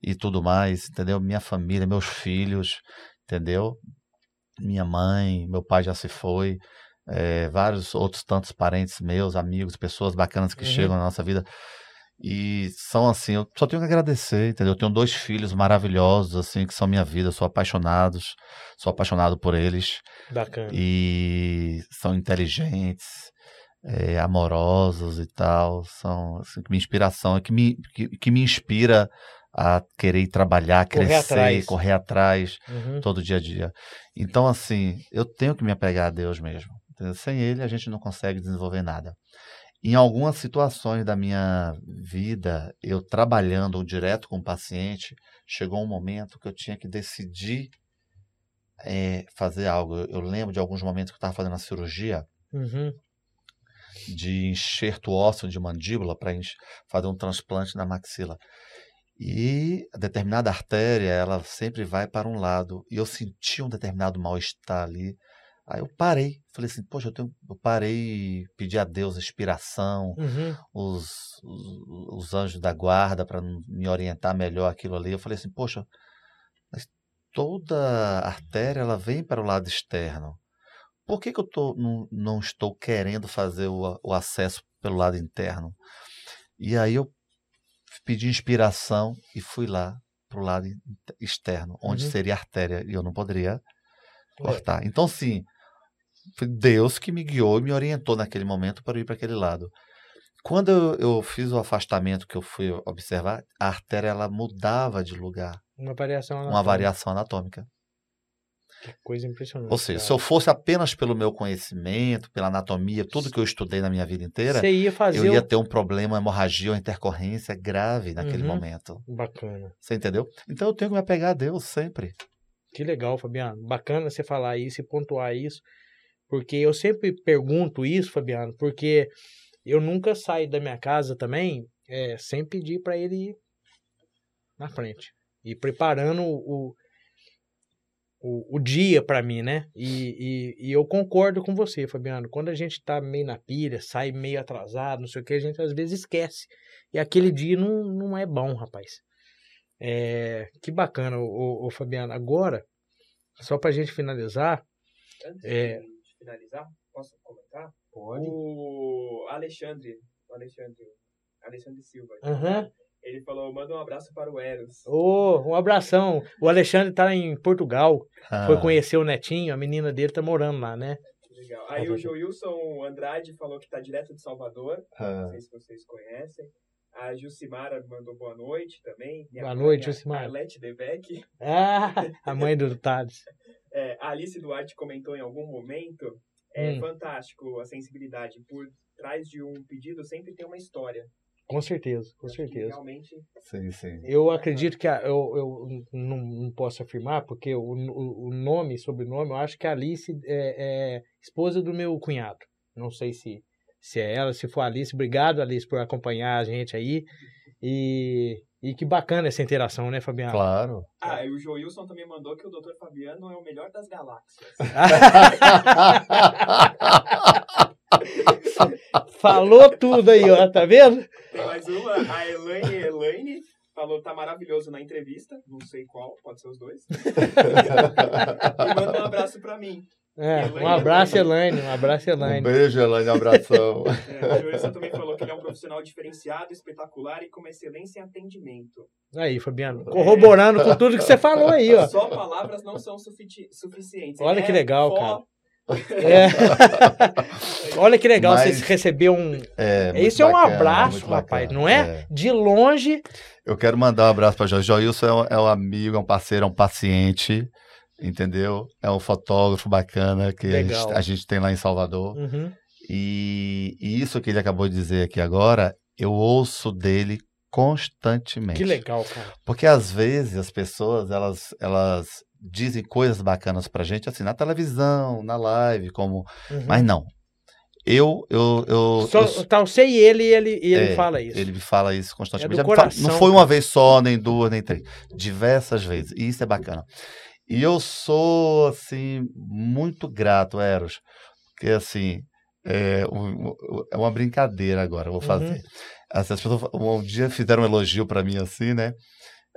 e tudo mais, entendeu? Minha família, meus filhos, entendeu? Minha mãe, meu pai já se foi, é, vários outros tantos parentes meus, amigos, pessoas bacanas que Uhum. chegam na nossa vida. E são assim, eu só tenho que agradecer, entendeu? Eu tenho dois filhos maravilhosos, assim, que são minha vida, sou apaixonados, sou apaixonado por eles Bacana. e são inteligentes, é, amorosos e tal, são assim, que minha inspiração, é que me, que, que me inspira a querer trabalhar, Correr crescer, atrás. correr atrás Uhum. todo dia a dia. Então, assim, eu tenho que me apegar a Deus mesmo. entendeu? Sem Ele, a gente não consegue desenvolver nada. Em algumas situações da minha vida, eu trabalhando direto com o paciente, chegou um momento que eu tinha que decidir eh, fazer algo. Eu, eu lembro de alguns momentos que eu estava fazendo a cirurgia Uhum. de enxerto ósseo de mandíbula para fazer um transplante na maxila. E a determinada artéria, ela sempre vai para um lado. E eu senti um determinado mal-estar ali. Aí eu parei. Falei assim, poxa, eu, tenho... eu parei, pedi a Deus inspiração, Uhum. os, os, os anjos da guarda para me orientar melhor aquilo ali. Eu falei assim, poxa, mas toda artéria ela vem para o lado externo. Por que, que eu tô, não, não estou querendo fazer o, o acesso pelo lado interno? E aí eu pedi inspiração e fui lá para o lado externo, onde Uhum. seria a artéria, e eu não poderia cortar. Então, sim, foi Deus que me guiou e me orientou naquele momento para ir para aquele lado. Quando eu, eu fiz o afastamento que eu fui observar, a artéria ela mudava de lugar, Uma variação. uma anatômica. variação anatômica. Que coisa impressionante. Ou seja, cara. se eu fosse apenas pelo meu conhecimento, pela anatomia, tudo que eu estudei na minha vida inteira, Você ia fazer. eu ia o- ter um problema, uma hemorragia ou intercorrência grave naquele Uhum. momento. Bacana. Você entendeu? Então eu tenho que me apegar a Deus sempre. Que legal, Fabiano. Bacana você falar isso e pontuar isso. Porque eu sempre pergunto isso, Fabiano, porque eu nunca saio da minha casa também é, sem pedir para ele ir na frente. E preparando o, o, o dia para mim, né? E, e, e eu concordo com você, Fabiano. Quando a gente tá meio na pilha, sai meio atrasado, não sei o que, a gente às vezes esquece. E aquele dia não, não é bom, rapaz. É, que bacana, o, Fabiano. Agora, só pra gente finalizar, Antes É. de finalizar, posso comentar? pode. O Alexandre, o Alexandre, Alexandre Silva, Aham. Ele falou, manda um abraço para o Eros. Ô, um abração. O Alexandre tá em Portugal. Foi Ah, conhecer o netinho, a menina dele tá morando lá, né? Legal. Aí o Joilson Andrade falou que está direto de Salvador, não ah, sei se vocês conhecem. A Jucimara mandou boa noite também. Minha Boa mãe, noite, a Jucimara. Arlete Debeck. Ah, *laughs* a mãe do Thales. É, a Alice Duarte comentou em algum momento. É Hum. fantástico a sensibilidade. Por trás de um pedido sempre tem uma história. Com certeza, com certeza. Realmente. sim, sim. Eu acredito que a- eu, eu não, não posso afirmar, porque o, o, o nome, sobrenome, eu acho que a Alice é, é esposa do meu cunhado. Não sei se, se é ela, se for a Alice. Obrigado, Alice, por acompanhar a gente aí. E, e que bacana essa interação, né, Fabiano? Claro. Ah, e o Joilson também mandou que o Dr. Fabiano é o melhor das galáxias. *laughs* Falou tudo aí, ó, tá vendo? Tem mais uma, a Elaine Elaine falou tá maravilhoso na entrevista, não sei qual, pode ser os dois. e manda um abraço pra mim. É, um abraço, Elaine, um abraço, Um Elaine. beijo, Elaine, um abração. *laughs* É, o Joilson também falou que ele é um profissional diferenciado, espetacular e com uma excelência em atendimento. Aí, Fabiano, corroborando com tudo que você falou aí, ó. Só palavras não são sufici- suficientes. Olha É que legal, cara. É. *laughs* Olha que legal Mas- você receber um. É, Isso é um bacana, abraço, rapaz, bacana. não é? De longe. Eu quero mandar um abraço para Joilson. Joilson é um, é um amigo, é um parceiro, é um paciente, entendeu? É um fotógrafo bacana que a gente, a gente tem lá em Salvador. Uhum. E, e isso que ele acabou de dizer aqui agora, eu ouço dele constantemente. Que legal, cara. Porque às vezes as pessoas, elas, elas dizem coisas bacanas pra gente, assim, na televisão, na live, como... Uhum. Mas não. Eu, eu, eu, Só, eu- tá, eu sei ele e ele, ele é, fala isso. Ele me fala isso constantemente. É Ele fala- coração, não foi uma vez só, nem duas, nem três. Diversas vezes. E isso é bacana. E eu sou, assim, muito grato, Eros. Porque, assim, é, um- é uma brincadeira agora, eu vou fazer. Uhum. Assim, As pessoas um dia fizeram um elogio pra mim, assim, né?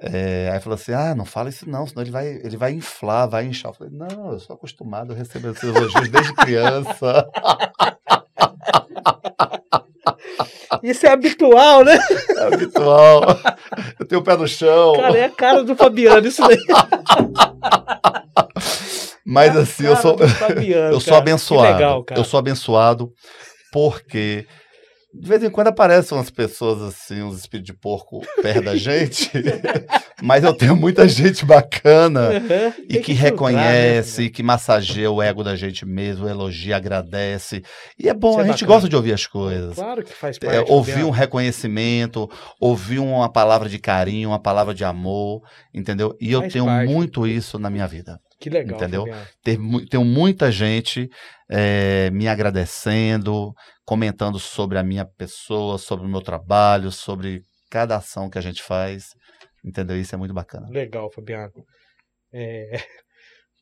É, aí falou assim: ah, não fala isso não, senão ele vai, ele vai inflar, vai inchar. Eu falei: não, eu sou acostumado a receber esses elogios desde criança. *laughs* Isso é habitual, né? É habitual. Eu tenho o pé no chão. Cara, é a cara do Fabiano, isso daí. Mas assim, eu sou, Fabiano, *laughs* eu sou cara. abençoado. Legal. Eu sou abençoado porque de vez em quando aparecem umas pessoas assim, uns espíritos de porco perto da gente, *laughs* mas eu tenho muita gente bacana Uhum. e que, filtrar, né, reconhece, e que massageia o ego da gente mesmo, elogia, agradece. E é bom, Isso é a gente bacana. gosta de ouvir as coisas. Claro que faz É, parte. ouvir um reconhecimento, ouvir uma palavra de carinho, uma palavra de amor, entendeu? E eu Faz tenho parte. muito isso na minha vida. Que legal, entendeu? Ter mu- tenho muita gente eh, me agradecendo, comentando sobre a minha pessoa, sobre o meu trabalho, sobre cada ação que a gente faz. Entendeu? Isso é muito bacana. Legal, Fabiano. É, *laughs*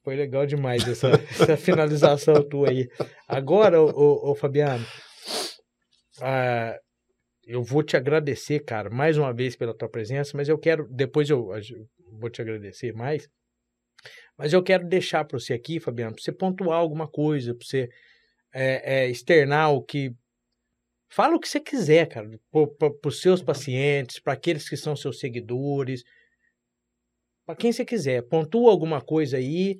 Foi legal demais essa, essa finalização *laughs* tua aí. Agora, ô, ô, Fabiano, ah, eu vou te agradecer, cara, mais uma vez pela tua presença, mas eu quero, depois eu gen- vou te agradecer mais, mas eu quero deixar para você aqui, Fabiano, para você pontuar alguma coisa, para você é, é, externar o que. Fala o que você quiser, cara, para os seus pacientes, para aqueles que são seus seguidores, para quem você quiser. Pontua alguma coisa aí.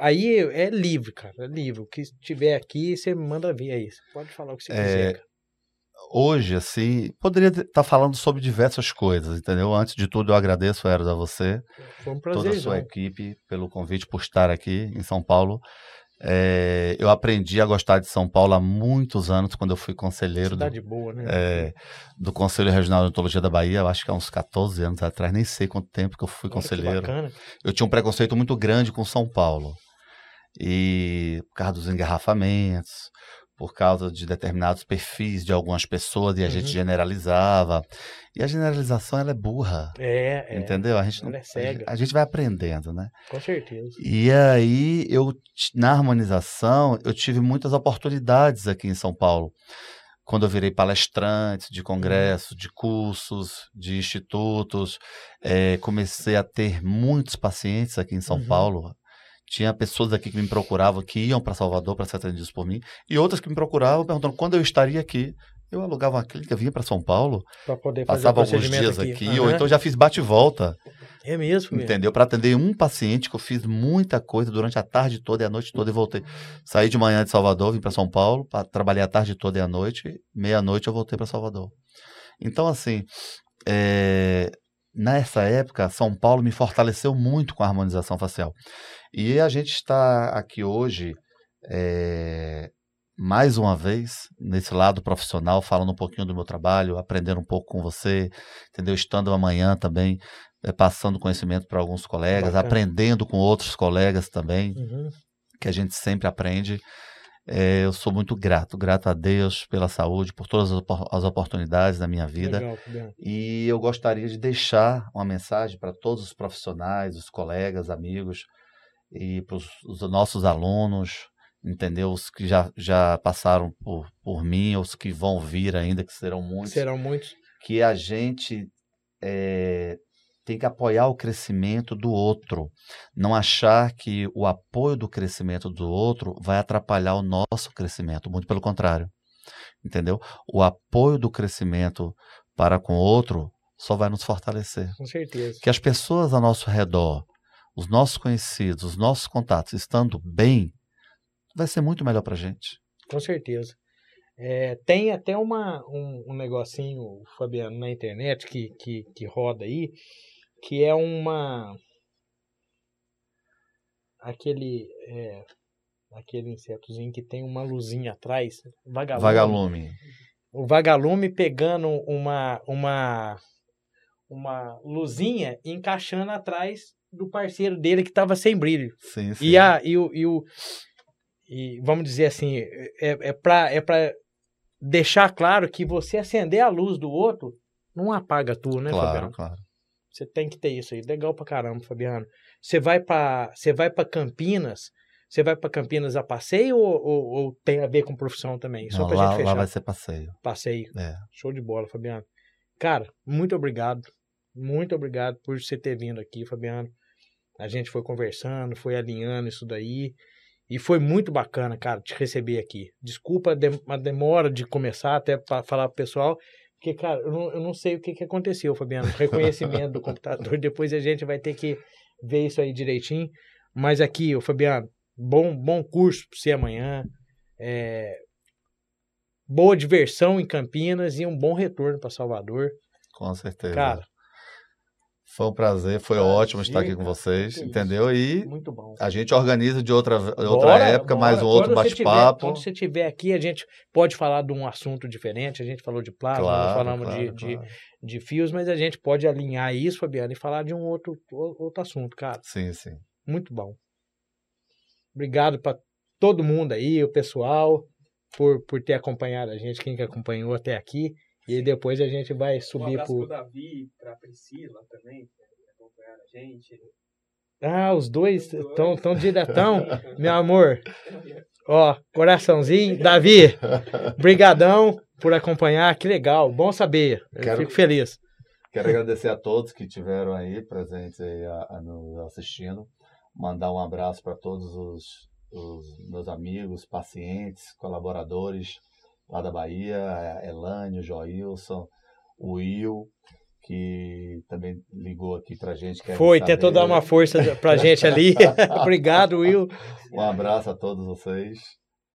Aí é livre, cara. É livre. O que tiver aqui, você manda ver aí. Você pode falar o que você É, quiser. cara. Hoje, assim, poderia estar falando sobre diversas coisas, entendeu? Antes de tudo, eu agradeço, Eros, a você, Foi um toda prazer. a sua equipe, pelo convite, por estar aqui em São Paulo. É, eu aprendi a gostar de São Paulo há muitos anos, quando eu fui conselheiro do, boa, né? é, do Conselho Regional de Odontologia da Bahia, acho que há uns 14 anos atrás, nem sei quanto tempo que eu fui Olha conselheiro. Eu tinha um preconceito muito grande com São Paulo. E por causa dos engarrafamentos, por causa de determinados perfis de algumas pessoas, e a gente Uhum. generalizava. E a generalização, ela é burra. É, é. Entendeu? A gente, não, é a gente- cega. a gente vai aprendendo, né? Com certeza. E aí, eu, na harmonização, eu tive muitas oportunidades aqui em São Paulo. Quando eu virei palestrante de congressos, de cursos, de institutos, eh, comecei a ter muitos pacientes aqui em São Uhum. Paulo. Tinha pessoas aqui que me procuravam, que iam para Salvador para ser atendidos por mim, e outras que me procuravam perguntando quando eu estaria aqui. Eu alugava uma clínica, vinha para São Paulo, Pra passava alguns dias aqui, Aham. ou então já fiz bate e volta. É mesmo. Entendeu? Para atender um paciente que eu fiz muita coisa durante a tarde toda e a noite toda e voltei. Saí de manhã de Salvador, vim para São Paulo, para trabalhar a tarde toda e a noite, meia-noite eu voltei para Salvador. Então, assim, é, nessa época, São Paulo me fortaleceu muito com a harmonização facial. E a gente está aqui hoje, é, mais uma vez, nesse lado profissional, falando um pouquinho do meu trabalho, aprendendo um pouco com você, entendeu? Estando amanhã também, é, passando conhecimento para alguns colegas, Bacana. aprendendo com outros colegas também, Uhum. que a gente sempre aprende. É, eu sou muito grato, grato a Deus pela saúde, por todas as opor- as oportunidades na minha vida. Legal. E eu gostaria de deixar uma mensagem para todos os profissionais, os colegas, amigos e para os nossos alunos, entendeu? Os que já, já passaram por, por mim, os que vão vir ainda, que serão muitos, Serão muitos. que a gente eh, tem que apoiar o crescimento do outro. Não achar que o apoio do crescimento do outro vai atrapalhar o nosso crescimento, muito pelo contrário. Entendeu? O apoio do crescimento para com o outro só vai nos fortalecer. Com certeza. Que as pessoas ao nosso redor, os nossos conhecidos, os nossos contatos, estando bem, vai ser muito melhor para a gente. Com certeza. É, tem até uma, um, um negocinho, Fabiano, na internet que, que, que roda aí, que é uma. Aquele. é, aquele insetozinho que tem uma luzinha atrás. Vagalume. Vagalume. O vagalume pegando uma, uma, uma luzinha e encaixando atrás do parceiro dele que estava sem brilho. Sim, sim. E, a, e, o, e, o, e vamos dizer assim, é, é para é pra deixar claro que você acender a luz do outro não apaga tu, né, claro, Fabiano? claro. Você tem que ter isso aí. Legal pra caramba, Fabiano. Você vai pra, você vai pra Campinas, você vai pra Campinas a passeio ou, ou, ou tem a ver com profissão também? Só Não, pra lá, gente fechar. lá vai ser passeio. Passeio. É. Show de bola, Fabiano. Cara, muito obrigado. Muito obrigado por você ter vindo aqui, Fabiano. A gente foi conversando, foi alinhando isso daí. E foi muito bacana, cara, te receber aqui. Desculpa a dem- a demora de começar, até para falar pro pessoal. Porque, cara, eu não, eu não sei o que, que aconteceu, Fabiano. Reconhecimento do computador. *laughs* Depois a gente vai ter que ver isso aí direitinho. Mas aqui, ô Fabiano, bom, bom curso para você amanhã. É, boa diversão em Campinas e um bom retorno para Salvador. Com certeza. Cara, foi um prazer, foi ótimo estar aqui com vocês, entendeu? E muito bom. a gente organiza de outra, outra Bora, época, bora. mais um outro bate-papo. Quando você estiver aqui, a gente pode falar de um assunto diferente. A gente falou de plasma, Claro, falamos claro, de, de, claro. de fios, mas a gente pode alinhar isso, Fabiano, e falar de um outro, outro assunto, cara. Sim, sim. Muito bom. Obrigado para todo mundo aí, o pessoal, por, por ter acompanhado a gente, quem que acompanhou até aqui. E aí depois a gente vai Um subir abraço pro. pro Davi, pra Priscila também, que acompanharam a gente. Ah, os dois estão tão diretão. *laughs* Meu amor, ó, coraçãozinho. Davi, brigadão por acompanhar, que legal, bom saber. Eu Quero- fico feliz. Quero agradecer a todos que tiveram aí presentes aí a, a nos assistindo. Mandar um abraço para todos os, os meus amigos, pacientes, colaboradores lá da Bahia, a Elane, o Joilson, o Will, que também ligou aqui pra gente. Foi, saber. tentou dar uma força pra gente ali. *laughs* Obrigado, Will. Um abraço a todos vocês.